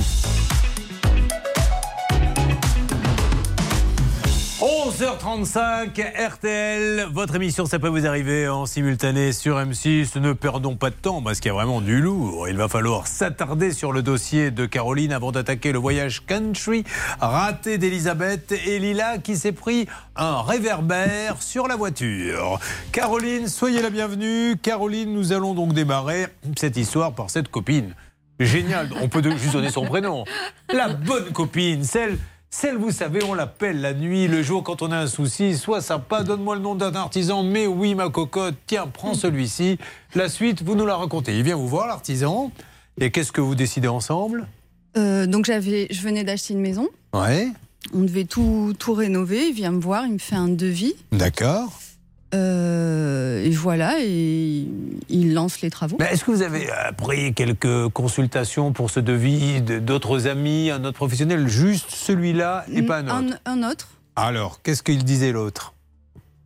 11h35, RTL, votre émission Ça peut vous arriver en simultané sur M6. Ne perdons pas de temps parce qu'il y a vraiment du lourd. Il va falloir s'attarder sur le dossier de Caroline avant d'attaquer le voyage country raté d'Elisabeth et Lila qui s'est pris un réverbère sur la voiture. Caroline, soyez la bienvenue. Caroline, nous allons donc démarrer cette histoire par cette copine. Génial, on peut juste donner son prénom. La bonne copine, celle, celle, vous savez, on l'appelle la nuit, le jour, quand on a un souci. Sois sympa, donne-moi le nom d'un artisan. Mais oui, ma cocotte, tiens, prends celui-ci. La suite, vous nous la racontez. Il vient vous voir, l'artisan. Et qu'est-ce que vous décidez ensemble? Euh, donc j'avais, je venais d'acheter une maison. Ouais, On devait tout, tout rénover. Il vient me voir, il me fait un devis. d'accord. Euh, et voilà, et il lance les travaux. Est-ce que vous avez pris quelques consultations pour ce devis de- d'autres amis, un autre professionnel Juste celui-là et pas un autre un, un autre. Alors, qu'est-ce qu'il disait l'autre?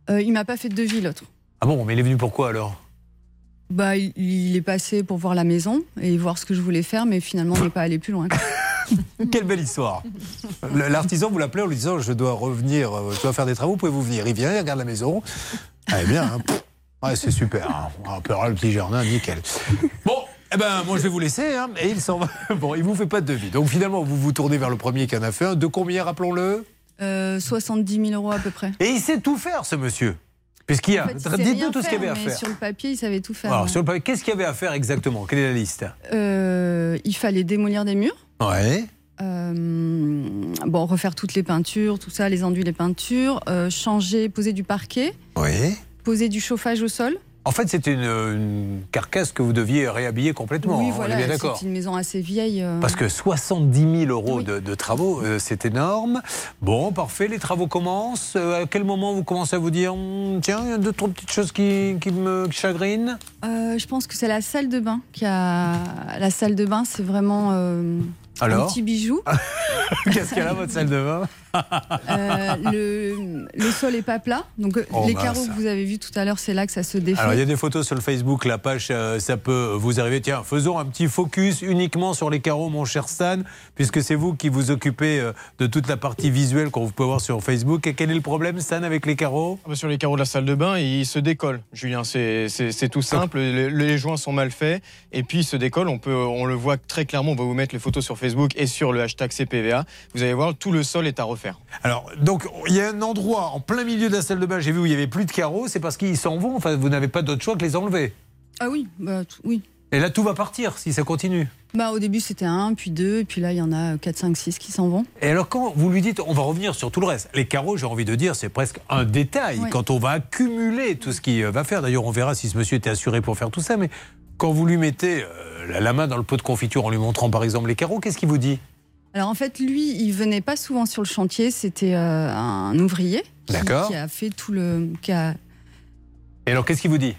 Euh, il m'a pas fait de devis l'autre. Ah bon, mais il est venu pourquoi alors? Bah, il, est passé pour voir la maison et voir ce que je voulais faire, mais finalement on n'est pas allé plus loin. [laughs] Quelle belle histoire L'artisan, vous l'appelez en lui disant Je dois revenir, euh, je dois faire des travaux, pouvez-vous venir? Il vient, il regarde la maison. Ah, eh bien, hein, ouais, c'est super. hein. On appellera le petit jardin, nickel. Bon, eh ben, moi je vais vous laisser. hein, et il s'en va. [laughs] Bon, il vous fait pas de devis. Donc finalement, vous vous tournez vers le premier qui en a fait un. De combien, rappelons-le? Euh, 70 000 euros à peu près. Et il sait tout faire, ce monsieur. Puisqu'il y a. En fait, Dites-nous tout ce qu'il y avait à faire. Sur le papier, il savait tout faire. Alors, sur le papier, qu'est-ce qu'il y avait à faire exactement? Quelle est la liste? Euh, il fallait démolir des murs. Ouais. Euh, bon, refaire toutes les peintures, tout ça, les enduits, les peintures, euh, changer, poser du parquet, Oui. poser du chauffage au sol. En fait, c'était une, une carcasse que vous deviez réhabiller complètement. oui, hein, voilà, on est bien d'accord. c'est une maison assez vieille. euh. Parce que 70 000 euros de, de travaux, euh, c'est énorme. Bon, parfait, les travaux commencent. Euh, à quel moment vous commencez à vous dire, Hum, tiens, il y a deux, trois petites choses qui, qui me chagrinent? Je pense que c'est la salle de bain qui a. La salle de bain, c'est vraiment euh, un Alors petit bijou. [laughs] Qu'est-ce qu'elle a, votre salle de bain? Euh, le, le sol est pas plat, donc euh, Oh, les carreaux que vous avez vus tout à l'heure, c'est là que ça se défait. Alors, il y a des photos sur le Facebook, la page, euh, ça peut vous arriver. Tiens, faisons un petit focus uniquement sur les carreaux, mon cher Stan, puisque c'est vous qui vous occupez euh, de toute la partie visuelle qu'on peut voir sur Facebook. Et quel est le problème, Stan, avec les carreaux? Ah bah, Sur les carreaux de la salle de bain, ils se décollent, Julien. C'est tout simple. Les, les joints sont mal faits et puis ils se décollent. On, peut, on le voit très clairement. On va vous mettre les photos sur Facebook et sur le hashtag CPVA. Vous allez voir, tout le sol est à refaire. Alors, donc, il y a un endroit en plein milieu de la salle de bain, j'ai vu où il n'y avait plus de carreaux, c'est parce qu'ils s'en vont. Enfin, vous n'avez pas d'autre choix que les enlever. Ah oui, bah, oui. Et là, tout va partir si ça continue. Bah, au début, c'était un, puis deux, et puis là, il y en a 4, 5, 6 qui s'en vont. Et alors, quand vous lui dites, on va revenir sur tout le reste, les carreaux, j'ai envie de dire, c'est presque un détail Oui. quand on va accumuler tout ce qu'il va faire. D'ailleurs, on verra si ce monsieur était assuré pour faire tout ça, mais quand vous lui mettez euh, la- la main dans le pot de confiture en lui montrant par exemple les carreaux, qu'est-ce qu'il vous dit? Alors en fait, lui, il venait pas souvent sur le chantier. C'était euh, un ouvrier qui, qui a fait tout le. Qui a... Et alors, qu'est-ce qu'il vous dit?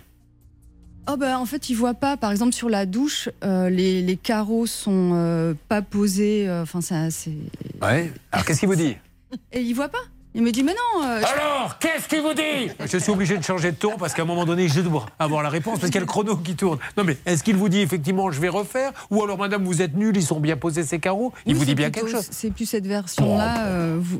Oh bah en fait, il voit pas. Par exemple, sur la douche, euh, les, les carreaux sont euh, pas posés. Enfin, ça, c'est. Ouais. Alors, qu'est-ce qu'il vous dit? Et il voit pas. Il me dit mais non. euh, je- Alors, qu'est-ce qu'il vous dit? Je suis obligé de changer de ton parce qu'à un moment donné, je dois avoir la réponse parce qu'il y a le chrono qui tourne. Non mais est-ce qu'il vous dit effectivement je vais refaire? Ou alors madame vous êtes nulle, ils sont bien posés ces carreaux Il Oui, vous dit bien plutôt- quelque chose C'est plus cette version-là. euh, vous-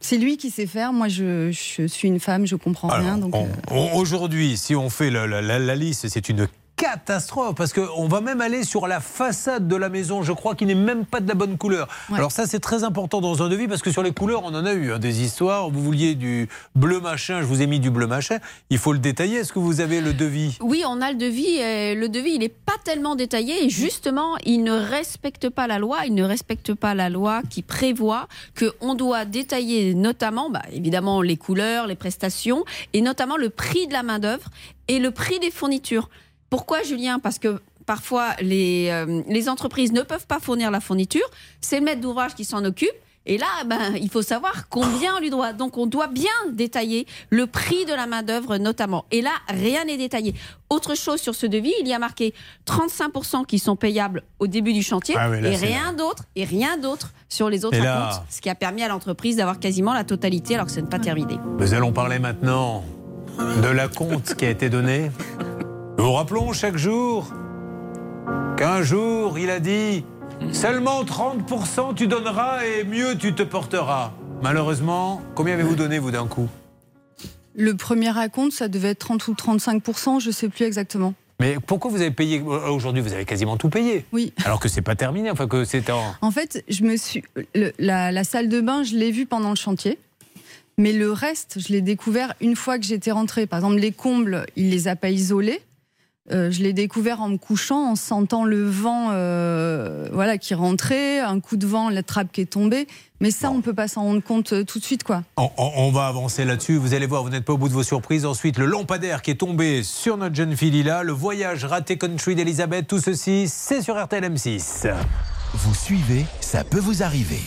C'est lui qui sait faire. Moi, je, je suis une femme, je comprends rien. Donc, euh, Aujourd'hui, si on fait la, la- la- la liste, c'est une catastrophe parce qu'on va même aller sur la façade de la maison, je crois qu'il n'est même pas de la bonne couleur. Alors ça c'est très important dans un devis parce que sur les couleurs on en a eu hein, des histoires, vous vouliez du bleu machin, je vous ai mis du bleu machin, il faut le détailler, est-ce que vous avez le devis? Oui, on a le devis. et le devis, il n'est pas tellement détaillé. Et justement, il ne respecte pas la loi. Il ne respecte pas la loi qui prévoit qu'on doit détailler notamment, bah, évidemment, les couleurs, les prestations, et notamment le prix de la main-d'œuvre et le prix des fournitures. Pourquoi, Julien? Parce que parfois, les, euh, les entreprises ne peuvent pas fournir la fourniture. C'est le maître d'ouvrage qui s'en occupe. Et là, ben, il faut savoir combien on lui doit. Donc, on doit bien détailler le prix de la main-d'œuvre, notamment. Et là, rien n'est détaillé. Autre chose sur ce devis, il y a marqué 35% qui sont payables au début du chantier Ah oui, là, et rien d'autre, et rien d'autre sur les autres comptes. Ce qui a permis à l'entreprise d'avoir quasiment la totalité alors que ce n'est pas terminé. Nous allons parler maintenant de la compte qui a été donnée. Nous vous rappelons chaque jour qu'un jour il a dit seulement 30% tu donneras et mieux tu te porteras. Malheureusement, combien avez-vous donné vous d'un coup? Le premier raconte, ça devait être 30 ou 35 je sais plus exactement. Mais pourquoi vous avez payé? Aujourd'hui Vous avez quasiment tout payé. Oui. Alors que c'est pas terminé, enfin que c'est en. En fait, je me suis le- la, la salle de bain, je l'ai vue pendant le chantier. Mais le reste, je l'ai découvert une fois que j'étais rentrée. Par exemple, les combles, il les a pas isolés. Euh, je l'ai découvert en me couchant, en sentant le vent euh, voilà, qui rentrait, un coup de vent, la trappe qui est tombée. Mais ça, on peut pas s'en rendre compte euh, tout de suite. quoi. On, on- on va avancer là-dessus. Vous allez voir, vous n'êtes pas au bout de vos surprises. Ensuite, le lampadaire qui est tombé sur notre jeune fille Lila, le voyage raté country d'Elisabeth, tout ceci, c'est sur RTL M6. Vous suivez, ça peut vous arriver.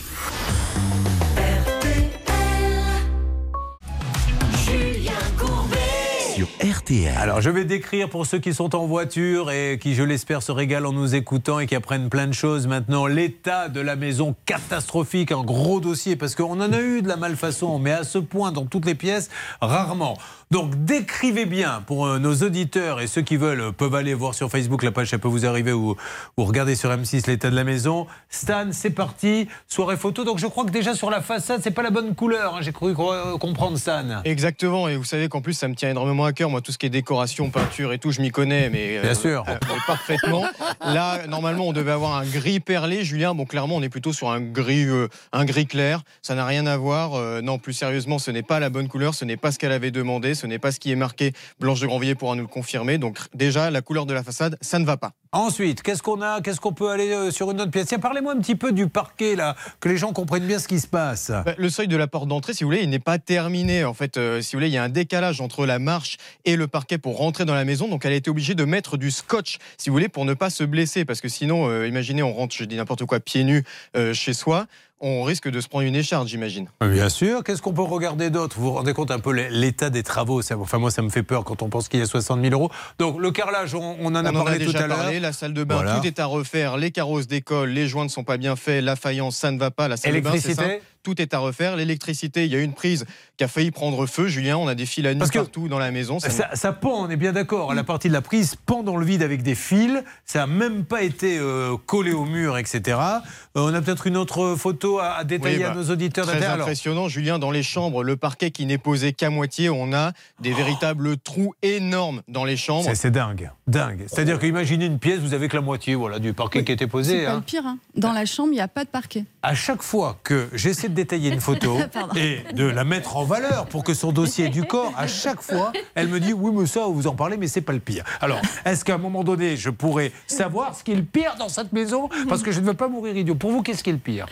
Alors, je vais décrire pour ceux qui sont en voiture et qui, je l'espère, se régalent en nous écoutant et qui apprennent plein de choses maintenant. L'état de la maison catastrophique, un gros dossier, parce qu'on en a eu de la malfaçon, mais à ce point, dans toutes les pièces, rarement. Donc, décrivez bien pour euh, nos auditeurs et ceux qui veulent euh, peuvent aller voir sur Facebook la page, ça peut vous arriver, ou, ou regarder sur M6 l'état de la maison. Stan, c'est parti, soirée photo. Donc, je crois que déjà sur la façade, c'est pas la bonne couleur. hein. J'ai cru euh, comprendre, Stan. Exactement, et vous savez qu'en plus ça me tient énormément à cœur, moi tout ce qui est décoration, peinture et tout, je m'y connais, mais, Bien sûr. euh, parfaitement. Là, normalement, on devait avoir un gris perlé, Julien. Bon, clairement, on est plutôt sur un gris, euh, un gris clair. Ça n'a rien à voir. Non, plus sérieusement, ce n'est pas la bonne couleur, ce n'est pas ce qu'elle avait demandé, ce n'est pas ce qui est marqué. Blanche de Grandvilliers pourra nous le confirmer. Donc déjà, la couleur de la façade, ça ne va pas. Ensuite, qu'est-ce qu'on a? Qu'est-ce qu'on peut aller euh, sur une autre pièce? Tiens, Parlez-moi un petit peu du parquet, là, que les gens comprennent bien ce qui se passe. Bah, Le seuil de la porte d'entrée, si vous voulez, il n'est pas terminé. En fait, euh, si vous voulez, il y a un décalage entre la marche et le parquet pour rentrer dans la maison. Donc, elle a été obligée de mettre du scotch, si vous voulez, pour ne pas se blesser. Parce que sinon, euh, imaginez, on rentre, je dis n'importe quoi, pieds nus euh, chez soi. On risque de se prendre une écharde, j'imagine. Bien sûr. Qu'est-ce qu'on peut regarder d'autre? Vous vous rendez compte un peu l'état des travaux? Enfin, moi, ça me fait peur quand on pense qu'il y a 60 000 euros. Donc, le carrelage, on, on en a on en parlé tout déjà à l'heure. la salle de bain, Voilà. tout est à refaire, les carreaux se décollent, les joints ne sont pas bien faits, la faïence, ça ne va pas, la salle de bain, c'est tout est à refaire. L'électricité, il y a une prise qui a failli prendre feu, Julien, on a des fils à nu partout dans la maison. ça- Ça, ça pend, on est bien d'accord. La partie de la prise pend dans le vide avec des fils. Ça n'a même pas été euh, collé au mur, etc. Euh, on a peut-être une autre photo à, à détailler Oui, à bah, nos auditeurs Très. Alors, impressionnant, Julien, dans les chambres, le parquet qui n'est posé qu'à moitié, on a des véritables trous énormes dans les chambres. c'est- C'est dingue, dingue. C'est-à-dire que imaginez une pièce, vous avez que la moitié voilà, du parquet qui était C'est posé. pas hein. le pire. hein. Dans la chambre, il n'y a pas de parquet. À chaque fois que j'essaie de détailler une photo [laughs] et de la mettre en valeur pour que son dossier du corps, à chaque fois, elle me dit oui, mais ça, vous en parlez, mais c'est pas le pire. Alors, est-ce qu'à un moment donné, je pourrais savoir ce qui est le pire dans cette maison? Parce que je ne veux pas mourir idiot. Pour vous, qu'est-ce qui est le pire?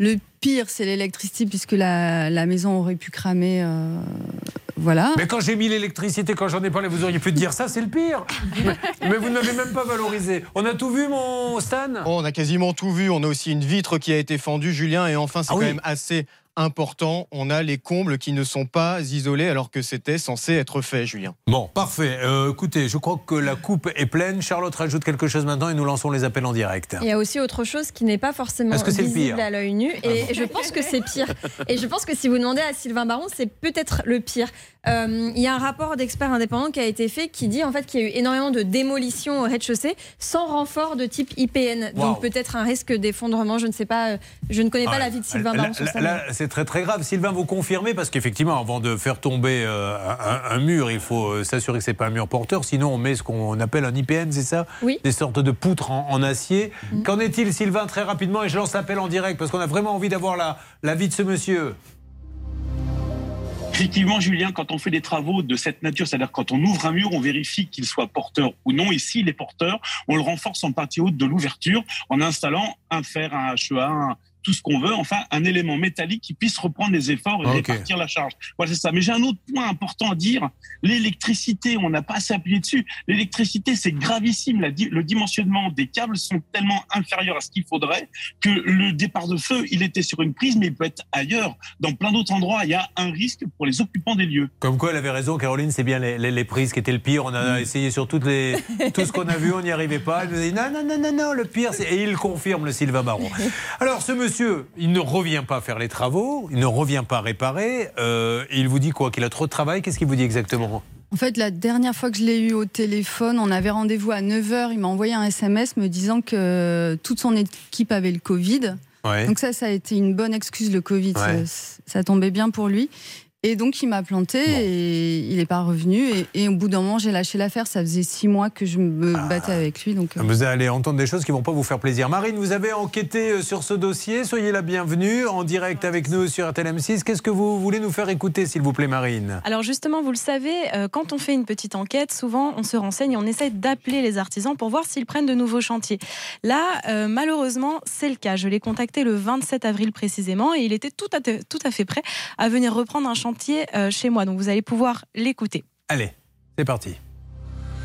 Le pire, c'est l'électricité, puisque la, la maison aurait pu cramer. euh, voilà. Mais quand j'ai mis l'électricité, quand j'en ai parlé, vous auriez pu dire ça, c'est le pire. Mais, [laughs] mais vous ne m'avez même pas valorisé. On a tout vu, mon Stan? Oh, on a quasiment tout vu. On a aussi une vitre qui a été fendue, Julien. Et enfin, c'est Ah quand oui. même assez important. On a les combles qui ne sont pas isolés alors que c'était censé être fait, Julien. Bon, parfait. Euh, écoutez, je crois que la coupe est pleine. Charlotte rajoute quelque chose maintenant et nous lançons les appels en direct. Il y a aussi autre chose qui n'est pas forcément Est-ce que visible pire à l'œil nu. Et je pense que c'est pire. Et je pense que si vous demandez à Sylvain Baron, c'est peut-être le pire. Euh, il y a un rapport d'experts indépendants qui a été fait qui dit en fait qu'il y a eu énormément de démolitions au rez-de-chaussée sans renfort de type IPN. Wow. Donc peut-être un risque d'effondrement. Je ne sais pas. euh, Je ne connais pas Ouais. l'avis de Sylvain Là- Baron sur là- ça. là, c'est très très grave. Sylvain, vous confirmez parce qu'effectivement, avant de faire tomber euh, un, un mur, il faut s'assurer que c'est pas un mur porteur. Sinon, on met ce qu'on appelle un IPN, c'est ça? Oui. Des sortes de poutres en, en acier. Qu'en est-il, Sylvain, très rapidement? Et je lance l'appel en direct parce qu'on a vraiment envie d'avoir la l'avis de ce monsieur. Effectivement, Julien, quand on fait des travaux de cette nature, c'est-à-dire quand on ouvre un mur, on vérifie qu'il soit porteur ou non. Et s'il est porteur, on le renforce en partie haute de l'ouverture en installant un fer, un HEA, tout ce qu'on veut, enfin un élément métallique qui puisse reprendre les efforts et répartir la charge. Voilà, c'est ça. Mais j'ai un autre point important à dire. L'électricité, on n'a pas assez appuyé dessus. L'électricité, c'est gravissime. La di- le dimensionnement des câbles sont tellement inférieurs à ce qu'il faudrait que le départ de feu, il était sur une prise, mais il peut être ailleurs. Dans plein d'autres endroits, il y a un risque pour les occupants des lieux. Comme quoi, elle avait raison, Caroline, c'est bien les, les- les prises qui étaient le pire. On a essayé sur toutes les, tout ce qu'on a vu, on n'y arrivait pas. Elle nous dit non, non, non, non, non, le pire, c'est. Et il confirme, le Sylvain Baron. Alors, ce monsieur, il ne revient pas faire les travaux, il ne revient pas réparer. euh, il vous dit quoi Qu'il a trop de travail Qu'est-ce qu'il vous dit exactement? En fait, la dernière fois que je l'ai eu au téléphone, on avait rendez-vous à 9h. Il m'a envoyé un SMS me disant que toute son équipe avait le Covid. Ouais. Donc ça, ça a été une bonne excuse, le Covid. Ouais. Ça, ça tombait bien pour lui. Et donc, il m'a planté et il n'est pas revenu. Et, et au bout d'un moment, j'ai lâché l'affaire. Ça faisait six mois que je me Ah. battais avec lui. Donc, euh, Vous allez entendre des choses qui vont pas vous faire plaisir. Marine, vous avez enquêté euh, sur ce dossier. Soyez la bienvenue en direct avec nous sur RTLM6. Qu'est-ce que vous voulez nous faire écouter, s'il vous plaît, Marine? Alors justement, vous le savez, euh, quand on fait une petite enquête, souvent on se renseigne, on essaie d'appeler les artisans pour voir s'ils prennent de nouveaux chantiers. Là, euh, malheureusement, c'est le cas. Je l'ai contacté le 27 avril précisément et il était tout à, tout à fait prêt à venir reprendre un chantier euh, chez moi. Donc vous allez pouvoir l'écouter. Allez, c'est parti.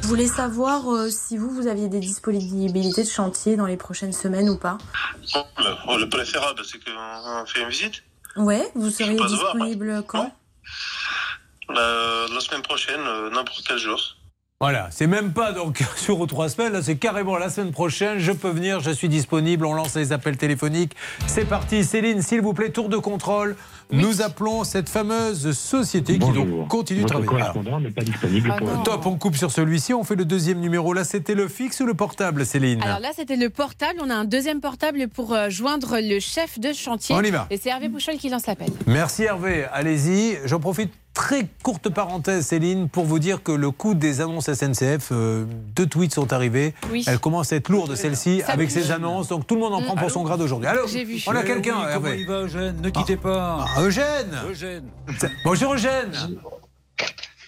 Je voulais savoir euh, si vous, vous aviez des disponibilités de chantier dans les prochaines semaines ou pas. Oh, le préférable, c'est qu'on fait une visite. Ouais, vous seriez disponible quand? Euh, la semaine prochaine, euh, n'importe quel jour. Voilà, c'est même pas donc [laughs] sur ou trois semaines, là c'est carrément la semaine prochaine, je peux venir, je suis disponible, on lance les appels téléphoniques. C'est parti, Céline, s'il vous plaît, tour de contrôle. Nous appelons cette fameuse société qui donc continue de travailler. correspondant n'est pas disponible Alors, pour Top, on coupe sur celui-ci, on fait le deuxième numéro. Là, c'était le fixe ou le portable, Céline Alors là, c'était le portable. On a un deuxième portable pour euh, joindre le chef de chantier. On y va. Et c'est Hervé Pouchol qui lance l'appel. Merci Hervé, allez-y. J'en profite, très courte parenthèse Céline, pour vous dire que le coût des annonces SNCF, euh, deux tweets sont arrivés. Oui. Elle commence à être lourde celle-ci avec ses annonces, donc tout le monde en Mm. prend pour son grade aujourd'hui. Alors, J'ai vu. on a quelqu'un, oui. Comment il va, Eugène Ne quittez pas. Ah, Eugène Bonjour Eugène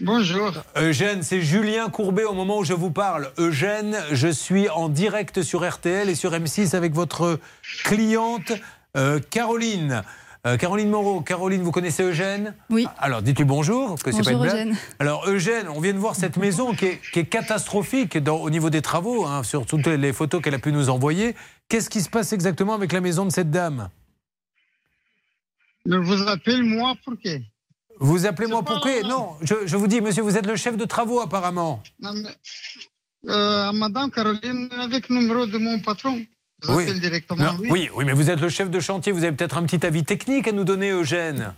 Bonjour. Eugène, c'est Julien Courbet au moment où je vous parle. Eugène, je suis en direct sur RTL et sur M6 avec votre cliente euh, Caroline. Euh, Caroline Moreau. Caroline, vous connaissez Eugène? Oui. Alors, dites-lui bonjour, parce que c'est pas une Bonjour, blague. Eugène. Alors, Eugène, on vient de voir cette maison qui est, qui est catastrophique dans- au niveau des travaux, hein, sur toutes les photos qu'elle a pu nous envoyer. Qu'est-ce qui se passe exactement avec la maison de cette dame? Je vous appelle moi pour qué Vous appelez-moi pourquoi Non, je, je vous dis, monsieur, vous êtes le chef de travaux apparemment. Non, mais, euh, Madame Caroline, avec le numéro de mon patron. Directement Non, oui, oui, mais vous êtes le chef de chantier, vous avez peut-être un petit avis technique à nous donner, Eugène.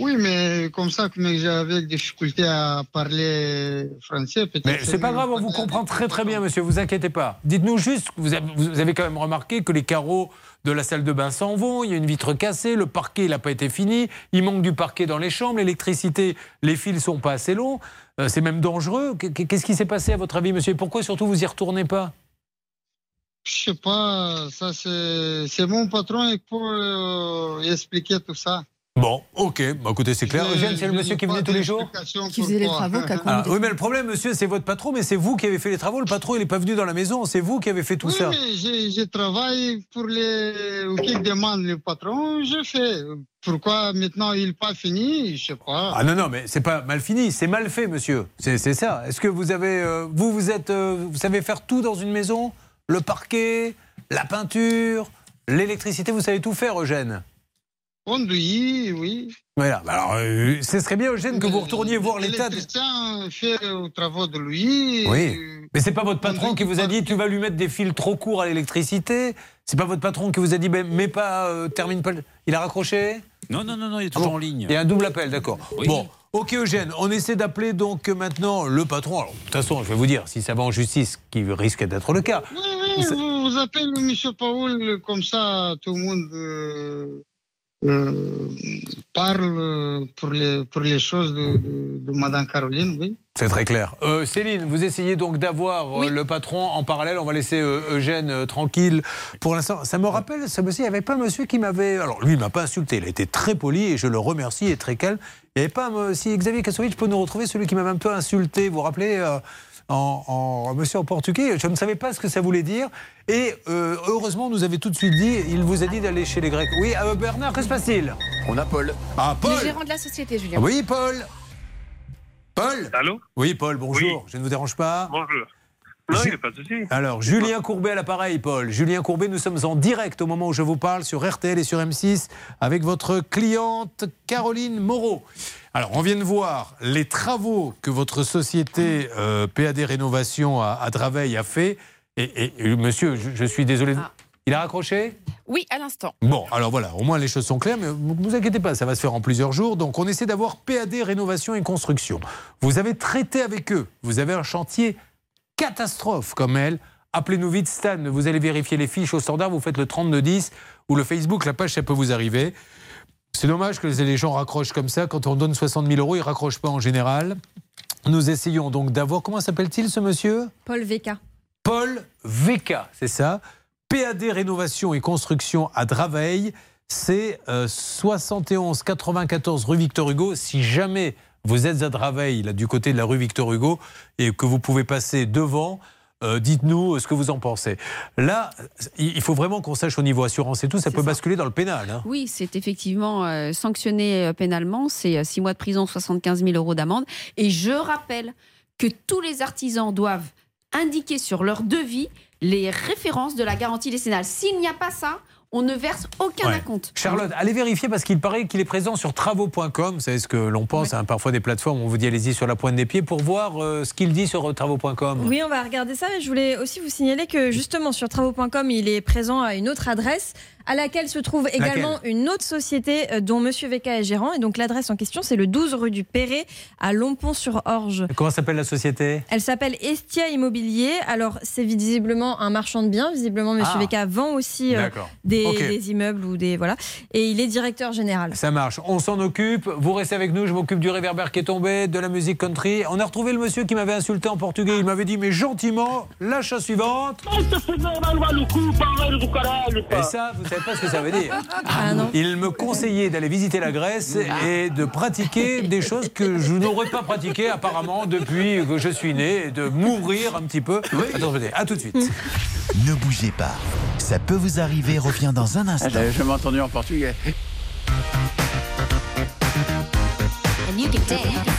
Oui, mais comme ça, comme j'avais des difficultés à parler français, peut-être. Mais c'est pas grave, on vous comprend très très bien, monsieur, vous inquiétez pas. Dites-nous juste, vous avez, vous avez quand même remarqué que les carreaux de la salle de bain s'en vont, il y a une vitre cassée, le parquet n'a pas été fini, il manque du parquet dans les chambres, l'électricité, les fils sont pas assez longs, euh, c'est même dangereux. Qu- Qu'est-ce qui s'est passé à votre avis, monsieur? Et Pourquoi surtout vous y retournez pas? Je sais pas, ça c'est c'est mon patron et pour euh, expliquer tout ça. Bon, ok, bah, écoutez, c'est clair. Je- Eugène, c'est le monsieur qui venait tous les jours Qui faisait les travaux, qui Ah, oui, mais le problème, monsieur, c'est votre patron, mais c'est vous qui avez fait les travaux. Le patron, il n'est pas venu dans la maison, c'est vous qui avez fait tout Oui, ça. mais je, travaille pour les qui demande le patron, je fais. Pourquoi maintenant il n'est pas fini, je sais pas. Ah non, non, mais c'est pas mal fini, c'est mal fait, monsieur. C'est c'est ça. Est-ce que vous avez. euh, vous, vous êtes. euh, vous savez faire tout dans une maison? Le parquet, la peinture, l'électricité, vous savez tout faire, Eugène conduit, oui. Voilà. Bah Alors, euh, ce serait bien, Eugène, que vous retourniez voir l'état. de- L'électricien fait aux travaux de lui. Oui. Mais c'est pas votre patron qui vous a dit tu vas lui mettre des fils trop courts à l'électricité. C'est pas votre patron qui vous a dit mets pas, euh, termine pas. le- Il a raccroché? Non, non, non, non, il est toujours Bon. en ligne. Il y a un double appel, d'accord. Bon. Ok Eugène, on essaie d'appeler donc maintenant le patron. Alors, de toute façon, je vais vous dire, si ça va en justice, qui risque d'être le cas. Oui, oui, vous, vous appelez M. Paul, comme ça, tout le monde euh, euh, parle pour les, pour les choses de, de, de Mme Caroline, oui. C'est très clair. Euh, Céline, vous essayez donc d'avoir euh, le patron en parallèle. On va laisser euh, Eugène euh, tranquille pour l'instant. Ça me rappelle, ce monsieur, il n'y avait pas un monsieur qui m'avait. Alors lui, il m'a pas insulté. Il a été très poli et je le remercie et très calme. Il n'y avait pas. un- Si Xavier Kassovitch peut nous retrouver celui qui m'avait un peu insulté. Vous vous rappelez euh, en, en- monsieur en portugais, je ne savais pas ce que ça voulait dire. Et euh, heureusement, on nous avait tout de suite dit, il vous a dit d'aller chez les Grecs. Oui, euh, Bernard, que se passe-t-il? On a Paul. Ah, Paul Le gérant de la société, Julien. Oui, Paul Paul Allô? Oui, Paul, bonjour. Je ne vous dérange pas? Bonjour. Non, il n'y a pas de souci. Alors, Julien Courbet à l'appareil, Paul. Julien Courbet, nous sommes en direct au moment où je vous parle sur RTL et sur M6 avec votre cliente Caroline Moreau. Alors, on vient de voir les travaux que votre société euh, PAD Rénovation à, à Draveil a fait. Et, et- et, monsieur, je, je suis désolé. Il a raccroché? Oui, à l'instant. Bon, alors voilà, au moins les choses sont claires, mais vous vous inquiétez pas, ça va se faire en plusieurs jours. Donc on essaie d'avoir PAD Rénovation et Construction. Vous avez traité avec eux, vous avez un chantier catastrophe comme elle. Appelez-nous vite Stan, vous allez vérifier les fiches au standard, vous faites le 3210 ou le Facebook, la page, ça peut vous arriver. C'est dommage que les gens raccrochent comme ça. Quand on donne 60 000 euros, ils raccrochent pas en général. Nous essayons donc d'avoir, comment s'appelle-t-il ce monsieur? Paul VK. Paul VK, c'est ça. PAD Rénovation et Construction à Draveil, c'est euh, 71 94 rue Victor Hugo. Si jamais vous êtes à Draveil, là, du côté de la rue Victor Hugo, et que vous pouvez passer devant, euh, dites-nous ce que vous en pensez. Là, il faut vraiment qu'on sache au niveau assurance et tout, ça peut basculer dans le pénal. hein. Oui, c'est effectivement euh, sanctionné euh, pénalement. C'est 6 mois de prison, 75 000 euros d'amende. Et je rappelle que tous les artisans doivent indiquer sur leur devis les références de la garantie décennale. S'il n'y a pas ça, on ne verse aucun Ouais. acompte. Charlotte, allez vérifier parce qu'il paraît qu'il est présent sur travaux.com. Vous savez ce que l'on pense, hein, parfois des plateformes, on vous dit allez-y sur la pointe des pieds pour voir euh, ce qu'il dit sur euh, travaux.com. Oui, on va regarder ça. Mais je voulais aussi vous signaler que justement sur travaux.com, il est présent à une autre adresse à laquelle se trouve également une autre société euh, dont Monsieur VK est gérant. Et donc l'adresse en question, c'est le 12 rue du Perret à Lompont-sur-Orge. Comment s'appelle la société? Elle s'appelle Estia Immobilier. Alors, c'est visiblement un marchand de biens. Visiblement, Monsieur Ah. VK vend aussi euh, D'accord. Des, Ok. des immeubles ou des. Voilà. Et il est directeur général. Ça marche, on s'en occupe. Vous restez avec nous, je m'occupe du réverbère qui est tombé, de la musique country. On a retrouvé le monsieur qui m'avait insulté en portugais. Il m'avait dit, mais gentiment, la chose suivante. Et ça, vous savez pas ce que ça veut dire. Ah non. Il me conseillait d'aller visiter la Grèce et de pratiquer des choses que je n'aurais pas pratiquées apparemment depuis que je suis né, et de mourir un petit peu. Attendez, à tout de suite. Ne bougez pas. Ça peut vous arriver, revient dans un instant. Je m'ai entendu en portugais. And you can dance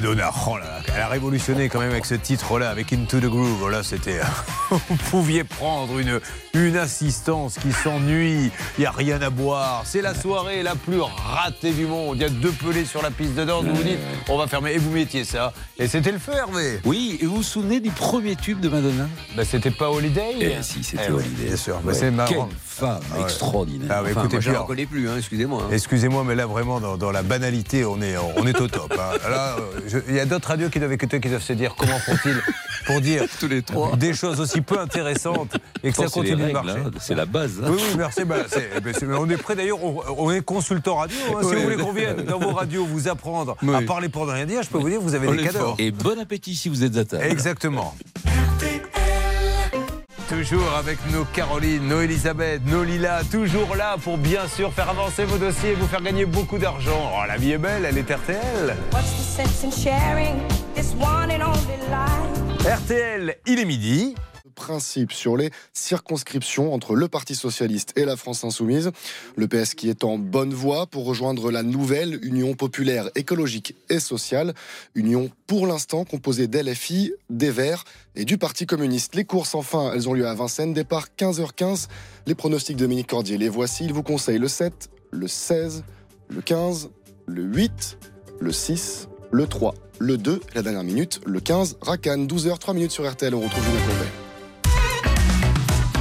Madonna, oh là révolutionné quand même avec ce titre-là, avec Into the Groove. Là, c'était. [laughs] Vous pouviez prendre une, une assistance qui s'ennuie, il n'y a rien à boire. C'est la soirée la plus ratée du monde. Il y a deux pelés sur la piste de danse. Vous vous dites, on va fermer. Et vous mettiez ça. Et c'était le feu, Hervé. Oui, et vous vous souvenez du premier tube de Madonna? Bah, C'était pas Holiday Eh si, c'était Eh Holiday. Bien sûr. Ouais, c'est marrant. Quelle femme Ouais. extraordinaire. Ah, Enfin, écoutez, moi, je la Pierre, reconnais plus, hein, excusez-moi. hein. Excusez-moi, mais là vraiment dans, dans la banalité, on est, on est au top. hein. Là, euh, il y a d'autres radios qui doivent écouter, qui doivent se dire comment font-ils pour dire [laughs] Tous les trois. des choses aussi peu intéressantes et que ça continue de règles, marcher. hein, c'est la base. hein. Oui, oui, merci. bah, c'est- bah, c'est- on est prêt d'ailleurs, on, on est consultant radio. hein. Si vous voulez qu'on vienne dans vos radios vous apprendre à parler pour ne rien dire, je peux vous dire, vous avez On des cadeaux. fort. Et bon appétit si vous êtes à table. Exactement. Toujours avec nos Caroline, nos Elisabeth, nos Lila, toujours là pour bien sûr faire avancer vos dossiers et vous faire gagner beaucoup d'argent. Oh, la vie est belle, elle est RTL. What's the sense in sharing RTL, il est midi. principe sur les circonscriptions entre le Parti socialiste et la France insoumise. Le PS qui est en bonne voie pour rejoindre la nouvelle Union populaire écologique et sociale. Union pour l'instant composée d'LFI, des Verts et du Parti communiste. Les courses enfin, elles ont lieu à Vincennes. Départ 15h15. Les pronostics de Dominique Cordier, les voici. Il vous conseille le 7, le 16, le 15, le 8, le 6, le 3, le 2, la dernière minute, le 15, Racan, 12h, 3 minutes sur RTL. On retrouve Julien Courbet.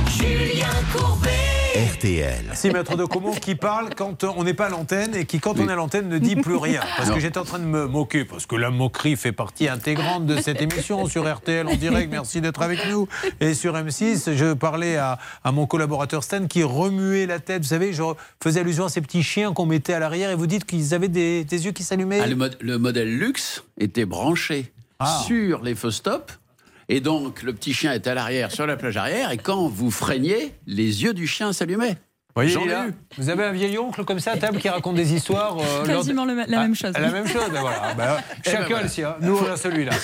Julien Courbet. RTL. C'est Maître de Comont qui parle quand on n'est pas à l'antenne et qui, quand on est à l'antenne, ne dit plus rien. Parce que j'étais en train de me moquer, parce que la moquerie fait partie intégrante de cette émission sur RTL en direct. Merci d'être avec nous. Et sur M6, je parlais à, à mon collaborateur Stan qui remuait la tête. Vous savez, je faisais allusion à ces petits chiens qu'on mettait à l'arrière et vous dites qu'ils avaient des, des yeux qui s'allumaient. Ah, le, mod- le modèle luxe était branché Ah. sur les feux stop. Et donc, le petit chien était à l'arrière, sur la plage arrière. Et quand vous freiniez, les yeux du chien s'allumaient. Voyez, là, vous avez un vieil oncle comme ça à table qui raconte des histoires. euh, de- Quasiment le- la Ah, même chose. La même chose, ben voilà. Ben, [laughs] Eh ben chacun voilà. le sien. Nous, on a celui-là. [laughs]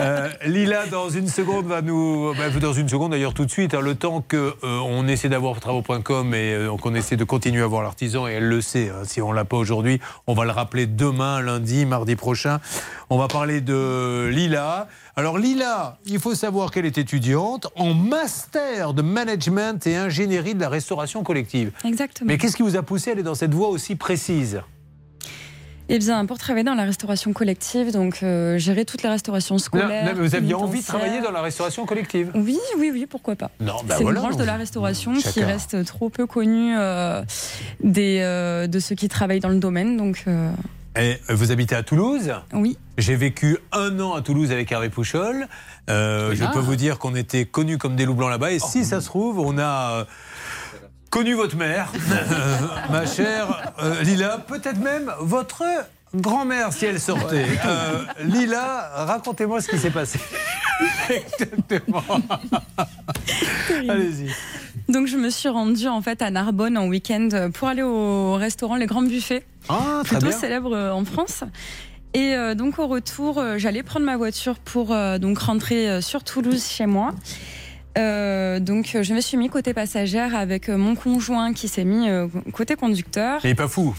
Euh, Lila, dans une seconde, va nous. ben, dans une seconde, d'ailleurs, tout de suite, hein, le temps qu'on on essaie d'avoir travaux.com et euh, qu'on essaie de continuer à voir l'artisan, et elle le sait, hein, si on l'a pas aujourd'hui, on va le rappeler demain, lundi, mardi prochain. On va parler de Lila. Alors, Lila, il faut savoir qu'elle est étudiante en master de management et ingénierie de la restauration collective. Exactement. Mais qu'est-ce qui vous a poussé à aller dans cette voie aussi précise? Eh bien, pour travailler dans la restauration collective, donc euh, gérer toutes les restaurations Non, scolaires. non, mais Vous aviez envie de travailler dans la restauration collective? Oui, oui, oui, pourquoi pas. Non, bah c'est voilà, une branche de la restauration qui Chacun. reste trop peu connue euh, des, euh, de ceux qui travaillent dans le domaine. Donc, Et euh, vous habitez à Toulouse Oui. J'ai vécu un an à Toulouse avec Hervé Pouchol. Euh, je peux vous dire qu'on était connus comme des loups blancs là-bas. Et si ça se trouve, on a euh, connu votre mère, [laughs] euh, ma chère euh, Lila, peut-être même votre grand-mère si elle sortait. Euh, Lila, racontez-moi ce qui s'est passé. [laughs] Exactement. Allez-y. donc, je me suis rendue en fait à Narbonne en week-end pour aller au restaurant Les Grands Buffets, Ah, très plutôt bien. célèbre euh, en France. Et euh, donc au retour, euh, j'allais prendre ma voiture pour euh, donc rentrer euh, sur Toulouse chez moi. Euh, donc euh, je me suis mis côté passagère avec euh, mon conjoint qui s'est mis euh, côté conducteur. Il est pas fou.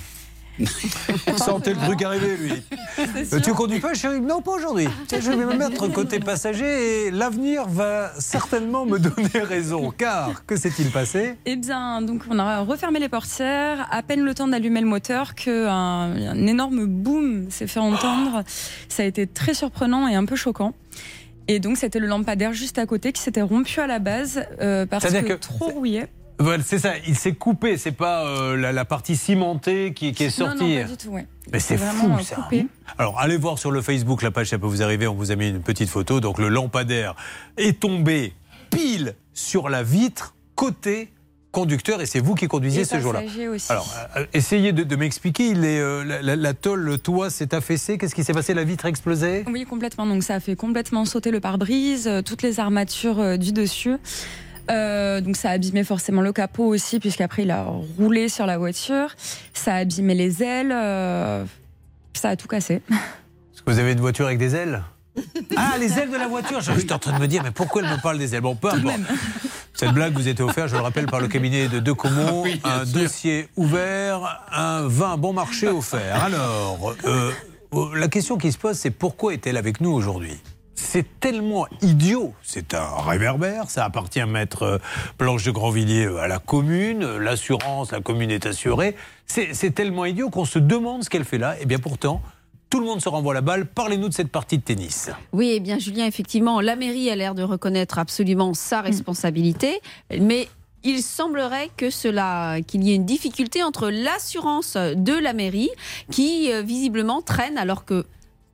Sentez le truc arriver, lui. Euh, tu conduis pas, chérie? Non, pas aujourd'hui. Je vais me mettre côté passager et l'avenir va certainement me donner raison. Car, que s'est-il passé? Eh bien, donc on a refermé les portières, à peine le temps d'allumer le moteur que un, énorme boom s'est fait entendre. Ça a été très surprenant et un peu choquant. Et donc c'était le lampadaire juste à côté qui s'était rompu à la base euh, parce que, que- trop rouillé. Voilà, C'est ça, il s'est coupé, c'est pas euh, la, la partie cimentée qui, qui est sortie. Non, non, pas du tout, ouais. Mais c'est fou ça. coupé. Alors allez voir sur le Facebook, la page ça peut vous arriver, on vous a mis une petite photo. Donc le lampadaire est tombé pile sur la vitre côté conducteur et c'est vous qui conduisiez Et ce jour-là. Alors euh, essayez de, de m'expliquer, il est, euh, la, la- la tôle, le toit s'est affaissé, qu'est-ce qui s'est passé? La vitre a explosé? Oui, complètement. Donc ça a fait complètement sauter le pare-brise, euh, toutes les armatures euh, du dessus. Euh, donc ça a abîmé forcément le capot aussi, puisqu'après il a roulé sur la voiture. Ça a abîmé les ailes. euh, ça a tout cassé. Est-ce que vous avez une voiture avec des ailes Ah, les ailes de la voiture J'étais en train de me dire, mais pourquoi elle me parle des ailes Bon, peu importe. Cette blague vous était offerte, je le rappelle, par le cabinet de De Comont. [laughs] un dossier ouvert, un vin bon marché offert. Alors, euh, la question qui se pose, c'est pourquoi est-elle avec nous aujourd'hui? C'est tellement idiot, c'est un réverbère, ça appartient à Maître euh, Blanche de Grandvilliers euh, à la commune, euh, l'assurance, la commune est assurée. C'est tellement idiot qu'on se demande ce qu'elle fait là. Et bien pourtant, tout le monde se renvoie la balle. Parlez-nous de cette partie de tennis. Oui, eh bien Julien, effectivement, la mairie a l'air de reconnaître absolument sa responsabilité, mais il semblerait que cela, qu'il y ait une difficulté entre l'assurance de la mairie qui euh, visiblement traîne alors que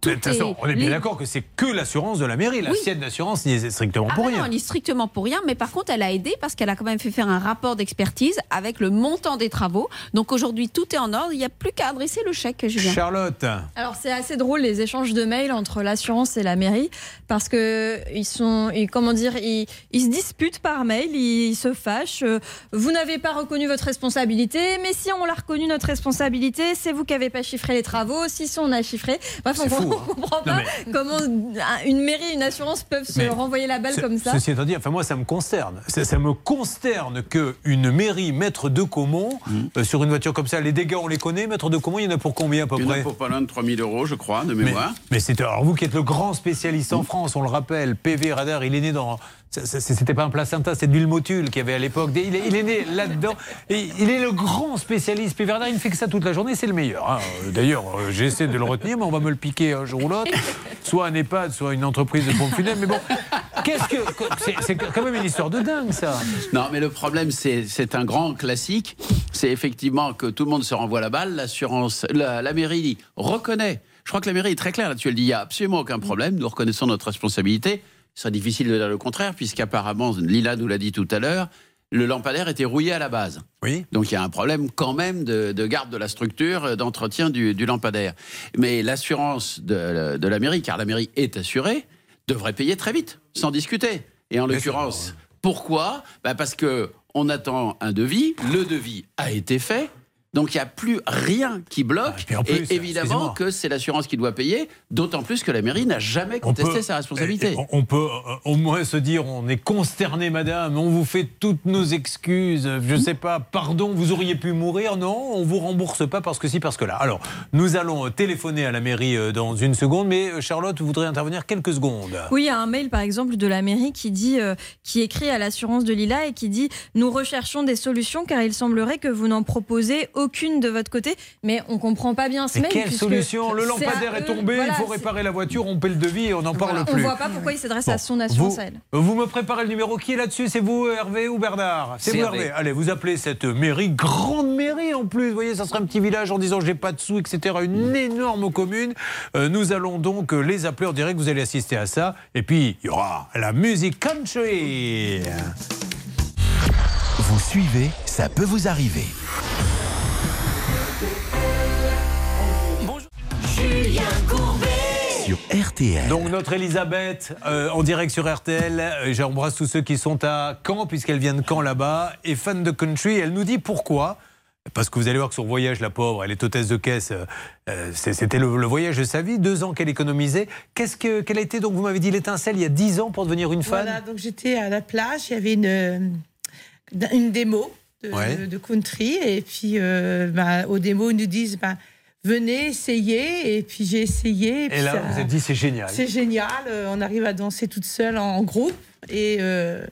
De toute façon, on est bien les- d'accord que c'est que l'assurance de la mairie. La Oui. sienne d'assurance n'y est strictement Ah pour bah rien. non, elle est strictement pour rien, mais par contre, elle a aidé parce qu'elle a quand même fait faire un rapport d'expertise avec le montant des travaux. Donc aujourd'hui, tout est en ordre. Il n'y a plus qu'à adresser le chèque, Julien. Charlotte. Alors c'est assez drôle les échanges de mails entre l'assurance et la mairie parce que ils sont, ils- comment dire, ils, ils se disputent par mail, ils, se fâchent. Euh, Vous n'avez pas reconnu votre responsabilité, mais si on l'a reconnu notre responsabilité, c'est vous qui n'avez pas chiffré les travaux. Si si, on a chiffré, bref, on, C'est fou, on hein. comprend pas mais- comment une mairie, une assurance peuvent se Mais renvoyer la balle comme ça. Ceci étant dit, enfin moi ça me consterne. Ça, ça me consterne que une mairie, maître de Caumont, euh, sur une voiture comme ça, les dégâts on les connaît. Maître de Caumont, il y en a pour combien à peu Il y en a près pour pas loin de 3000 euros, je crois, de mais, mémoire. mais c'est alors vous qui êtes le grand spécialiste en France, on le rappelle, PV Radar, il est né dans. C'était pas un placenta, c'était de Vilmotul qui avait à l'époque. Il est, né là-dedans. Il est le grand spécialiste. Radar, il ne fait que ça toute la journée, c'est le meilleur. hein. D'ailleurs, euh, j'essaie de le retenir, mais on va me le piquer un jour ou l'autre. Soit un EHPAD, soit une entreprise de pompes funèbres. Mais bon, qu'est-ce que. c'est- C'est quand même une histoire de dingue, ça. Non, mais le problème, c'est c'est un grand classique. C'est effectivement que tout le monde se renvoie la balle. L'assurance, la, la mairie reconnaît. Je crois que la mairie est très claire là-dessus. Elle dit il n'y a absolument aucun problème. Nous reconnaissons notre responsabilité. Ce serait difficile de dire le contraire, puisqu'apparemment, Lila nous l'a dit tout à l'heure, le lampadaire était rouillé à la base. Oui. Donc il y a un problème quand même de, de garde de la structure, euh, d'entretien du, du lampadaire. Mais l'assurance de, de la mairie, car la mairie est assurée, devrait payer très vite, sans discuter. Et en l'occurrence, pourquoi? Bah, Parce que on attend un devis, le devis a été fait. Donc il n'y a plus rien qui bloque. plus, et évidemment que c'est l'assurance qui doit payer, d'autant plus que la mairie n'a jamais contesté peut- sa responsabilité. On on peut euh, au moins se dire on est consterné, madame, on vous fait toutes nos excuses. Je sais pas, pardon, vous auriez pu mourir. Non, on vous rembourse pas parce que si, parce que là. Alors, nous allons euh, téléphoner à la mairie euh, dans une seconde, mais Charlotte voudrait intervenir quelques secondes. Oui, il y a un mail par exemple de la mairie qui dit, euh, qui écrit à l'assurance de Lila et qui dit nous recherchons des solutions car il semblerait que vous n'en proposez aucune de votre côté, mais on comprend pas bien ce mail. quelle solution Le lampadaire est tombé, voilà, il faut réparer la voiture, on paie le devis et on n'en parle Voilà, plus. On voit pas pourquoi il s'adresse à son assurance vous, à elle. vous me préparez le numéro qui est là-dessus? C'est vous, Hervé ou Bernard? C'est vous, Hervé. Hervé. Allez, vous appelez cette mairie, grande mairie en plus. Vous voyez, ça sera un petit village en disant j'ai pas de sous, etc. Une énorme commune. Euh, nous allons donc euh, les appeler en direct. Vous allez assister à ça. Et puis, il y aura la musique country. Vous suivez, ça peut vous arriver. Julien Courbet. Sur RTL. Donc notre Elisabeth euh, en direct sur RTL, euh, j'embrasse tous ceux qui sont à Caen puisqu'elle vient de Caen là-bas et fan de country, elle nous dit pourquoi. Parce que vous allez voir que son voyage, la pauvre, elle est hôtesse de caisse, euh, c'était le, le voyage de sa vie, deux ans qu'elle économisait. Qu'est-ce que, quelle a été, donc vous m'avez dit l'étincelle il y a dix ans pour devenir une fan? Voilà, donc j'étais à la plage, il y avait une, une démo de, Ouais. de- de country, et puis euh, bah, au démo, ils nous disent bah, venez, essayez, et puis j'ai essayé. Et puis là, ça- vous êtes dit c'est génial. C'est génial, euh, on arrive à danser toute seule en groupe, et, euh,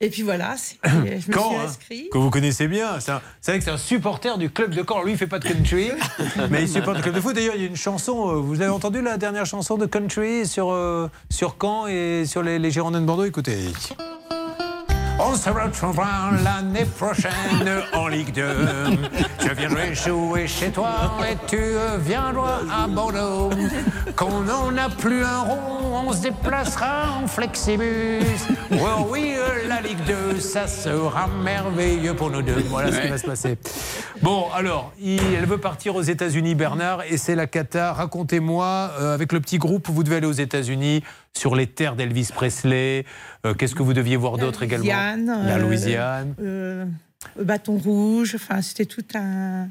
et puis voilà, [coughs] je me suis hein, que vous connaissez bien. C'est vrai que c'est un supporter du club de Caen. Lui, il fait pas de country, [laughs] mais il supporte le club de foot. D'ailleurs, il y a une chanson. euh, Vous avez entendu la dernière chanson de country sur, euh, sur Caen et sur les, les Girondins de Bordeaux? Écoutez. On se retrouvera l'année prochaine en Ligue 2. Je viendrai jouer chez toi et tu viendras à Bordeaux. Quand on n'a plus un rond, on se déplacera en flexibus. Oh oui, la Ligue 2, ça sera merveilleux pour nous deux. Voilà ce qui va se passer. Bon, alors, il- elle veut partir aux États-Unis, Bernard, et c'est la cata. Racontez-moi, euh, avec le petit groupe, vous devez aller aux États-Unis, sur les terres d'Elvis Presley. Euh, Qu'est-ce que vous deviez voir d'autre également Louisiane, La euh, Louisiane. euh, Bâton Rouge, enfin c'était tout un.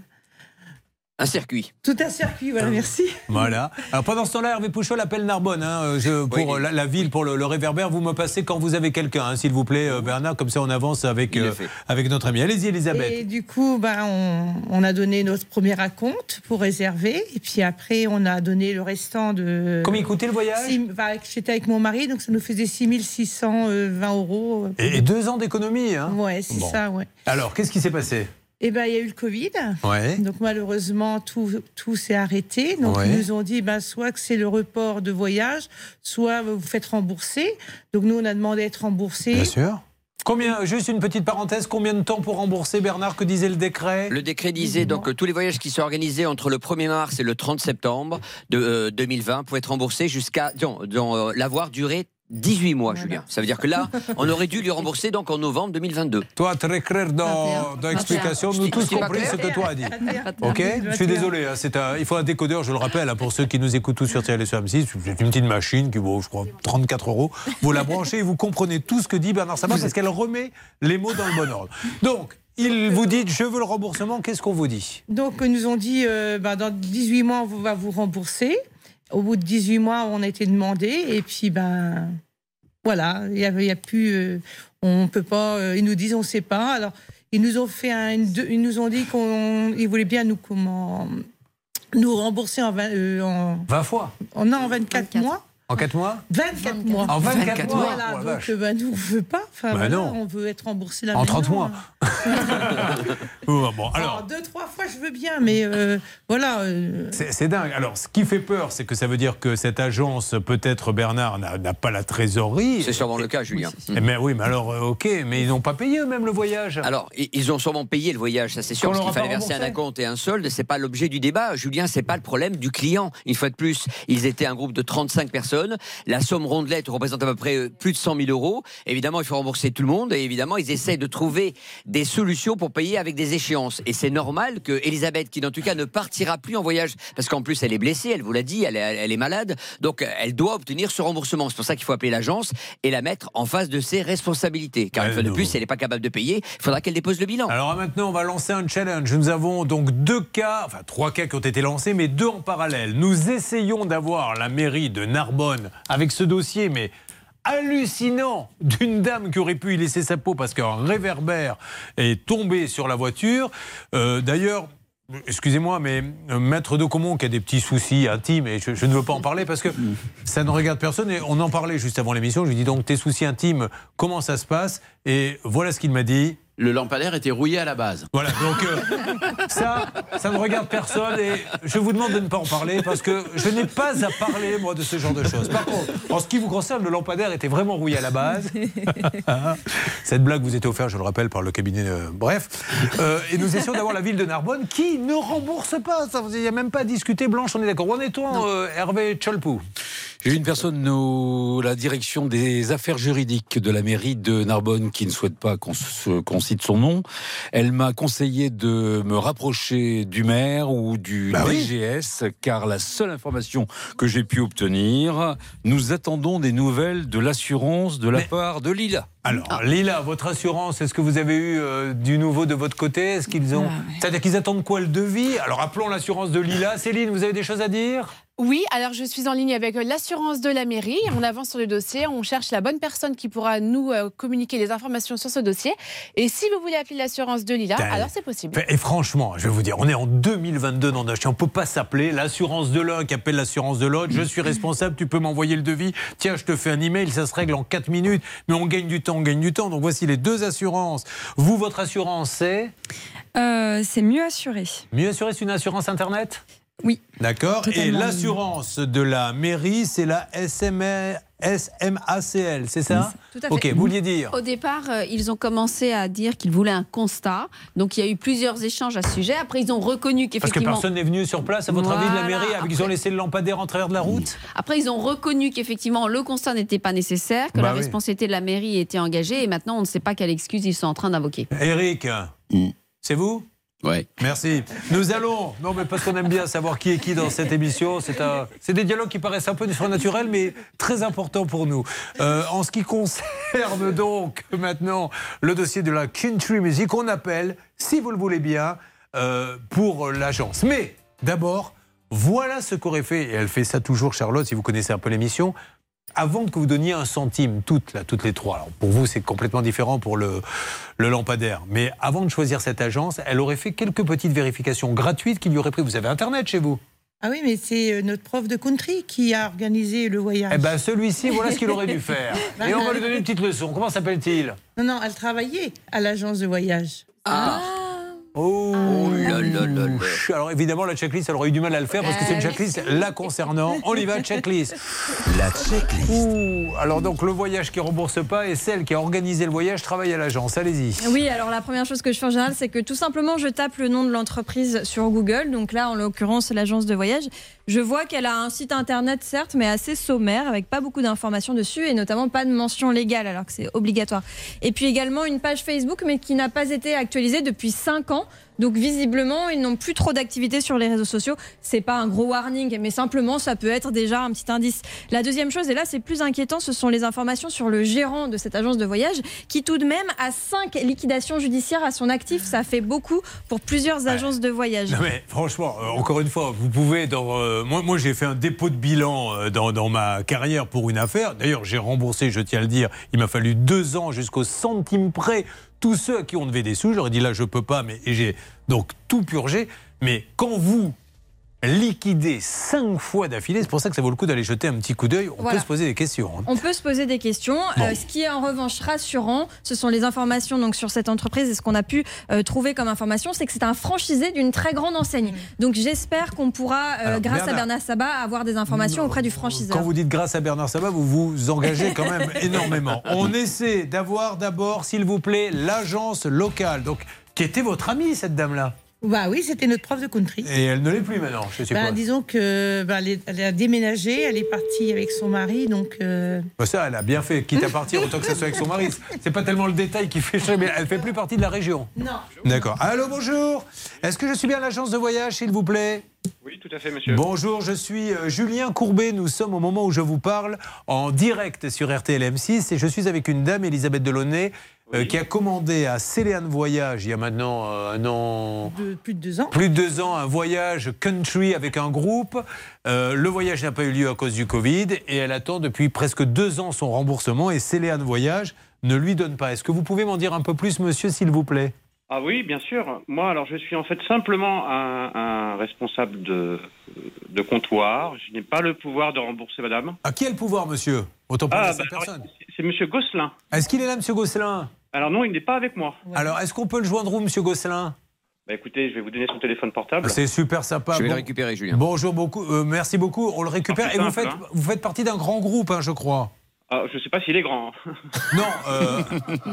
Un circuit. Tout un circuit, voilà, merci. Voilà. Alors pendant ce temps-là, Hervé Pouchol appelle Narbonne hein, euh, je- pour la, la ville, pour le, le réverbère. Vous me passez quand vous avez quelqu'un, hein, s'il vous plaît, euh, Bernard. Comme ça, on avance avec, euh, avec notre ami. Allez-y, Elisabeth. Et du coup, ben, on, on a donné notre premier acompte pour réserver. Et puis après, on a donné le restant de. Combien il coûtait le voyage ben, J'étais avec mon mari, donc ça nous faisait 6620 euros. Et, et deux ans d'économie. Hein Ouais, c'est Bon. ça, ouais. Alors, qu'est-ce qui s'est passé? Et ben, il y a eu le Covid. Ouais. Donc malheureusement, tout, tout s'est arrêté. Donc Ouais. ils nous ont dit, ben, soit que c'est le report de voyage, soit vous faites rembourser. Donc nous, on a demandé à être remboursé. Bien sûr. Combien, juste une petite parenthèse, combien de temps pour rembourser, Bernard, que disait le décret? Le décret disait donc que tous les voyages qui sont organisés entre le 1er mars et le 30 septembre de euh, 2020 pouvaient être remboursés jusqu'à dans, dans, euh, l'avoir duré 18 mois, Julien. Ça veut dire que là, on aurait dû lui rembourser donc en novembre 2022. Toi, très clair dans, dans l'explication, nous tous compris ce que toi as dit. Ok Je suis désolé, hein, c'est un- il faut un décodeur, je le rappelle, hein, pour ceux qui nous écoutent tous sur TLS sur M6. C'est une petite machine qui vaut, je crois, 34 euros. Vous la branchez et vous comprenez tout ce que dit Bernard Sabat parce qu'elle remet les mots dans le bon ordre. Donc, il vous dit je veux le remboursement, qu'est-ce qu'on vous dit? Donc ils nous ont dit, euh, ben, dans 18 mois, on va vous rembourser. Au bout de 18 mois, on a été demandé. Et puis, ben, voilà, il y avait, y a plus, euh, on peut pas. euh, ils nous disent, on sait pas. Alors, ils nous ont fait un, une- deux- ils nous ont dit qu'on, ils voulaient bien nous comment, nous rembourser en, 20, euh, en, 20 fois en, non, en 24, mois. En 4 mois 24 mois. En 24 mois Voilà, Oh la donc euh, ben, nous, on veut pas. Enfin, Bah voilà, non. on veut être remboursé là En 30 maintenant. mois. [laughs] [laughs] Bon, alors. Alors, deux, trois fois, je veux bien, mais euh, voilà. euh, C'est dingue. Alors, ce qui fait peur, c'est que ça veut dire que cette agence, peut-être Bernard, n'a pas la trésorerie. C'est sûrement le cas, Julien. Eh, Mais oui, mais alors, ok, mais ils n'ont pas payé eux-mêmes le voyage. Alors, ils ont sûrement payé le voyage, ça c'est sûr, parce qu'il fallait verser un acompte et un solde. C'est pas l'objet du débat, Julien. C'est pas le problème du client. Une fois de plus, ils étaient un groupe de 35 personnes. La somme rondelette représente à peu près euh, plus de 100 000 euros. Évidemment, il faut rembourser tout le monde et évidemment, ils essaient de trouver des solutions pour payer avec des échéances. Et c'est normal que Elisabeth, qui en tout cas ne partira plus en voyage, parce qu'en plus elle est blessée, elle vous l'a dit, elle est, elle est malade, donc elle doit obtenir ce remboursement. C'est pour ça qu'il faut appeler l'agence et la mettre en face de ses responsabilités. Car une fois de plus, si elle n'est pas capable de payer, il faudra qu'elle dépose le bilan. Alors maintenant, on va lancer un challenge. Nous avons donc deux cas, enfin trois cas qui ont été lancés, mais deux en parallèle. Nous essayons d'avoir la mairie de Narbonne avec ce dossier, mais hallucinant d'une dame qui aurait pu y laisser sa peau parce qu'un réverbère est tombé sur la voiture. Euh, D'ailleurs. Excusez-moi, mais euh, Maître de Comont qui a des petits soucis intimes, et je, je ne veux pas en parler parce que ça ne regarde personne, et on en parlait juste avant l'émission, je lui dis donc tes soucis intimes, comment ça se passe? Et voilà ce qu'il m'a dit. Le lampadaire était rouillé à la base. Voilà, donc euh, ça, ça ne regarde personne et je vous demande de ne pas en parler parce que je n'ai pas à parler, moi, de ce genre de choses. Par contre, en ce qui vous concerne, le lampadaire était vraiment rouillé à la base. [laughs] Cette blague vous était offerte, je le rappelle, par le cabinet. euh, bref. Euh, et nous essayons d'avoir la ville de Narbonne qui ne rembourse pas. Ça, Il n'y a même pas à discuter. Blanche, on est d'accord. Où en est-on, euh, Hervé Cholpou J'ai une personne au la direction des affaires juridiques de la mairie de Narbonne qui ne souhaite pas qu'on cite son nom. Elle m'a conseillé de me rapprocher du maire ou du Bah oui. DGS car la seule information que j'ai pu obtenir, nous attendons des nouvelles de l'assurance de la part de Lila. Alors, Lila, votre assurance, est-ce que vous avez eu euh, du nouveau de votre côté? Est-ce qu'ils ont. C'est-à-dire qu'ils attendent quoi le devis? Alors, appelons l'assurance de Lila. Céline, vous avez des choses à dire? Oui, alors je suis en ligne avec euh, l'assurance de la mairie. On avance sur le dossier, on cherche la bonne personne qui pourra nous euh, communiquer les informations sur ce dossier. Et si vous voulez appeler l'assurance de Lila, alors c'est possible. Et franchement, je vais vous dire, on est en 2022 dans Dacia. On peut pas s'appeler l'assurance de l'un qui appelle l'assurance de l'autre. Je suis responsable, tu peux m'envoyer le devis. Tiens, je te fais un email, ça se règle en 4 minutes. Mais on gagne du temps, on gagne du temps. Donc voici les deux assurances. Vous, votre assurance, c'est Euh, c'est mieux assuré. Mieux assuré, c'est une assurance Internet? Oui. D'accord. Et l'assurance de la mairie, c'est la SMR SMACL, c'est ça Tout à fait. Ok, vous vouliez dire Au départ, euh, ils ont commencé à dire qu'ils voulaient un constat. Donc il y a eu plusieurs échanges à ce sujet. Après, ils ont reconnu Parce que qu'effectivement. personne n'est venu sur place, à votre avis, de la mairie, avec ils ont laissé le lampadaire en travers de la route Après, ils ont reconnu qu'effectivement le constat n'était pas nécessaire, que Bah la oui. responsabilité de la mairie était engagée, et maintenant on ne sait pas quelle excuse ils sont en train d'invoquer. Eric, c'est vous Ouais. Merci. Nous allons, non mais parce qu'on aime bien savoir qui est qui dans cette émission, c'est un, des dialogues qui paraissent un peu surnaturels mais très importants pour nous. Euh, en ce qui concerne [laughs] donc maintenant le dossier de la country music, on appelle, si vous le voulez bien, euh, pour l'agence. Mais d'abord, voilà ce qu'aurait fait, et elle fait ça toujours, Charlotte, si vous connaissez un peu l'émission, avant que vous donniez un centime, toutes, là, toutes les trois. Alors, pour vous, c'est complètement différent pour le, le lampadaire. Mais avant de choisir cette agence, elle aurait fait quelques petites vérifications gratuites qui lui auraient pris. Vous avez Internet chez vous Ah oui, mais c'est euh, notre prof de country qui a organisé le voyage. Eh ben, celui-ci, voilà ce qu'il aurait dû [laughs] faire. Et on va lui donner une petite leçon. Comment s'appelle-t-il? Non, non, elle travaillait à l'agence de voyage. Ah. Oh, là là là là. Alors évidemment, la checklist, elle aurait eu du mal à le faire parce que c'est une checklist la concernant. On y va, checklist. La checklist. Ouh, alors donc le voyage qui rembourse pas et celle qui a organisé le voyage travaille à l'agence. Allez-y. Oui, alors la première chose que je fais en général, c'est que tout simplement, je tape le nom de l'entreprise sur Google. Donc là, en l'occurrence, l'agence de voyage. Je vois qu'elle a un site internet, certes, mais assez sommaire, avec pas beaucoup d'informations dessus, et notamment pas de mention légale, alors que c'est obligatoire. Et puis également une page Facebook, mais qui n'a pas été actualisée depuis 5 ans. Donc visiblement, ils n'ont plus trop d'activité sur les réseaux sociaux. C'est pas un gros warning, mais simplement, ça peut être déjà un petit indice. La deuxième chose, et là c'est plus inquiétant, ce sont les informations sur le gérant de cette agence de voyage, qui tout de même a 5 liquidations judiciaires à son actif. Ça fait beaucoup pour plusieurs agences de voyage. Non mais franchement, euh, encore une fois, vous pouvez dans euh, moi, moi j'ai fait un dépôt de bilan euh, dans, dans ma carrière pour une affaire. D'ailleurs, j'ai remboursé, je tiens à le dire, il m'a fallu deux ans jusqu'au centime près. Tous ceux à qui on devait des sous, j'aurais dit là je peux pas, mais j'ai donc tout purgé. Mais quand vous liquidez cinq fois d'affilée, c'est pour ça que ça vaut le coup d'aller jeter un petit coup d'œil. On Voilà. peut se poser des questions. hein. On peut se poser des questions. Bon. Euh, ce qui est en revanche rassurant, ce sont les informations donc sur cette entreprise et ce qu'on a pu euh, trouver comme information, c'est que c'est un franchisé d'une très grande enseigne. Donc j'espère qu'on pourra, euh, Alors, grâce à Bernard- Bernard Sabat, avoir des informations auprès du franchiseur. Quand vous dites grâce à Bernard Sabat, vous vous engagez quand même [laughs] énormément. On essaie d'avoir d'abord, s'il vous plaît, l'agence locale. Donc, qui était votre amie, cette dame-là Bah oui, c'était notre prof de country. Et elle ne l'est plus maintenant, je sais Bah, pas. disons que bah, elle, est- elle a déménagé, elle est partie avec son mari, donc. euh, Bah, ça, elle a bien fait, quitte à partir, autant que ça soit avec son mari. C'est pas tellement le détail qui fait chier, mais elle fait plus partie de la région. Non. D'accord. Allô, bonjour. Est-ce que je suis bien à l'agence de voyage, s'il vous plaît? Oui, tout à fait, monsieur. Bonjour, je suis euh, Julien Courbet. Nous sommes au moment où je vous parle en direct sur RTL M6 et je suis avec une dame, Elisabeth Delaunay, euh, qui a commandé à Céléane Voyage il y a maintenant euh, un an. de plus de deux ans. Plus de deux ans, un voyage country avec un groupe. Euh, le voyage n'a pas eu lieu à cause du Covid et elle attend depuis presque deux ans son remboursement et Céléane Voyage ne lui donne pas. Est-ce que vous pouvez m'en dire un peu plus, monsieur, s'il vous plaît? Ah oui, bien sûr. Moi, alors, je suis en fait simplement un, un responsable de, de comptoir. Je n'ai pas le pouvoir de rembourser madame. À qui a le pouvoir, monsieur? Autant pour Ah, bah, personne. c'est- c'est monsieur Gosselin. Est-ce qu'il est là, monsieur Gosselin? Alors non, il n'est pas avec moi. Alors, est-ce qu'on peut le joindre où, monsieur Gosselin? Bah écoutez, je vais vous donner son téléphone portable. C'est super sympa. Je vais le récupérer, Julien. Bonjour beaucoup, euh, merci beaucoup. On le récupère Ah, et vous simple, faites, hein. vous faites partie d'un grand groupe, hein, je crois. Ah, je ne sais pas s'il est grand. [laughs] Non, euh,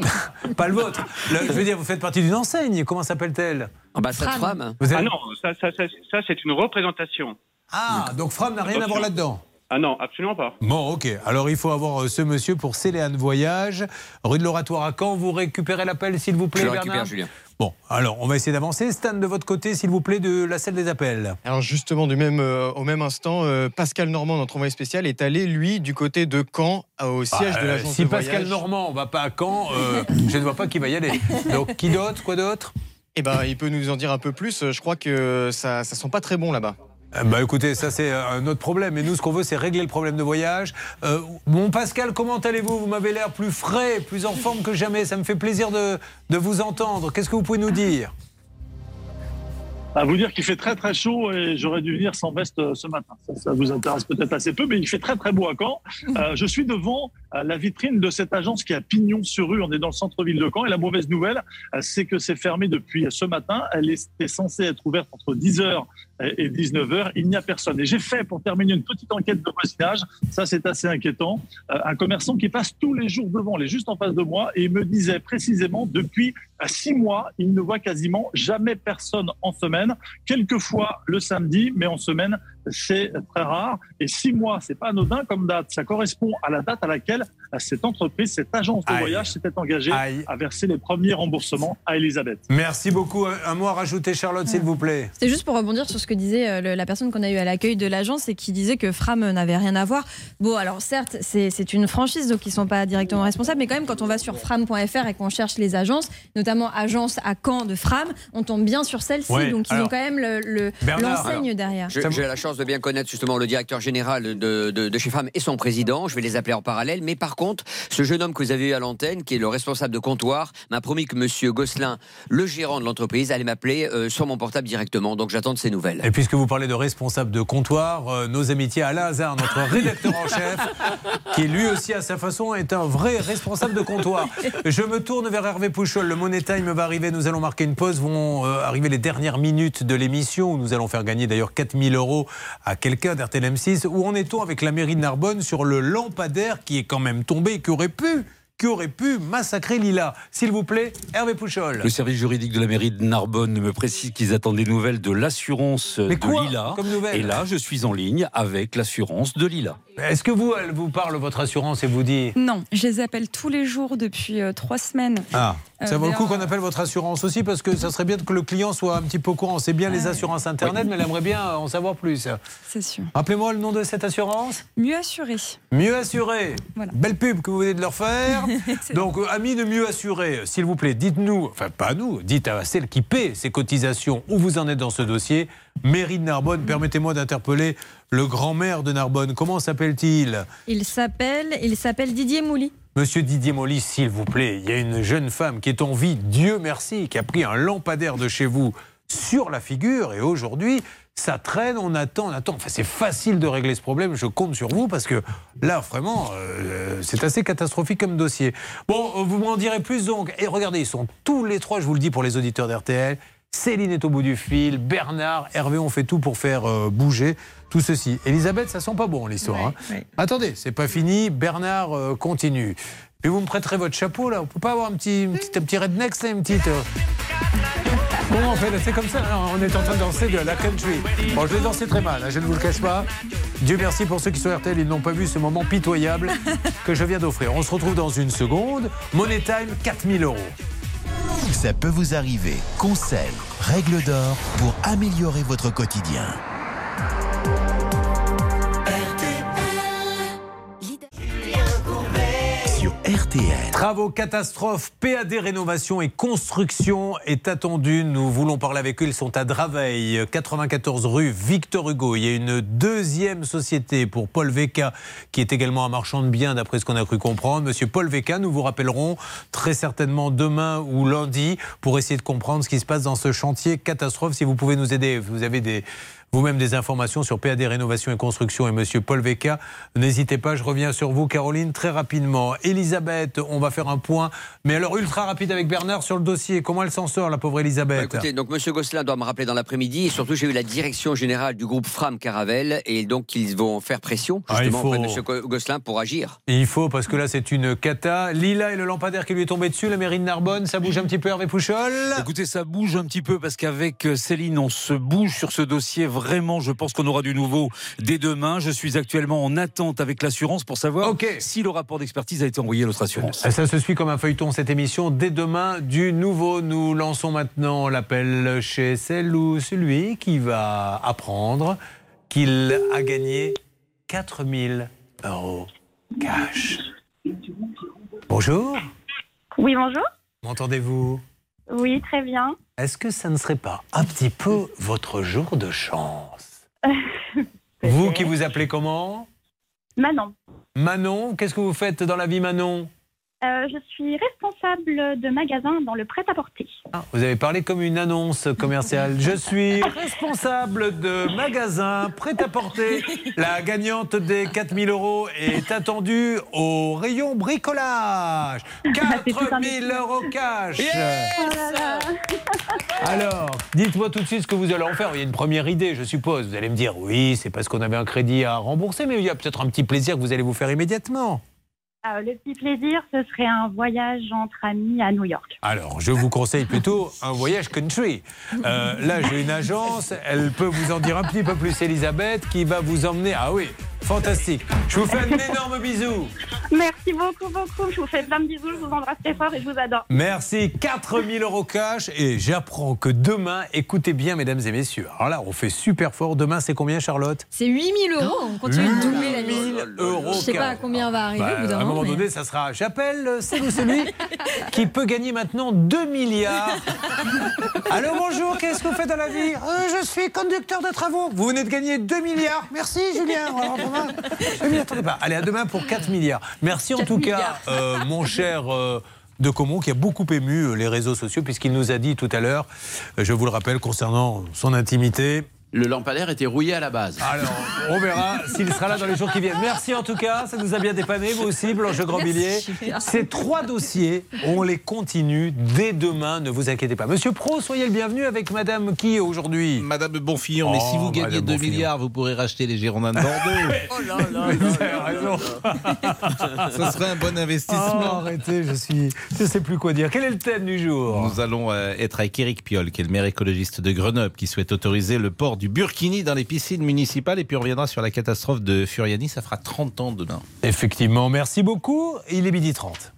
[laughs] pas le vôtre. Le- je veux dire, vous faites partie d'une enseigne. Comment s'appelle-t-elle? Ambassade Fram. Vous êtes- Ah non, ça, ça, ça, ça, c'est une représentation. Ah, donc Fram n'a rien à voir là-dedans. Ah non, absolument pas. Bon, ok. Alors il faut avoir euh, ce monsieur pour Céléane Voyage, rue de l'Oratoire à Caen. Vous récupérez l'appel, s'il vous plaît, Je le Bernard récupère, Julien. Bon, alors on va essayer d'avancer. Stan, de votre côté, s'il vous plaît, de la salle des appels. Alors justement, du même, euh, au même instant, euh, Pascal Normand, notre envoyé spécial, est allé, lui, du côté de Caen, euh, au siège Ah, de euh, l'agence Si de Pascal voyage. Normand, on va pas à Caen, euh, je ne vois pas qui va y aller. Donc qui d'autre Quoi d'autre? Eh ben, il peut nous en dire un peu plus. Je crois que ça, ça sent pas très bon là-bas. Euh, Bah écoutez, ça c'est euh, un autre problème. Et nous, ce qu'on veut, c'est régler le problème de voyage. Euh, bon, Pascal, comment allez-vous? Vous m'avez l'air plus frais, plus en forme que jamais. Ça me fait plaisir de, vous entendre. Qu'est-ce que vous pouvez nous dire? À vous dire qu'il fait très très chaud et j'aurais dû venir sans veste ce matin. Ça, vous intéresse peut-être assez peu, mais il fait très très beau à Caen. Je suis devant la vitrine de cette agence qui a pignon sur rue. On est dans le centre-ville de Caen et la mauvaise nouvelle, c'est que c'est fermé depuis ce matin. Elle était censée être ouverte entre 10h et 19h. Il n'y a personne. Et j'ai fait, pour terminer, une petite enquête de voisinage. Ça, c'est assez inquiétant. Euh, un commerçant qui passe tous les jours devant, il est juste en face de moi, et il me disait précisément, depuis euh, six mois, il ne voit quasiment jamais personne en semaine, quelquefois le samedi, mais en semaine, c'est très rare. Et six mois, c'est pas anodin comme date. Ça correspond à la date à laquelle cette entreprise, cette agence de Aïe. voyage s'était engagée Aïe. à verser les premiers remboursements à Elisabeth. Merci beaucoup. Un mot à rajouter, Charlotte, s'il vous plaît. C'est juste pour rebondir sur ce que disait euh, le- la personne qu'on a eu à l'accueil de l'agence et qui disait que Fram n'avait rien à voir. Bon, alors certes, c'est une franchise, donc ils ne sont pas directement responsables, mais quand même, quand on va sur fram.fr et qu'on cherche les agences, notamment agence à Caen de Fram, on tombe bien sur celle-ci. Ouais, donc ils alors, ont quand même le- le- l'enseigne alors, derrière. J'ai la chance de bien connaître justement le directeur général de, de, de chez FAM et son président. Je vais les appeler en parallèle. Mais par contre, ce jeune homme que vous avez eu à l'antenne, qui est le responsable de comptoir, m'a promis que Monsieur Gosselin, le gérant de l'entreprise, allait m'appeler euh, sur mon portable directement. Donc j'attends de ses nouvelles. Et puisque vous parlez de responsable de comptoir, euh, nos amitiés à Hazard, notre [laughs] rédacteur en chef, qui lui aussi à sa façon est un vrai responsable de comptoir. Je me tourne vers Hervé Pouchol. Le Money Time va arriver. Nous allons marquer une pause. Vont euh, arriver les dernières minutes de l'émission où nous allons faire gagner d'ailleurs 4000 euros à quelqu'un d'RTL M6. Où en est-on avec la mairie de Narbonne sur le lampadaire qui est quand même tombé et qui aurait pu qui aurait pu massacrer Lila? S'il vous plaît, Hervé Pouchol. Le service juridique de la mairie de Narbonne me précise qu'ils attendent des nouvelles de l'assurance de quoi Lila. comme nouvelles Et là, je suis en ligne avec l'assurance de Lila. Est-ce que vous, elle vous parle, votre assurance, et vous dit? Non, je les appelle tous les jours depuis euh, trois semaines. Ah, ça Euh, vaut le coup qu'on appelle votre assurance aussi parce que ça serait bien que le client soit un petit peu au courant. C'est bien les assurances internet, mais elle aimerait bien en savoir plus. C'est sûr. Rappelez-moi le nom de cette assurance Mieux assuré. Mieux assuré. Voilà. Belle pub que vous venez de leur faire. [laughs] Donc, euh, amis de mieux assuré, s'il vous plaît, dites-nous, enfin pas à nous, dites à celle qui paie ces cotisations où vous en êtes dans ce dossier. Mairie de Narbonne, permettez-moi d'interpeller le grand-maire de Narbonne. Comment s'appelle-t-il? Il s'appelle il s'appelle Didier Mouly. Monsieur Didier Molly, s'il vous plaît, il y a une jeune femme qui est en vie, Dieu merci, qui a pris un lampadaire de chez vous sur la figure et aujourd'hui, ça traîne, on attend, on attend. Enfin, c'est facile de régler ce problème, je compte sur vous parce que là, vraiment, euh, c'est assez catastrophique comme dossier. Bon, vous m'en direz plus donc. Et regardez, ils sont tous les trois, je vous le dis pour les auditeurs d'RTL. Céline est au bout du fil, Bernard, Hervé, on fait tout pour faire euh, bouger tout ceci. Elisabeth, ça sent pas bon l'histoire. hein. Attendez, c'est pas fini. Bernard euh, continue. Puis vous me prêterez votre chapeau là. On peut pas avoir un petit, un petit, un petit redneck, là, une petite. euh, Comment on fait C'est comme ça. On est en train de danser de la country. Bon, je vais danser très mal. hein, je ne vous le cache pas. Dieu merci pour ceux qui sont RTL. Ils n'ont pas vu ce moment pitoyable que je viens d'offrir. On se retrouve dans une seconde. Money Time, 4000 euros. Ça peut vous arriver. Conseils, règles d'or pour améliorer votre quotidien. Travaux, catastrophes, PAD rénovation et construction est attendu. Nous voulons parler avec eux. Ils sont à Draveil, 94 rue Victor Hugo. Il y a une deuxième société pour Paul Vecca, qui est également un marchand de biens, d'après ce qu'on a cru comprendre. Monsieur Paul Vecca, nous vous rappellerons très certainement demain ou lundi pour essayer de comprendre ce qui se passe dans ce chantier catastrophe. Si vous pouvez nous aider, vous avez des vous-même des informations sur PAD Rénovation et Construction et Monsieur Paul Vecca. N'hésitez pas, je reviens sur vous, Caroline, très rapidement. Elisabeth, on va faire un point, mais alors ultra rapide avec Bernard sur le dossier. Comment elle s'en sort, la pauvre Bah, Elisabeth écoutez, donc Monsieur Gosselin doit me rappeler dans l'après-midi et surtout j'ai eu la direction générale du groupe Fram Caravel et donc ils vont faire pression Ah, justement faut- auprès de Monsieur Go- Gosselin pour agir. Il faut, parce que là, c'est une cata. Lila et le lampadaire qui lui est tombé dessus, la mairie de Narbonne, ça bouge un petit peu, Hervé Pouchol? Écoutez, ça bouge un petit peu parce qu'avec euh, Céline, on se bouge sur ce dossier. Vraiment, je pense qu'on aura du nouveau dès demain. Je suis actuellement en attente avec l'assurance pour savoir si le rapport d'expertise a été envoyé à notre assurance. Ça se suit comme un feuilleton cette émission. Dès demain, du nouveau. Nous lançons maintenant l'appel chez celle ou celui qui va apprendre qu'il a gagné 4000 euros cash. Bonjour, Oui, bonjour. m'entendez-vous? Oui, très bien. Est-ce que ça ne serait pas un petit peu votre jour de chance [laughs] Vous qui vous appelez comment? Manon, Manon, qu'est-ce que vous faites dans la vie Manon? Euh, je suis responsable de magasin dans le prêt-à-porter. Vous avez parlé comme une annonce commerciale. Je suis responsable de magasin prêt-à-porter. La gagnante des 4000 euros est attendue au rayon bricolage. [laughs] 4000 euros cash. [laughs] Alors, dites-moi tout de suite ce que vous allez en faire. Il y a une première idée, je suppose. Vous allez me dire, oui, c'est parce qu'on avait un crédit à rembourser, mais il y a peut-être un petit plaisir que vous allez vous faire immédiatement. Euh, le petit plaisir, ce serait un voyage entre amis à New York. Alors, je vous conseille plutôt un voyage country. Euh, là, j'ai une agence, elle peut vous en dire un petit peu plus, Elisabeth, qui va vous emmener. Ah oui, fantastique. Je vous fais un énorme bisou. Merci beaucoup, beaucoup. Je vous fais plein de bisous, je vous embrasse très fort et je vous adore. Merci, 4000 euros cash. Et j'apprends que demain, écoutez bien, mesdames et messieurs. Alors là, on fait super fort. Demain, c'est combien, Charlotte? C'est 8000 euros. On continue de doubler la mise. 1000 euros. Je sais pas à combien on va arriver Bah, au bout d'un à un moment mais- donné, ça sera. J'appelle ou celui [laughs] qui peut gagner maintenant 2 milliards. Allô, bonjour, qu'est-ce que vous faites dans la vie? Euh, Je suis conducteur de travaux. Vous venez de gagner 2 milliards. Merci, Julien. Alors, demain, je m'y attendais pas. Allez, à demain pour 4 milliards. Merci en 4 tout cas, euh, mon cher. euh, de Comont qui a beaucoup ému euh, les réseaux sociaux puisqu'il nous a dit tout à l'heure, euh, je vous le rappelle, concernant son intimité. Le lampadaire était rouillé à la base. Alors, on verra s'il sera là dans les jours qui viennent. Merci en tout cas, ça nous a bien dépanné, vous aussi, Blanche Grandvilliers. Merci. Ces trois dossiers, on les continue dès demain, ne vous inquiétez pas. Monsieur Pro, soyez le bienvenu avec Madame qui aujourd'hui? Madame Bonfillon, mais si Oh, vous gagnez Madame 2 Bonfillon. milliards, vous pourrez racheter les Girondins de Bordeaux. [laughs] oh là là, vous avez raison. Ce serait un bon investissement. Oh, arrêtez, je suis, je sais plus quoi dire. Quel est le thème du jour? Nous allons euh, être avec Éric Piolle, qui est le maire écologiste de Grenoble, qui souhaite autoriser le port du burkini dans les piscines municipales. Et puis on reviendra sur la catastrophe de Furiani. Ça fera 30 ans demain. Effectivement, merci beaucoup. Il est midi 30.